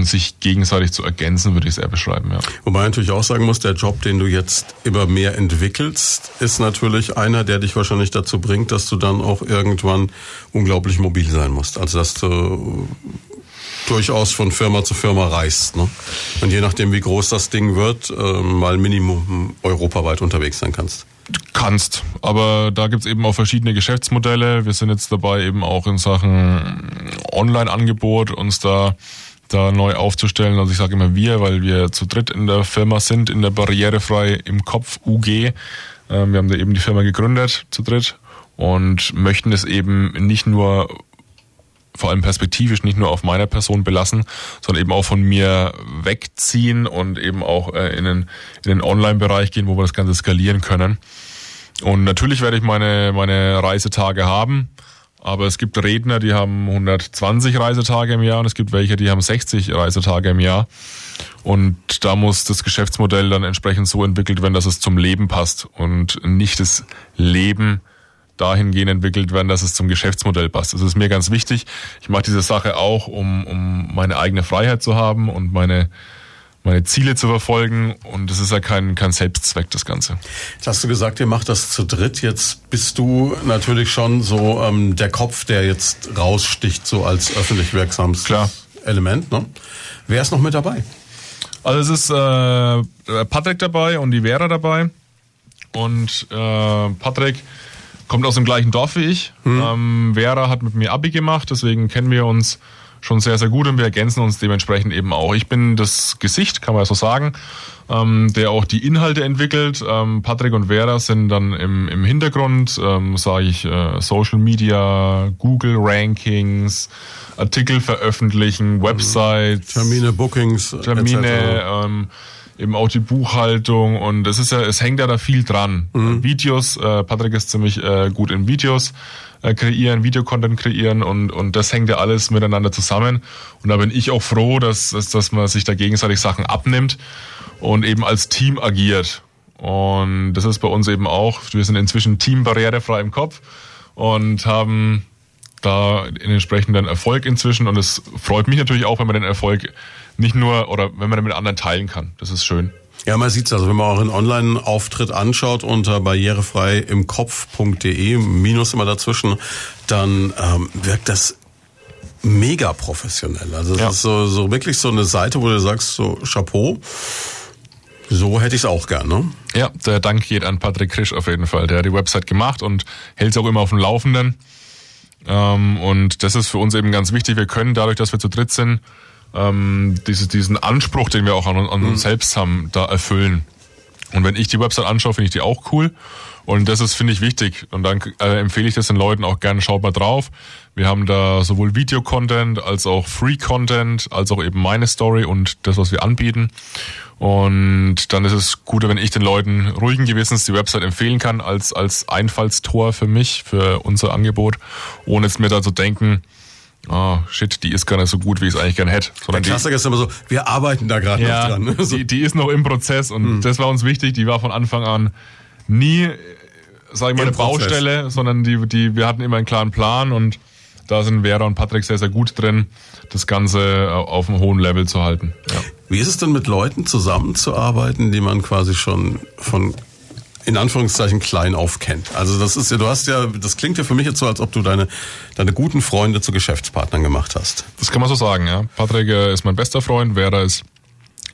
C: sich gegenseitig zu ergänzen, würde ich es eher beschreiben, ja.
B: Wobei natürlich auch sagen muss, der Job, den du jetzt immer mehr entwickelst, ist natürlich einer, der dich wahrscheinlich dazu bringt, dass du dann auch irgendwann unglaublich mobil sein musst. Also dass du durchaus von Firma zu Firma reist. Ne? Und je nachdem, wie groß das Ding wird, äh, mal Minimum europaweit unterwegs sein kannst.
C: Kannst, aber da gibt's eben auch verschiedene Geschäftsmodelle. Wir sind jetzt dabei, eben auch in Sachen Online-Angebot uns da da neu aufzustellen. Also ich sage immer wir, weil wir zu dritt in der Firma sind, in der Barrierefrei im Kopf UG. Ähm, wir haben da eben die Firma gegründet zu dritt und möchten es eben nicht nur vor allem perspektivisch nicht nur auf meiner Person belassen, sondern eben auch von mir wegziehen und eben auch äh, in den, in den Online-Bereich gehen, wo wir das Ganze skalieren können. Und natürlich werde ich meine, meine Reisetage haben, aber es gibt Redner, die haben 120 Reisetage im Jahr und es gibt welche, die haben 60 Reisetage im Jahr. Und da muss das Geschäftsmodell dann entsprechend so entwickelt werden, dass es zum Leben passt und nicht das Leben dahingehend entwickelt werden, dass es zum Geschäftsmodell passt. Das ist mir ganz wichtig. Ich mache diese Sache auch, um, um meine eigene Freiheit zu haben und meine, meine Ziele zu verfolgen. Und es ist ja kein, kein Selbstzweck, das Ganze.
B: Jetzt hast du gesagt, ihr macht das zu dritt. Jetzt bist du natürlich schon so ähm, der Kopf, der jetzt raussticht, so als öffentlich wirksames
C: Klar.
B: Element. Ne? Wer ist noch mit dabei?
C: Also es ist äh, Patrick dabei und die Vera dabei. Und äh, Patrick kommt aus dem gleichen Dorf wie ich.
B: Hm.
C: Ähm, Vera hat mit mir Abi gemacht, deswegen kennen wir uns schon sehr, sehr gut und wir ergänzen uns dementsprechend eben auch. Ich bin das Gesicht, kann man ja so sagen, ähm, der auch die Inhalte entwickelt. Ähm, Patrick und Vera sind dann im, im Hintergrund, ähm, sage ich, äh, Social Media, Google Rankings, Artikel veröffentlichen, Websites,
B: Termine, Bookings,
C: Termine, ähm, eben auch die Buchhaltung und es ist ja, es hängt ja da viel dran. Videos, äh, Patrick ist ziemlich äh, gut in Videos äh, kreieren, Videocontent kreieren und, und das hängt ja alles miteinander zusammen. Und da bin ich auch froh, dass, dass, dass man sich da gegenseitig Sachen abnimmt und eben als Team agiert. Und das ist bei uns eben auch, wir sind inzwischen Team barrierefrei im Kopf und haben da den entsprechenden Erfolg inzwischen und es freut mich natürlich auch, wenn man den Erfolg nicht nur oder wenn man den mit anderen teilen kann. Das ist schön.
B: Ja, man sieht's also, wenn man auch einen Online-Auftritt anschaut unter barrierefrei im Kopf.de, Minus immer dazwischen, dann ähm, wirkt das mega professionell. Also es
C: Ja.
B: ist so, so wirklich so eine Seite, wo du sagst, so Chapeau, so hätte ich's auch gern, ne?
C: Ja, der Dank geht an Patrick Krisch auf jeden Fall. Der hat die Website gemacht und hält sie auch immer auf dem Laufenden. Ähm, und das ist für uns eben ganz wichtig. Wir können dadurch, dass wir zu dritt sind, ähm, diese, diesen Anspruch, den wir auch an, an uns selbst haben, da erfüllen. Und wenn ich die Website anschaue, finde ich die auch cool. Und das ist, finde ich, wichtig. Und dann äh, empfehle ich das den Leuten auch gerne, schaut mal drauf. Wir haben da sowohl Video-Content als auch Free-Content, als auch eben meine Story und das, was wir anbieten. Und dann ist es gut, wenn ich den Leuten ruhigen Gewissens die Website empfehlen kann, als, als Einfallstor für mich, für unser Angebot, ohne jetzt mir da zu denken, ah, shit, die ist gar nicht so gut, wie ich es eigentlich gern hätte.
B: Der
C: Sondern die,
B: Klassiker ist immer so, wir arbeiten da gerade noch
C: ja,
B: dran. Ne? <laughs> So.
C: die, die ist noch im Prozess und
B: Hm.
C: das war uns wichtig. Die war von Anfang an nie, sag ich mal,
B: Im
C: eine
B: Prozess.
C: Baustelle, sondern die, die, wir hatten immer einen klaren Plan und da sind Vera und Patrick sehr, sehr gut drin, das Ganze auf einem hohen Level zu halten. Ja.
B: Wie ist es denn mit Leuten zusammenzuarbeiten, die man quasi schon von in Anführungszeichen klein auf kennt? Also das ist ja, du hast ja, das klingt ja für mich jetzt so, als ob du deine deine guten Freunde zu Geschäftspartnern gemacht hast.
C: Das kann man so sagen, ja. Patrick äh, ist mein bester Freund, Vera ist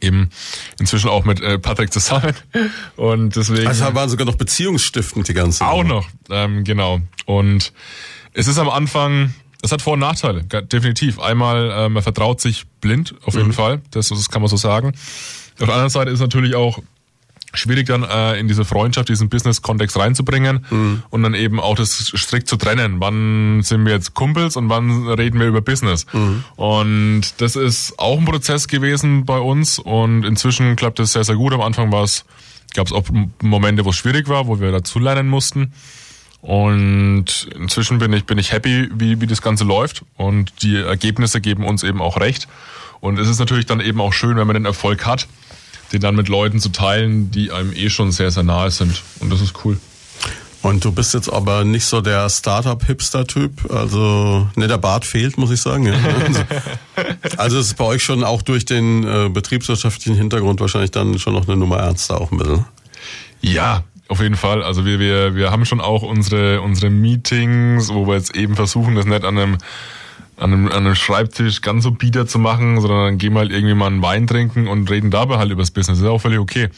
C: eben inzwischen auch mit äh, Patrick zusammen <laughs> und deswegen
B: Also waren sogar noch beziehungsstiftend die ganze.
C: auch noch, ähm, genau. Und es ist am Anfang, es hat Vor- und Nachteile, definitiv. Einmal, äh, man vertraut sich blind, auf jeden Fall, das, das kann man so sagen. Auf der anderen Seite ist natürlich auch schwierig dann äh, in diese Freundschaft, diesen Business-Kontext reinzubringen und dann eben auch das strikt zu trennen. Wann sind wir jetzt Kumpels und wann reden wir über Business? Und das ist auch ein Prozess gewesen bei uns und inzwischen klappt es sehr, sehr gut. Am Anfang war es, gab es auch Momente, wo es schwierig war, wo wir dazulernen mussten. Und inzwischen bin ich, bin ich happy, wie, wie das Ganze läuft. Und die Ergebnisse geben uns eben auch recht. Und es ist natürlich dann eben auch schön, wenn man den Erfolg hat, den dann mit Leuten zu teilen, die einem eh schon sehr, sehr nahe sind. Und das ist cool.
B: Und du bist jetzt aber nicht so der Startup-Hipster-Typ. Also, ne, der Bart fehlt, muss ich sagen. Ja. Also, <laughs> Also es ist bei euch schon auch durch den äh, betriebswirtschaftlichen Hintergrund wahrscheinlich dann schon noch eine Nummer ernster auch ein bisschen.
C: Ja, auf jeden Fall. Also wir, wir, wir haben schon auch unsere, unsere Meetings, wo wir jetzt eben versuchen, das nicht an einem, an einem, an einem Schreibtisch ganz so bieder zu machen, sondern dann gehen wir halt irgendwie mal einen Wein trinken und reden dabei halt über das Business. Das ist auch völlig okay.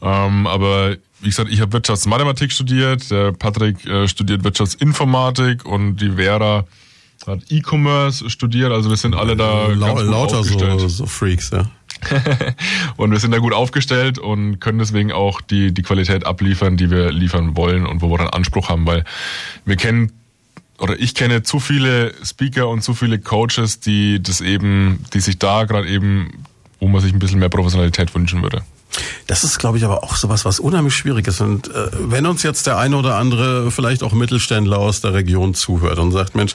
C: Ähm, aber wie gesagt, ich habe Wirtschaftsmathematik studiert, der Patrick äh, studiert Wirtschaftsinformatik und die Vera hat E-Commerce studiert. Also wir sind alle da
B: Lau
C: ganz gut
B: lauter
C: aufgestellt.
B: so, so Freaks, ja. <laughs>
C: und wir sind da gut aufgestellt und können deswegen auch die, die Qualität abliefern, die wir liefern wollen und wo wir dann Anspruch haben, weil wir kennen oder ich kenne zu viele Speaker und zu viele Coaches, die das eben, die sich da gerade eben, wo man sich ein bisschen mehr Professionalität wünschen würde.
B: Das ist, glaube ich, aber auch sowas, was unheimlich schwierig ist. Und äh, wenn uns jetzt der eine oder andere, vielleicht auch Mittelständler aus der Region zuhört und sagt, Mensch,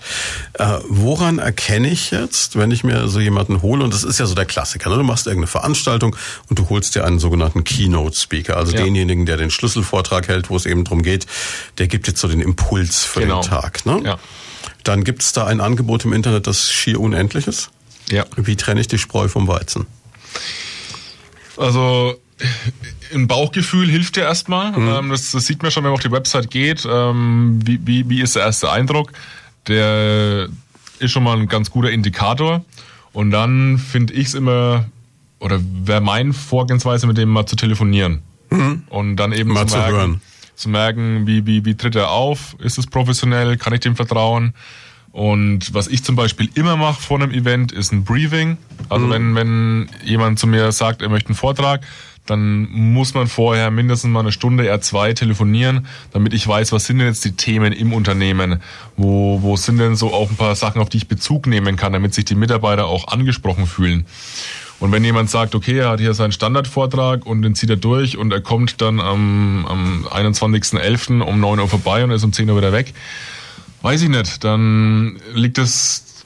B: äh, woran erkenne ich jetzt, wenn ich mir so jemanden hole? Und das ist ja so der Klassiker. Ne? Du machst irgendeine Veranstaltung und du holst dir einen sogenannten Keynote-Speaker, also
C: Ja.
B: denjenigen, der den Schlüsselvortrag hält, wo es eben drum geht, der gibt jetzt so den Impuls für
C: Genau.
B: den Tag. Ne?
C: Ja.
B: Dann gibt es da ein Angebot im Internet, das schier unendlich ist.
C: Ja.
B: Wie trenne ich die Spreu vom Weizen?
C: Also ein Bauchgefühl hilft ja erstmal. Ähm, das, das sieht man schon, wenn man auf die Website geht. Ähm, wie, wie, wie ist der erste Eindruck? Der ist schon mal ein ganz guter Indikator. Und dann finde ich es immer, oder wäre mein Vorgehensweise, mit dem mal zu telefonieren. Und dann eben
B: Mal
C: zu merken,
B: hören.
C: zu merken, wie, wie, wie tritt er auf? Ist es professionell? Kann ich dem vertrauen? Und was ich zum Beispiel immer mache vor einem Event, ist ein Briefing. Also wenn, wenn jemand zu mir sagt, er möchte einen Vortrag, dann muss man vorher mindestens mal eine Stunde, eher zwei telefonieren, damit ich weiß, was sind denn jetzt die Themen im Unternehmen? Wo, wo sind denn so auch ein paar Sachen, auf die ich Bezug nehmen kann, damit sich die Mitarbeiter auch angesprochen fühlen? Und wenn jemand sagt, okay, er hat hier seinen Standardvortrag und den zieht er durch und er kommt dann am, am 21.11. um 9 Uhr vorbei und ist um 10 Uhr wieder weg, weiß ich nicht, dann liegt es,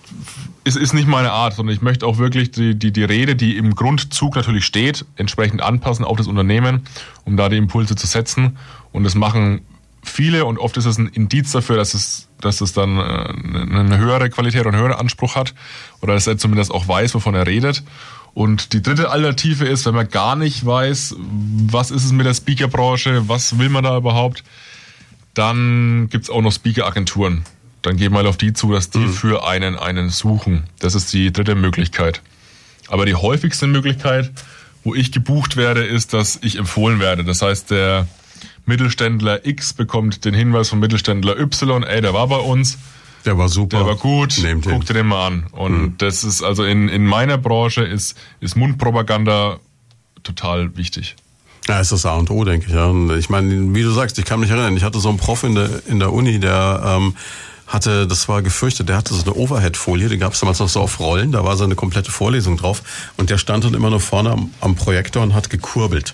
C: es ist nicht meine Art, sondern ich möchte auch wirklich die, die, die Rede, die im Grundzug natürlich steht, entsprechend anpassen auf das Unternehmen, um da die Impulse zu setzen. Und das machen viele und oft ist es ein Indiz dafür, dass es, dass es dann äh, eine höhere Qualität und einen höheren Anspruch hat oder dass er zumindest auch weiß, wovon er redet. Und die dritte Alternative ist, wenn man gar nicht weiß, was ist es mit der Speakerbranche, was will man da überhaupt, dann gibt's auch noch Speaker-Agenturen. Dann geht mal auf die zu, dass die für einen einen suchen. Das ist die dritte Möglichkeit. Aber die häufigste Möglichkeit, wo ich gebucht werde, ist, dass ich empfohlen werde. Das heißt, der Mittelständler X bekommt den Hinweis vom Mittelständler Y, ey, der war bei uns,
B: Der war super.
C: der war gut,
B: Nehmt
C: guck dir den mal an. Und das ist also in, in meiner Branche ist, ist Mundpropaganda total wichtig.
B: Ja, ist das A und O, denke ich. Ja. Und ich meine, wie du sagst, ich kann mich erinnern, ich hatte so einen Prof in der, in der Uni, der ähm, hatte, das war gefürchtet, der hatte so eine Overhead-Folie, die gab es damals noch so auf Rollen, da war so eine komplette Vorlesung drauf und der stand dann immer nur vorne am, am Projektor und hat gekurbelt.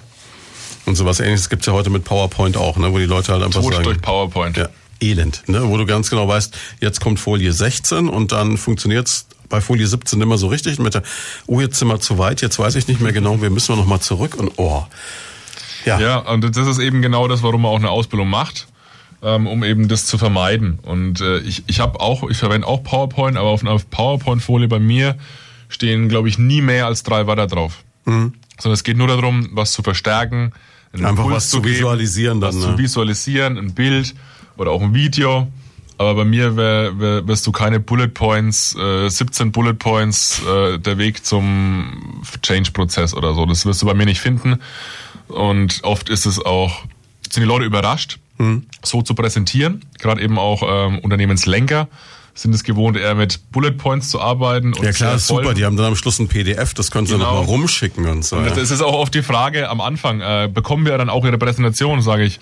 B: Und sowas ähnliches gibt's ja heute mit PowerPoint auch, ne, wo die Leute halt einfach
C: Tot
B: sagen...
C: durch PowerPoint.
B: Ja, elend, ne? wo du ganz genau weißt, jetzt kommt Folie 16 und dann funktioniert's bei Folie 17 immer so richtig mit der, oh, jetzt sind wir zu weit, jetzt weiß ich nicht mehr genau, wir müssen wir noch mal zurück und oh. Ja,
C: Ja, und das ist eben genau das, warum man auch eine Ausbildung macht, ähm, um eben das zu vermeiden. Und äh, ich, ich habe auch, ich verwende auch PowerPoint, aber auf einer PowerPoint-Folie bei mir stehen, glaube ich, nie mehr als drei Wörter drauf. Sondern es geht nur darum, was zu verstärken, einen
B: Einfach
C: Impuls
B: was zu visualisieren
C: was
B: dann,
C: zu
B: ne?
C: visualisieren, ein Bild oder auch ein Video. Aber bei mir wär, wär, wirst du keine Bullet Points, äh, 17 Bullet Points, äh, der Weg zum Change-Prozess oder so. Das wirst du bei mir nicht finden. Und oft ist es auch, sind die Leute überrascht,
B: Hm.
C: so zu präsentieren. Gerade eben auch ähm, Unternehmenslenker sind es gewohnt, eher mit Bullet Points zu arbeiten. Und
B: ja klar, super, die haben dann am Schluss ein PDF, das können sie
C: Genau.
B: noch mal rumschicken und so.
C: und
B: ja.
C: das ist auch oft die Frage am Anfang, äh, bekommen wir dann auch Ihre Präsentation? Sage ich,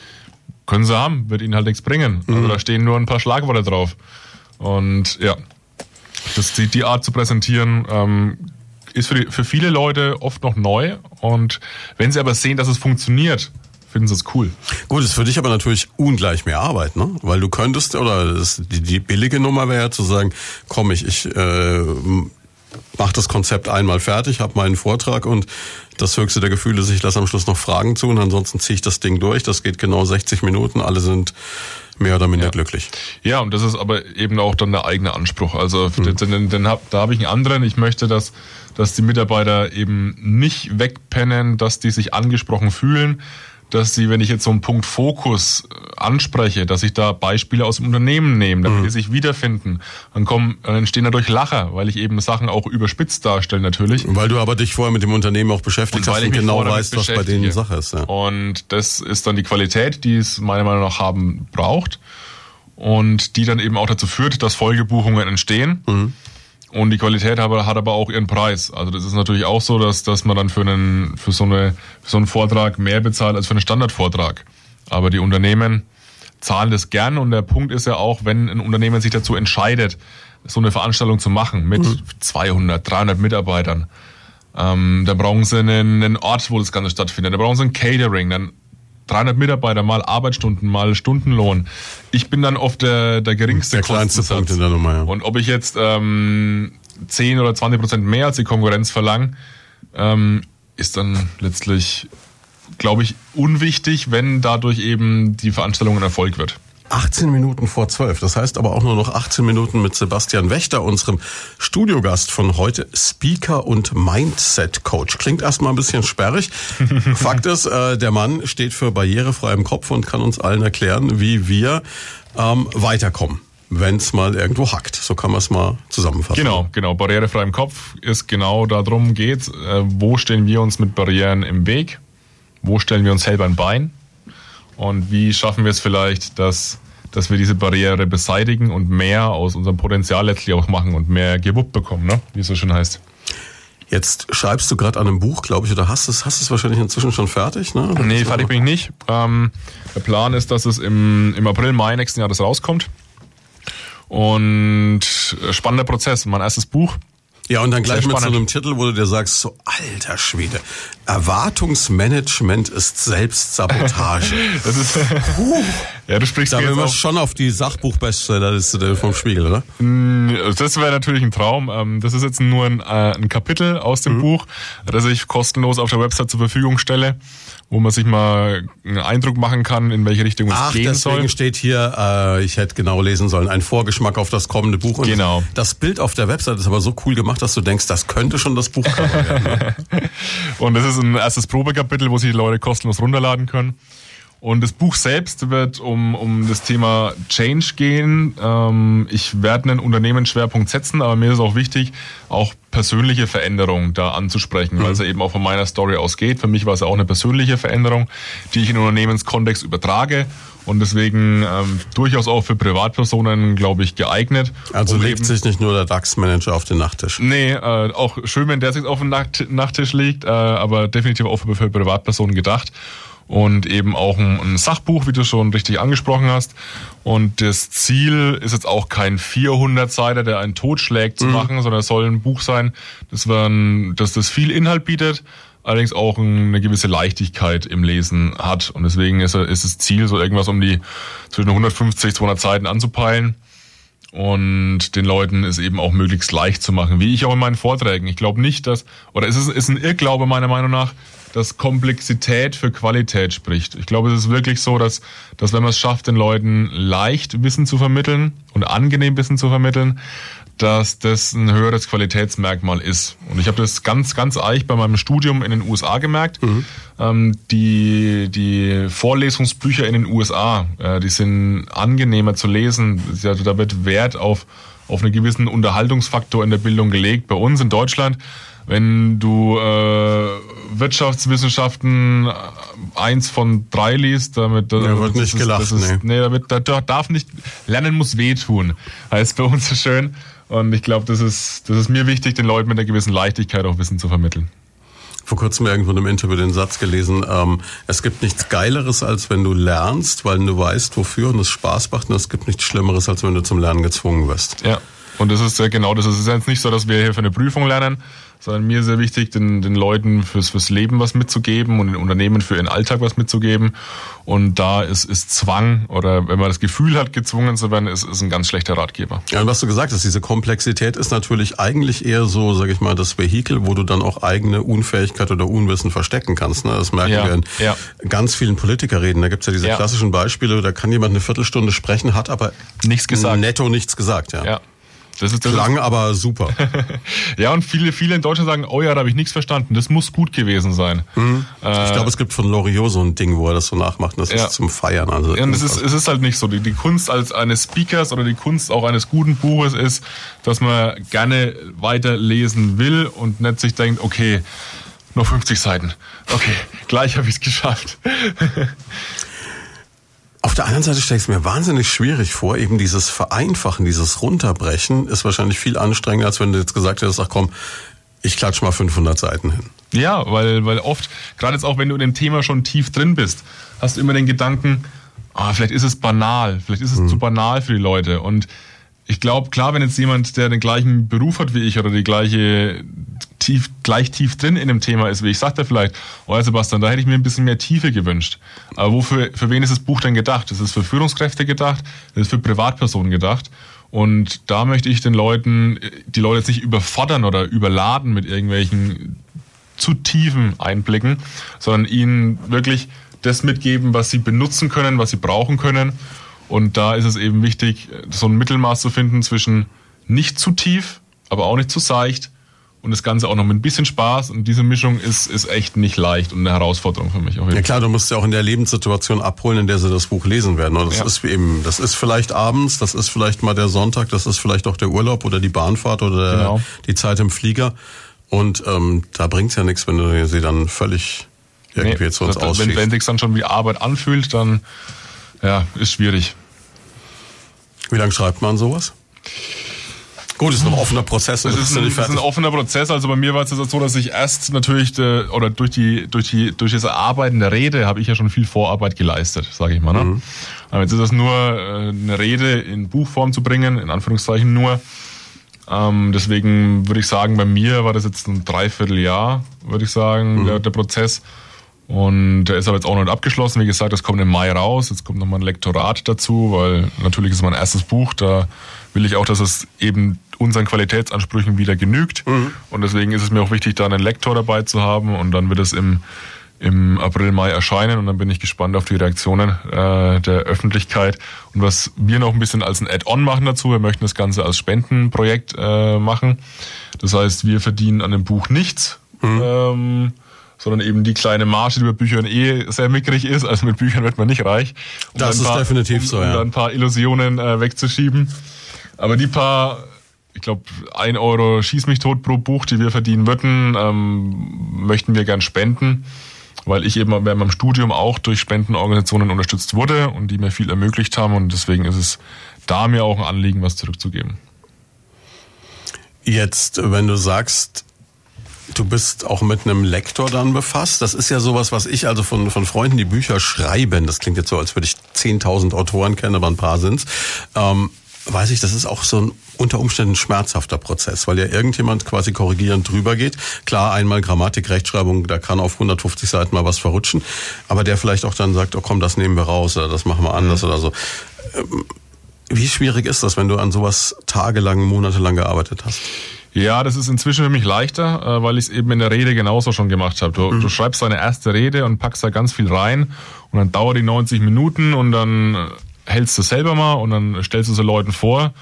C: können Sie haben, wird Ihnen halt nichts bringen.
B: Mhm.
C: Also da stehen nur ein paar Schlagworte drauf. Und ja, das, die, die Art zu präsentieren ähm, ist für, die, für viele Leute oft noch neu. Und wenn sie aber sehen, dass es funktioniert, finden sie es cool.
B: Gut, ist für dich aber natürlich ungleich mehr Arbeit, ne? Weil du könntest, oder das, die, die billige Nummer wäre ja zu sagen, komm, ich, ich äh, mach das Konzept einmal fertig, hab meinen Vortrag und das höchste der Gefühle ist, ich lasse am Schluss noch Fragen zu und ansonsten ziehe ich das Ding durch. Das geht genau 60 Minuten, alle sind mehr oder minder glücklich.
C: Ja, und das ist aber eben auch dann der eigene Anspruch. Also den, den, den hab, da habe ich einen anderen. Ich möchte, dass, dass die Mitarbeiter eben nicht wegpennen, dass die sich angesprochen fühlen, dass sie, wenn ich jetzt so einen Punkt Fokus äh, anspreche, dass ich da Beispiele aus dem Unternehmen nehme, damit die sich wiederfinden. Dann kommen, dann entstehen dadurch Lacher, weil ich eben Sachen auch überspitzt darstelle natürlich.
B: Weil du aber dich vorher mit dem Unternehmen auch beschäftigt
C: Und
B: hast
C: weil
B: und genau weißt, was bei denen. Sache ist. Ja.
C: Und das ist dann die Qualität, die es meiner Meinung nach haben braucht. Und die dann eben auch dazu führt, dass Folgebuchungen entstehen. Und die Qualität aber, hat aber auch ihren Preis. Also das ist natürlich auch so, dass, dass man dann für einen, für so eine, für so einen Vortrag mehr bezahlt als für einen Standardvortrag. Aber die Unternehmen zahlen das gern und der Punkt ist ja auch, wenn ein Unternehmen sich dazu entscheidet, so eine Veranstaltung zu machen mit 200, 300 Mitarbeitern, ähm, dann brauchen sie einen, einen Ort, wo das Ganze stattfindet. Dann brauchen sie ein Catering, dann 300 Mitarbeiter, mal Arbeitsstunden, mal Stundenlohn. Ich bin dann oft der, der geringste
B: Der kleinste. Punkt in der Nummer, ja.
C: Und ob ich jetzt ähm, 10 oder 20 Prozent mehr als die Konkurrenz verlange, ähm, ist dann letztlich, glaube ich, unwichtig, wenn dadurch eben die Veranstaltung ein Erfolg wird.
B: 18 Minuten vor 12. Das heißt aber auch nur noch 18 Minuten mit Sebastian Wächter, unserem Studiogast von heute, Speaker und Mindset Coach. Klingt erstmal ein bisschen sperrig. <laughs> Fakt ist, äh, der Mann steht für barrierefrei im Kopf und kann uns allen erklären, wie wir ähm, weiterkommen, wenn es mal irgendwo hackt. So kann man es mal zusammenfassen.
C: Genau, genau. Barrierefrei im Kopf ist genau darum geht, äh, wo stellen wir uns mit Barrieren im Weg? Wo stellen wir uns selber ein Bein? Und wie schaffen wir es vielleicht, dass, dass wir diese Barriere beseitigen und mehr aus unserem Potenzial letztlich auch machen und mehr gewuppt bekommen, ne? wie es so schön heißt.
B: Jetzt schreibst du gerade an einem Buch, glaube ich, oder hast es, hast es wahrscheinlich inzwischen schon fertig? Ne?
C: Nee, fertig bin ich nicht. Ähm, der Plan ist, dass es im, im April, Mai nächsten Jahres rauskommt. Und äh, spannender Prozess. Mein erstes Buch.
B: Ja, und dann gleich mit so einem Titel, wo du dir sagst, so alter Schwede, Erwartungsmanagement ist Selbstsabotage. <laughs>
C: Das ist, ja, du sprichst
B: da
C: jetzt auf,
B: schon auf die Sachbuchbestsellerliste vom Spiegel, oder?
C: Das wäre natürlich ein Traum. Ähm, Das ist jetzt nur ein, äh, ein Kapitel aus
B: Mhm.
C: dem Buch, das ich kostenlos auf der Website zur Verfügung stelle, wo man sich mal einen Eindruck machen kann, in welche Richtung es
B: Ach,
C: gehen
B: deswegen
C: soll.
B: steht hier, äh, ich hätte genau lesen sollen, ein Vorgeschmack auf das kommende Buch. Und
C: Genau.
B: Das Bild auf der Website ist aber so cool gemacht, dass du denkst, das könnte schon das Buchcover werden. Ne? <laughs>
C: Und das ist ein erstes Probekapitel, wo sich die Leute kostenlos runterladen können. Und das Buch selbst wird um, um das Thema Change gehen. Ähm, ich werde einen Unternehmensschwerpunkt setzen, aber mir ist auch wichtig, auch persönliche Veränderungen da anzusprechen, weil es ja eben auch von meiner Story ausgeht. Für mich war es ja auch eine persönliche Veränderung, die ich in den Unternehmenskontext übertrage und deswegen ähm, durchaus auch für Privatpersonen, glaube ich, geeignet.
B: Also
C: um
B: legt
C: eben-
B: sich nicht nur der DAX-Manager auf den Nachttisch.
C: Nee, äh, auch schön, wenn der sich auf dem Nacht Nachttisch liegt, äh, aber definitiv auch für, für Privatpersonen gedacht. Und eben auch ein, ein Sachbuch, wie du schon richtig angesprochen hast. Und das Ziel ist jetzt auch kein 400-Seiter, der einen totschlägt zu machen, sondern es soll ein Buch sein, das, ein, dass das viel Inhalt bietet, allerdings auch eine gewisse Leichtigkeit im Lesen hat. Und deswegen ist, ist das Ziel, so irgendwas um die zwischen 150, 200 Seiten anzupeilen und den Leuten es eben auch möglichst leicht zu machen, wie ich auch in meinen Vorträgen. Ich glaube nicht, dass, oder es ist, ist ein Irrglaube meiner Meinung nach, dass Komplexität für Qualität spricht. Ich glaube, es ist wirklich so, dass, dass wenn man es schafft, den Leuten leicht Wissen zu vermitteln und angenehm Wissen zu vermitteln, dass das ein höheres Qualitätsmerkmal ist. Und ich habe das ganz, ganz eich bei meinem Studium in den USA gemerkt. Ähm, die, die Vorlesungsbücher in den USA, äh, die sind angenehmer zu lesen. Ja, Da wird Wert auf, auf einen gewissen Unterhaltungsfaktor in der Bildung gelegt. Bei uns in Deutschland, wenn du äh, Wirtschaftswissenschaften äh, eins von drei liest, damit
B: Ja, wird
C: das
B: nicht
C: ist-
B: gelacht,
C: ist,
B: nee.
C: nee, damit da, da darf nicht lernen muss wehtun, heißt bei uns so schön. Und ich glaube, das ist das ist mir wichtig, den Leuten mit einer gewissen Leichtigkeit auch Wissen zu vermitteln.
B: Vor kurzem irgendwo in einem Interview den Satz gelesen, ähm, es gibt nichts Geileres, als wenn du lernst, weil du weißt, wofür und es Spaß macht. Und es gibt nichts Schlimmeres, als wenn du zum Lernen gezwungen wirst.
C: Ja. Und das ist ja genau das. Es ist jetzt nicht so, dass wir hier für eine Prüfung lernen, sondern mir sehr wichtig, den, den Leuten fürs, fürs Leben was mitzugeben und den Unternehmen für ihren Alltag was mitzugeben. Und da ist, ist Zwang oder wenn man das Gefühl hat, gezwungen zu werden, ist, ist ein ganz schlechter Ratgeber.
B: Ja, und was du gesagt hast, diese Komplexität ist natürlich eigentlich eher so, sag ich mal, das Vehikel, wo du dann auch eigene Unfähigkeit oder Unwissen verstecken kannst. Ne? Das merken
C: Ja,
B: wir in
C: ja.
B: ganz vielen Politikerreden. Da gibt's ja diese
C: Ja.
B: klassischen Beispiele, da kann jemand eine Viertelstunde sprechen, hat aber
C: Nichts gesagt.
B: netto nichts gesagt. Ja.
C: Das ist, das
B: Klang aber super.
C: ist, <laughs> ja, und viele, viele in Deutschland sagen, oh ja, da habe ich nichts verstanden. Das muss gut gewesen sein.
B: ich glaube, es gibt von Loriot so ein Ding, wo er das so nachmacht. und Das
C: Ja.
B: ist zum Feiern. Also
C: Ja, und es ist, es ist halt nicht so. Die, die Kunst als eines Speakers oder die Kunst auch eines guten Buches ist, dass man gerne weiterlesen will und nicht sich denkt, okay, nur 50 Seiten. Okay, gleich habe ich es geschafft. <laughs>
B: Auf der anderen Seite stelle ich es mir wahnsinnig schwierig vor, eben dieses Vereinfachen, dieses Runterbrechen ist wahrscheinlich viel anstrengender, als wenn du jetzt gesagt hättest, ach komm, ich klatsch mal 500 Seiten hin.
C: Ja, weil, weil oft, gerade jetzt auch wenn du in dem Thema schon tief drin bist, hast du immer den Gedanken, ah, vielleicht ist es banal, vielleicht ist es zu banal für die Leute. Und ich glaube, klar, wenn jetzt jemand, der den gleichen Beruf hat wie ich oder die gleiche tief, gleich tief drin in dem Thema ist wie ich, sagt er vielleicht, oh Sebastian, da hätte ich mir ein bisschen mehr Tiefe gewünscht. Aber wofür, für wen ist das Buch denn gedacht? Das ist für Führungskräfte gedacht, das ist für Privatpersonen gedacht. Und da möchte ich den Leuten, die Leute jetzt nicht überfordern oder überladen mit irgendwelchen zu tiefen Einblicken, sondern ihnen wirklich das mitgeben, was sie benutzen können, was sie brauchen können. Und da ist es eben wichtig, so ein Mittelmaß zu finden zwischen nicht zu tief, aber auch nicht zu seicht und das Ganze auch noch mit ein bisschen Spaß. Und diese Mischung ist, ist echt nicht leicht und eine Herausforderung für mich. Auf jeden
B: Ja klar, du musst ja auch in der Lebenssituation abholen, in der sie das Buch lesen werden. Und das
C: Ja.
B: ist eben, das ist vielleicht abends, das ist vielleicht mal der Sonntag, das ist vielleicht auch der Urlaub oder die Bahnfahrt oder
C: Genau.
B: die Zeit im Flieger. Und ähm, da bringt's ja nichts, wenn du sie dann völlig irgendwie jetzt sonst
C: das- wenn,
B: ausschießt.
C: wenn sich's dann schon wie Arbeit anfühlt, dann ja, ist schwierig.
B: Wie lange schreibt man sowas? Gut, ist noch ein offener Prozess.
C: Das
B: das
C: ist, ein, das ist ein offener Prozess. Also bei mir war es jetzt so, dass ich erst natürlich äh, oder durch die durch die durch das Erarbeiten der Rede habe ich ja schon viel Vorarbeit geleistet, sage ich mal. Ne?
B: Mhm.
C: Aber jetzt ist es nur äh, eine Rede in Buchform zu bringen, in Anführungszeichen nur. Ähm, deswegen würde ich sagen, bei mir war das jetzt ein Dreivierteljahr, würde ich sagen,
B: Mhm.
C: der, der Prozess. Und der ist aber jetzt auch noch nicht abgeschlossen. Wie gesagt, das kommt im Mai raus. Jetzt kommt nochmal ein Lektorat dazu, weil natürlich ist es mein erstes Buch. Da will ich auch, dass es eben unseren Qualitätsansprüchen wieder genügt. Und deswegen ist es mir auch wichtig, da einen Lektor dabei zu haben. Und dann wird es im, im April, Mai erscheinen. Und dann bin ich gespannt auf die Reaktionen äh, der Öffentlichkeit. Und was wir noch ein bisschen als ein Add-on machen dazu, wir möchten das Ganze als Spendenprojekt äh, machen. Das heißt, wir verdienen an dem Buch nichts. Ähm, sondern eben die kleine Marge, die bei Büchern eh sehr mickrig ist. Also mit Büchern wird man nicht reich. Um
B: Das ist
C: paar,
B: definitiv
C: um,
B: so,
C: um
B: ja.
C: da ein paar Illusionen äh, wegzuschieben. Aber die paar, ich glaube, ein Euro schieß mich tot pro Buch, die wir verdienen würden, ähm, möchten wir gern spenden, weil ich eben während meinem Studium auch durch Spendenorganisationen unterstützt wurde und die mir viel ermöglicht haben und deswegen ist es da mir auch ein Anliegen, was zurückzugeben.
B: Jetzt, wenn du sagst, du bist auch mit einem Lektor dann befasst, das ist ja sowas, was ich also von, von Freunden, die Bücher schreiben, das klingt jetzt so, als würde ich 10.000 Autoren kennen, aber ein paar sind's, ähm, weiß ich, das ist auch so ein unter Umständen schmerzhafter Prozess, weil ja irgendjemand quasi korrigierend drüber geht. Klar, einmal Grammatik, Rechtschreibung, da kann auf 150 Seiten mal was verrutschen, aber der vielleicht auch dann sagt, oh komm, das nehmen wir raus oder das machen wir anders oder so. Ähm, Wie schwierig ist das, wenn du an sowas tagelang, monatelang gearbeitet hast?
C: Ja, das ist inzwischen für mich leichter, äh, weil ich es eben in der Rede genauso schon gemacht habe. Du, du schreibst deine erste Rede und packst da ganz viel rein und dann dauert die 90 Minuten und dann äh, hältst du selber mal und dann stellst du so Leuten vor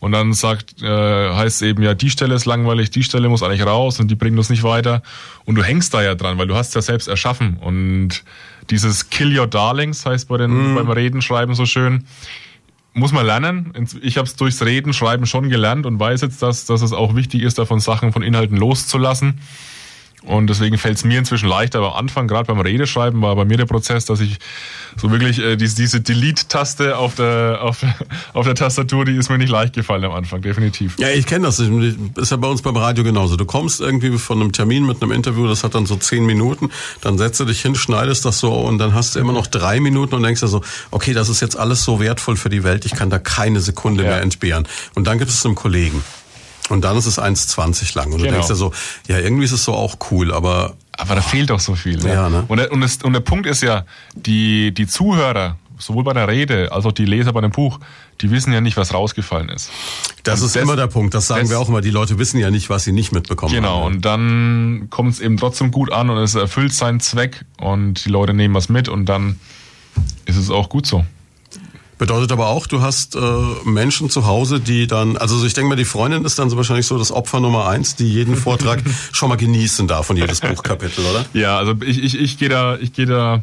C: und dann sagt, äh, heißt eben ja, die Stelle ist langweilig, die Stelle muss eigentlich raus und die bringt uns nicht weiter und du hängst da ja dran, weil du hast ja selbst erschaffen und dieses Kill Your Darlings heißt bei den beim Redenschreiben so schön muss man lernen. Ich habe es durchs Reden, Schreiben schon gelernt und weiß jetzt, dass, dass es auch wichtig ist, davon Sachen von Inhalten loszulassen. Und deswegen fällt es mir inzwischen leichter. Aber am Anfang, gerade beim Redeschreiben, war bei mir der Prozess, dass ich so wirklich äh, diese, diese Delete-Taste auf der, auf, <laughs> auf der Tastatur, die ist mir nicht leicht gefallen am Anfang, definitiv.
B: Ja, ich kenne das. Ist ja bei uns beim Radio genauso. Du kommst irgendwie von einem Termin mit einem Interview, das hat dann so zehn Minuten, dann setzt du dich hin, schneidest das so und dann hast du immer noch drei Minuten und denkst dir so, okay, das ist jetzt alles so wertvoll für die Welt, ich kann da keine Sekunde
C: Ja.
B: mehr entbehren. Und dann gibt es einen Kollegen. Und dann ist es 1,20 lang. Und du
C: Genau.
B: denkst dir so, ja, irgendwie ist es so auch cool, aber
C: Aber da fehlt doch so viel. Ne?
B: Ja, ne?
C: Und, der, und, das, und der Punkt ist ja, die, die Zuhörer, sowohl bei der Rede als auch die Leser bei dem Buch, die wissen ja nicht, was rausgefallen ist.
B: das
C: Und
B: ist
C: das-
B: immer der Punkt. Das sagen
C: das-
B: wir auch immer. Die Leute wissen ja nicht, was sie nicht mitbekommen
C: Genau,
B: haben.
C: und dann kommt es eben trotzdem gut an und es erfüllt seinen Zweck und die Leute nehmen was mit und dann ist es auch gut so.
B: Bedeutet aber auch, du hast äh, Menschen zu Hause, die dann, also ich denke mal, die Freundin ist dann so wahrscheinlich so das Opfer Nummer eins, die jeden <laughs> Vortrag schon mal genießen darf von jedes Buchkapitel, oder?
C: Ja, also ich, ich, ich gehe da, ich gehe da,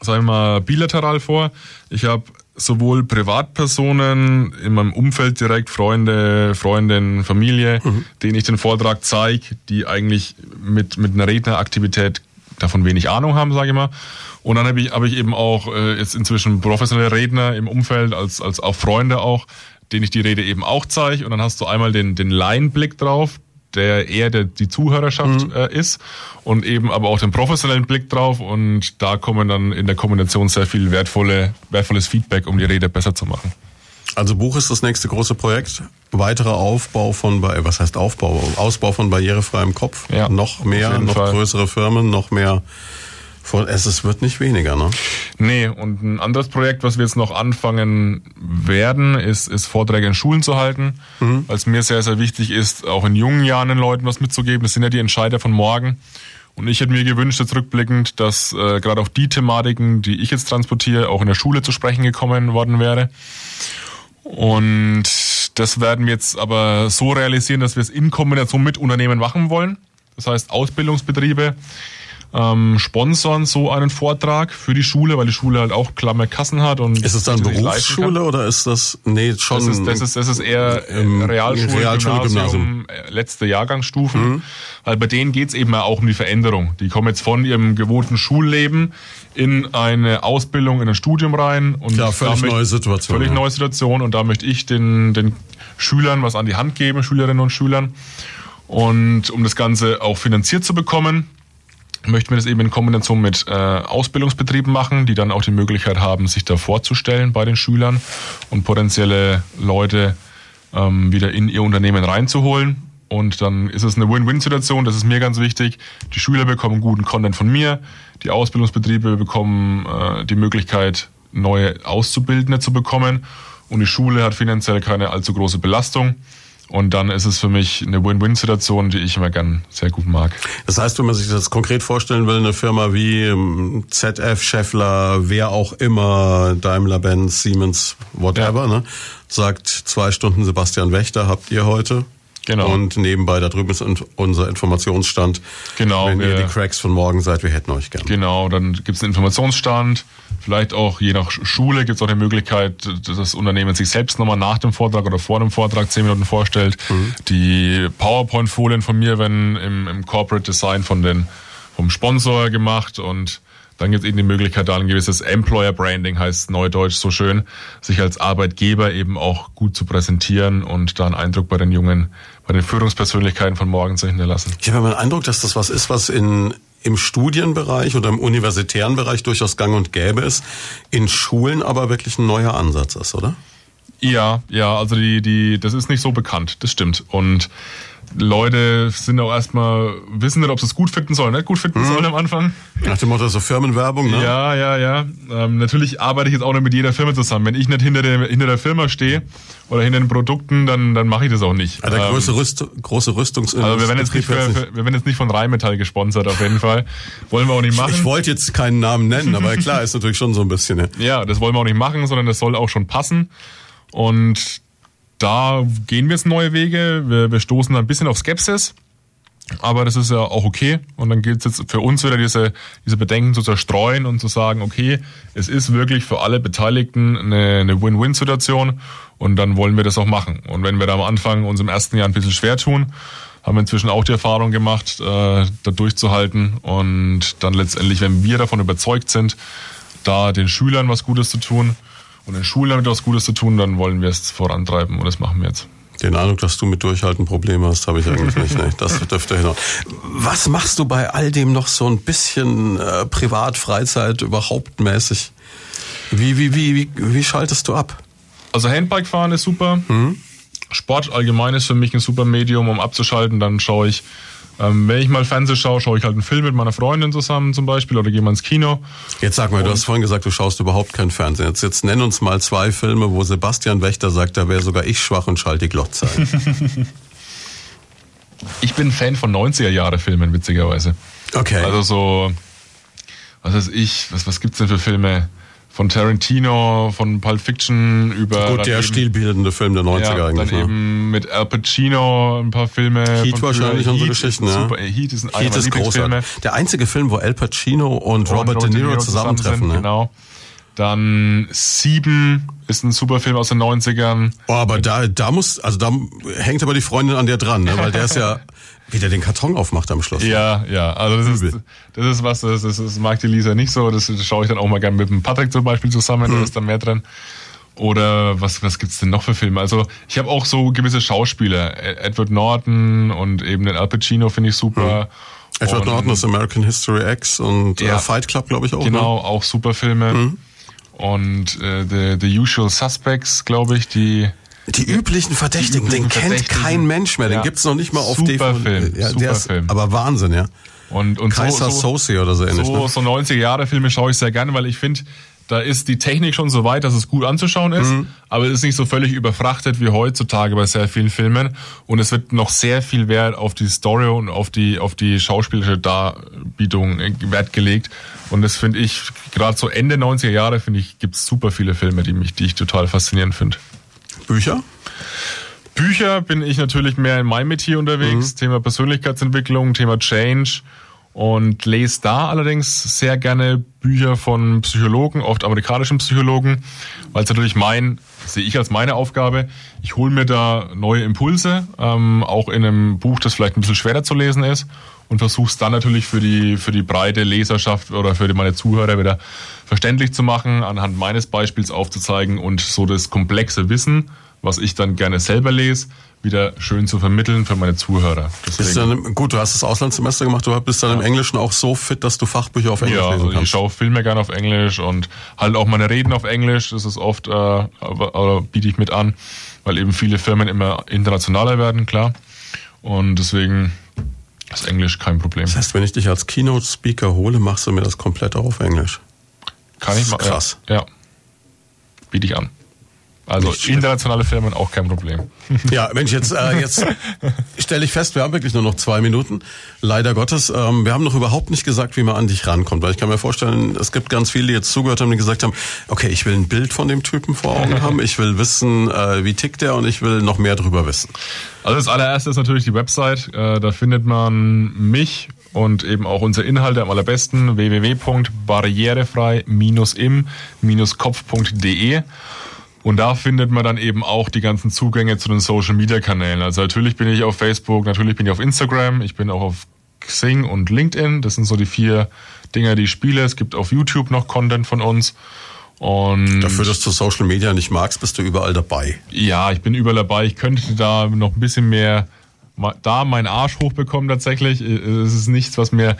C: sagen wir mal, bilateral vor. Ich habe sowohl Privatpersonen in meinem Umfeld direkt, Freunde, Freundin, Familie, denen ich den Vortrag zeige, die eigentlich mit, mit einer Redneraktivität davon wenig Ahnung haben, sage ich mal. Und dann habe ich, habe ich eben auch äh, jetzt inzwischen professionelle Redner im Umfeld, als, als auch Freunde auch, denen ich die Rede eben auch zeige. Und dann hast du einmal den, den Laienblick drauf, der eher der, die Zuhörerschaft äh, ist und eben aber auch den professionellen Blick drauf und da kommen dann in der Kombination sehr viel wertvolle, wertvolles Feedback, um die Rede besser zu machen.
B: Also Buch ist das nächste große Projekt. Weiterer Aufbau von, Ba- was heißt Aufbau? Ausbau von barrierefreiem Kopf.
C: Ja,
B: noch mehr, noch
C: Fall.
B: größere Firmen, noch mehr. Von, es, es wird nicht weniger, ne?
C: Nee, und ein anderes Projekt, was wir jetzt noch anfangen werden, ist, ist Vorträge in Schulen zu halten, weil es mir sehr, sehr wichtig ist, auch in jungen Jahren den Leuten was mitzugeben. Das sind ja die Entscheider von morgen. Und ich hätte mir gewünscht, jetzt rückblickend, dass äh, gerade auch die Thematiken, die ich jetzt transportiere, auch in der Schule zu sprechen gekommen worden wäre. Und das werden wir jetzt aber so realisieren, dass wir es in Kombination mit Unternehmen machen wollen. Das heißt, Ausbildungsbetriebe ähm, sponsern so einen Vortrag für die Schule, weil die Schule halt auch klamme Kassen hat. Und
B: Ist es dann. Berufsschule oder ist das, nee, schon.
C: Das ist, das ist, das ist eher äh,
B: Ähm,
C: Realschule,
B: Realschule,
C: Gymnasium, äh, letzte Jahrgangsstufen. Weil bei denen geht's eben auch um die Veränderung. Die kommen jetzt von ihrem gewohnten Schulleben in eine Ausbildung, in ein Studium rein. Und
B: Klar, völlig
C: da möcht-
B: neue Situation,
C: Völlig
B: ja.
C: neue Situation. Und da möchte ich den, den Schülern was an die Hand geben, Schülerinnen und Schülern. Und um das Ganze auch finanziert zu bekommen, möchten wir das eben in Kombination mit äh, Ausbildungsbetrieben machen, die dann auch die Möglichkeit haben, sich da vorzustellen bei den Schülern und potenzielle Leute ähm, wieder in ihr Unternehmen reinzuholen. Und dann ist es eine Win-Win-Situation, das ist mir ganz wichtig. Die Schüler bekommen guten Content von mir, die Ausbildungsbetriebe bekommen äh, die Möglichkeit, neue Auszubildende zu bekommen und die Schule hat finanziell keine allzu große Belastung. Und dann ist es für mich eine Win-Win-Situation, die ich immer gern sehr gut mag.
B: Das heißt, wenn man sich das konkret vorstellen will, eine Firma wie ähm, ZF, Scheffler, wer auch immer, Daimler, Benz, Siemens, whatever, ne, sagt zwei Stunden Sebastian Wächter habt ihr heute.
C: Genau.
B: Und nebenbei da drüben ist unser Informationsstand.
C: Genau,
B: Wenn ihr die Cracks von morgen seid, wir hätten euch gern.
C: Genau, dann gibt es einen Informationsstand. Vielleicht auch je nach Schule gibt es auch die Möglichkeit, dass das Unternehmen sich selbst nochmal nach dem Vortrag oder vor dem Vortrag zehn Minuten vorstellt. Die PowerPoint-Folien von mir werden im, im Corporate Design von den, vom Sponsor gemacht und dann gibt es eben die Möglichkeit, da ein gewisses Employer Branding, heißt Neudeutsch so schön, sich als Arbeitgeber eben auch gut zu präsentieren und da einen Eindruck bei den jungen, bei den Führungspersönlichkeiten von morgen zu hinterlassen.
B: Ich habe immer den Eindruck, dass das was ist, was in, im Studienbereich oder im universitären Bereich durchaus gang und gäbe ist, in Schulen aber wirklich ein neuer Ansatz ist, oder?
C: Ja, ja, also die, die, das ist nicht so bekannt, das stimmt. Und Leute sind auch erstmal, wissen nicht, ob sie es gut finden sollen, nicht gut finden sollen am Anfang.
B: Nach dem Motto so Firmenwerbung, ne?
C: Ja, ja, ja. Ähm, natürlich arbeite ich jetzt auch nicht mit jeder Firma zusammen. Wenn ich nicht hinter der, hinter der Firma stehe oder hinter den Produkten, dann, dann mache ich das auch nicht.
B: Ja, der
C: Ähm,
B: größte, Rüst, große Rüstungsindustrie.
C: also wir werden, jetzt nicht für, für, wir werden jetzt nicht von Rheinmetall gesponsert, auf jeden Fall. Wollen wir auch nicht machen.
B: Ich wollte jetzt keinen Namen nennen, aber klar, ist natürlich schon so ein bisschen. Ne? <laughs>
C: Ja, das wollen wir auch nicht machen, sondern das soll auch schon passen. Und da gehen wir jetzt neue Wege. Wir, wir stoßen da ein bisschen auf Skepsis. Aber das ist ja auch okay. Und dann gilt es jetzt für uns wieder, diese, diese Bedenken zu zerstreuen und zu sagen, okay, es ist wirklich für alle Beteiligten eine, eine Win-Win-Situation. Und dann wollen wir das auch machen. Und wenn wir da am Anfang uns im ersten Jahr ein bisschen schwer tun, haben inzwischen auch die Erfahrung gemacht, äh, da durchzuhalten und dann letztendlich, wenn wir davon überzeugt sind, da den Schülern was Gutes zu tun und den Schulen damit was Gutes zu tun, dann wollen wir es vorantreiben und das machen wir jetzt.
B: Den Eindruck, dass du mit Durchhalten Probleme hast, habe ich eigentlich nicht. Ne? Das dürfte hin. Was machst du bei all dem noch so ein bisschen äh, Privat, Freizeit, überhaupt mäßig? Wie, wie, wie, wie, wie schaltest du ab?
C: Also Handbike fahren ist super. Mhm. Sport allgemein ist für mich ein super Medium, um abzuschalten. Dann schaue ich ähm, wenn ich mal Fernsehen schaue, schaue ich halt einen Film mit meiner Freundin zusammen zum Beispiel oder gehe mal ins Kino.
B: Jetzt sag mal, du hast vorhin gesagt, du schaust überhaupt kein Fernsehen. Jetzt, jetzt nenn uns mal zwei Filme, wo Sebastian Wächter sagt, da wäre sogar ich schwach und schalte die Glotze ein. <laughs>
C: ich bin Fan von 90er-Jahre-Filmen, witzigerweise.
B: Okay.
C: Also so, was weiß ich, was, was gibt's denn für Filme? Von Tarantino, von Pulp Fiction über.
B: Gut, der eben, stilbildende Film der 90er
C: ja,
B: eigentlich.
C: Dann eben mit Al Pacino ein paar Filme.
B: Heat wahrscheinlich unsere Geschichten,
C: ja.
B: Super,
C: Heat ist ein
B: Heat ist großartig. Der einzige Film, wo Al Pacino und, und Robert, Robert, De Niro, zusammentreffen. Zusammen
C: sind, ne? Genau. Dann Sieben ist ein super Film aus den 90ern.
B: Oh, aber da, da muss, also da hängt aber die Freundin an dir dran, ne? weil der ist ja <laughs> Wie der den Karton aufmacht am Schluss.
C: Ja, ja. Also das ist, das ist was, das, das, das mag die Lisa nicht so. Das, das schaue ich dann auch mal gerne mit dem Patrick zum Beispiel zusammen, mhm. da ist dann mehr drin. Oder was, was gibt's denn noch für Filme? Also ich habe auch so gewisse Schauspieler. Edward Norton und eben den Al Pacino finde ich super.
B: Mhm. Edward und, Norton ist American History X und äh, ja, Fight Club, glaube ich, auch.
C: Genau,
B: ne?
C: auch super Filme. Mhm. Und äh, the, the Usual Suspects, glaube ich, die
B: die üblichen Verdächtigen, den kennt kein Mensch mehr, den ja. gibt's noch nicht mal auf
C: Super DVD. Film.
B: Ja,
C: Super
B: der ist
C: Film.
B: aber Wahnsinn, ja.
C: Und, und
B: Kaiser
C: so,
B: Soße oder so ähnlich.
C: So,
B: ne?
C: so 90er-Jahre-Filme schaue ich sehr gerne, weil ich finde, da ist die Technik schon so weit, dass es gut anzuschauen ist, mhm. aber es ist nicht so völlig überfrachtet wie heutzutage bei sehr vielen Filmen und es wird noch sehr viel Wert auf die Story und auf die auf die schauspielerische Darbietung Wert gelegt und das finde ich gerade so Ende 90er Jahre finde ich gibt's super viele Filme, die mich die ich total faszinierend finde.
B: Bücher?
C: Bücher bin ich natürlich mehr in meinem Metier unterwegs. Mhm. Thema Persönlichkeitsentwicklung, Thema Change. Und lese da allerdings sehr gerne Bücher von Psychologen, oft amerikanischen Psychologen, weil es natürlich mein, sehe ich als meine Aufgabe, ich hole mir da neue Impulse, ähm, auch in einem Buch, das vielleicht ein bisschen schwerer zu lesen ist und versuche es dann natürlich für die, für die breite Leserschaft oder für meine Zuhörer wieder verständlich zu machen, anhand meines Beispiels aufzuzeigen und so das komplexe Wissen was ich dann gerne selber lese, wieder schön zu vermitteln für meine Zuhörer.
B: Bist dann, gut, du hast das Auslandssemester gemacht, du bist dann ja. im Englischen auch so fit, dass du Fachbücher auf Englisch
C: ja,
B: lesen kannst.
C: ich schaue Filme gerne auf Englisch und halt auch meine Reden auf Englisch. Das ist oft, äh, aber, biete ich mit an, weil eben viele Firmen immer internationaler werden, klar. Und deswegen ist Englisch kein Problem.
B: Das heißt, wenn ich dich als Keynote-Speaker hole, machst du mir das komplett auch auf Englisch.
C: Kann ich
B: mal. Krass.
C: Ja. ja. Biete ich an. Also internationale Firmen auch kein Problem. <laughs>
B: Ja, Mensch, jetzt, äh, jetzt <laughs> stelle ich fest, wir haben wirklich nur noch zwei Minuten. Leider Gottes. Ähm, wir haben noch überhaupt nicht gesagt, wie man an dich rankommt. Weil ich kann mir vorstellen, es gibt ganz viele, die jetzt zugehört haben, die gesagt haben, okay, ich will ein Bild von dem Typen vor Augen <laughs> haben, ich will wissen, äh, wie tickt der und ich will noch mehr drüber wissen.
C: Also das allererste ist natürlich die Website. Äh, da findet man mich und eben auch unsere Inhalte am allerbesten www.barrierefrei-im-kopf.de und da findet man dann eben auch die ganzen Zugänge zu den Social Media Kanälen. Also natürlich bin ich auf Facebook, natürlich bin ich auf Instagram, ich bin auch auf Xing und LinkedIn. Das sind so die vier Dinger, die ich spiele. Es gibt auf YouTube noch Content von uns. Und
B: Dafür, dass du Social Media nicht magst, bist du überall dabei.
C: Ja, ich bin überall dabei. Ich könnte da noch ein bisschen mehr da meinen Arsch hochbekommen tatsächlich. Es ist nichts, was mir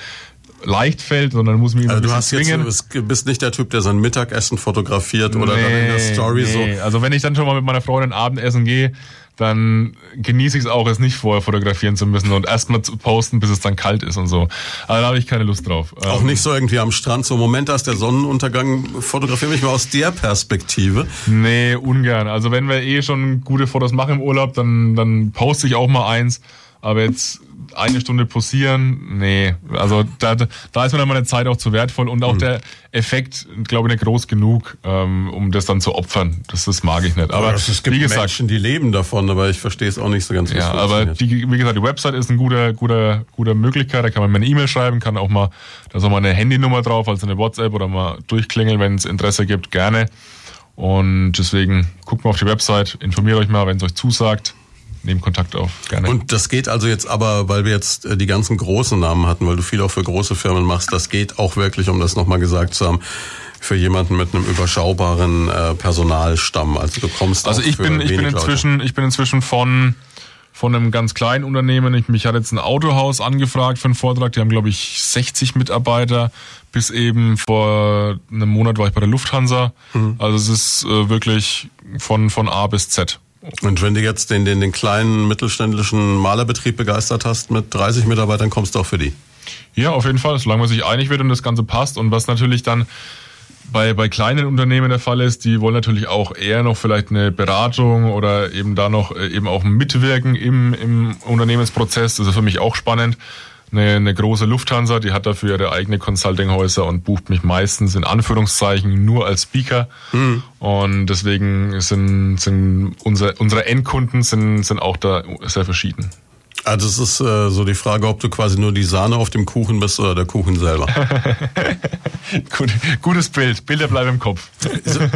C: leicht fällt, sondern muss mich
B: also du hast zwingen. jetzt, du bist nicht der Typ, der sein Mittagessen fotografiert oder nee, dann in der Story nee.
C: so. Also wenn ich dann schon mal mit meiner Freundin Abendessen gehe, dann genieße ich es auch, es nicht vorher fotografieren zu müssen und erstmal zu posten, bis es dann kalt ist und so. Aber da habe ich keine Lust drauf.
B: Auch ähm, nicht so irgendwie am Strand, so Moment, da ist der Sonnenuntergang, fotografiere mich mal aus der Perspektive.
C: Nee, ungern. Also wenn wir eh schon gute Fotos machen im Urlaub, dann, dann poste ich auch mal eins. Aber jetzt eine Stunde posieren, nee. Also da, da ist mir dann meine Zeit auch zu wertvoll und auch mhm. der Effekt, glaube ich, nicht groß genug, ähm, um das dann zu opfern. Das, das mag ich nicht. Aber
B: ja, es gibt wie gesagt, Menschen, die leben davon, aber ich verstehe es auch nicht so ganz.
C: Ja, aber die, wie gesagt, die Website ist eine gute, gute, gute Möglichkeit. Da kann man mir eine E-Mail schreiben, kann auch mal, da ist auch mal eine Handynummer drauf, also eine WhatsApp oder mal durchklingeln, wenn es Interesse gibt, gerne. Und deswegen guckt mal auf die Website, informiert euch mal, wenn es euch zusagt nehmen Kontakt auf. Gerne.
B: Und das geht also jetzt aber, weil wir jetzt äh, die ganzen großen Namen hatten, weil du viel auch für große Firmen machst, das geht auch wirklich, um das nochmal gesagt zu haben, für jemanden mit einem überschaubaren äh, Personalstamm. Also du kommst
C: Also ich
B: für
C: bin, ich bin
B: wenig Leute.
C: inzwischen, ich bin inzwischen von von einem ganz kleinen Unternehmen. Ich, mich hat jetzt ein Autohaus angefragt für einen Vortrag. Die haben, glaube ich, 60 Mitarbeiter. Bis eben vor einem Monat war ich bei der Lufthansa.
B: Mhm.
C: Also es ist äh, wirklich von, von A bis Z.
B: Und wenn du jetzt den, den, den kleinen mittelständischen Malerbetrieb begeistert hast mit 30 Mitarbeitern, kommst du auch für die.
C: Ja, auf jeden Fall, solange man sich einig wird und das Ganze passt. Und was natürlich dann bei, bei kleinen Unternehmen der Fall ist, die wollen natürlich auch eher noch vielleicht eine Beratung oder eben da noch äh, eben auch mitwirken im, im Unternehmensprozess. Das ist für mich auch spannend. Eine, eine große Lufthansa, die hat dafür ihre eigene Consultinghäuser und bucht mich meistens in Anführungszeichen nur als Speaker. Und deswegen sind, sind unsere, unsere Endkunden sind, sind auch da sehr verschieden.
B: Also es ist äh, so die Frage, ob du quasi nur die Sahne auf dem Kuchen bist oder der Kuchen selber. <laughs>
C: Gut, gutes Bild. Bilder bleiben im Kopf.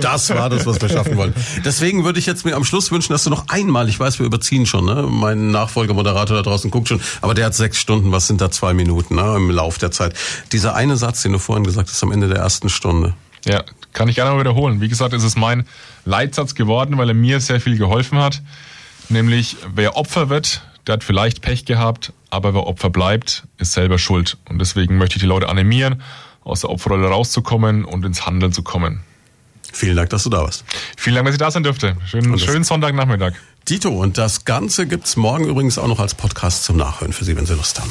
B: Das war das, was wir schaffen wollten. Deswegen würde ich jetzt mir am Schluss wünschen, dass du noch einmal, ich weiß, wir überziehen schon, ne? mein Nachfolgemoderator da draußen guckt schon, aber der hat sechs Stunden, was sind da zwei Minuten ne? im Lauf der Zeit. Dieser eine Satz, den du vorhin gesagt hast, am Ende der ersten Stunde.
C: Ja, kann ich gerne mal wiederholen. Wie gesagt, es ist mein Leitsatz geworden, weil er mir sehr viel geholfen hat. Nämlich, wer Opfer wird, der hat vielleicht Pech gehabt, aber wer Opfer bleibt, ist selber schuld. Und deswegen möchte ich die Leute animieren, aus der Opferrolle rauszukommen und ins Handeln zu kommen.
B: Vielen Dank, dass du da warst.
C: Vielen Dank, dass ich da sein dürfte. Schönen, schönen Sonntagnachmittag.
B: Dito, und das Ganze gibt's morgen übrigens auch noch als Podcast zum Nachhören für Sie, wenn Sie Lust haben.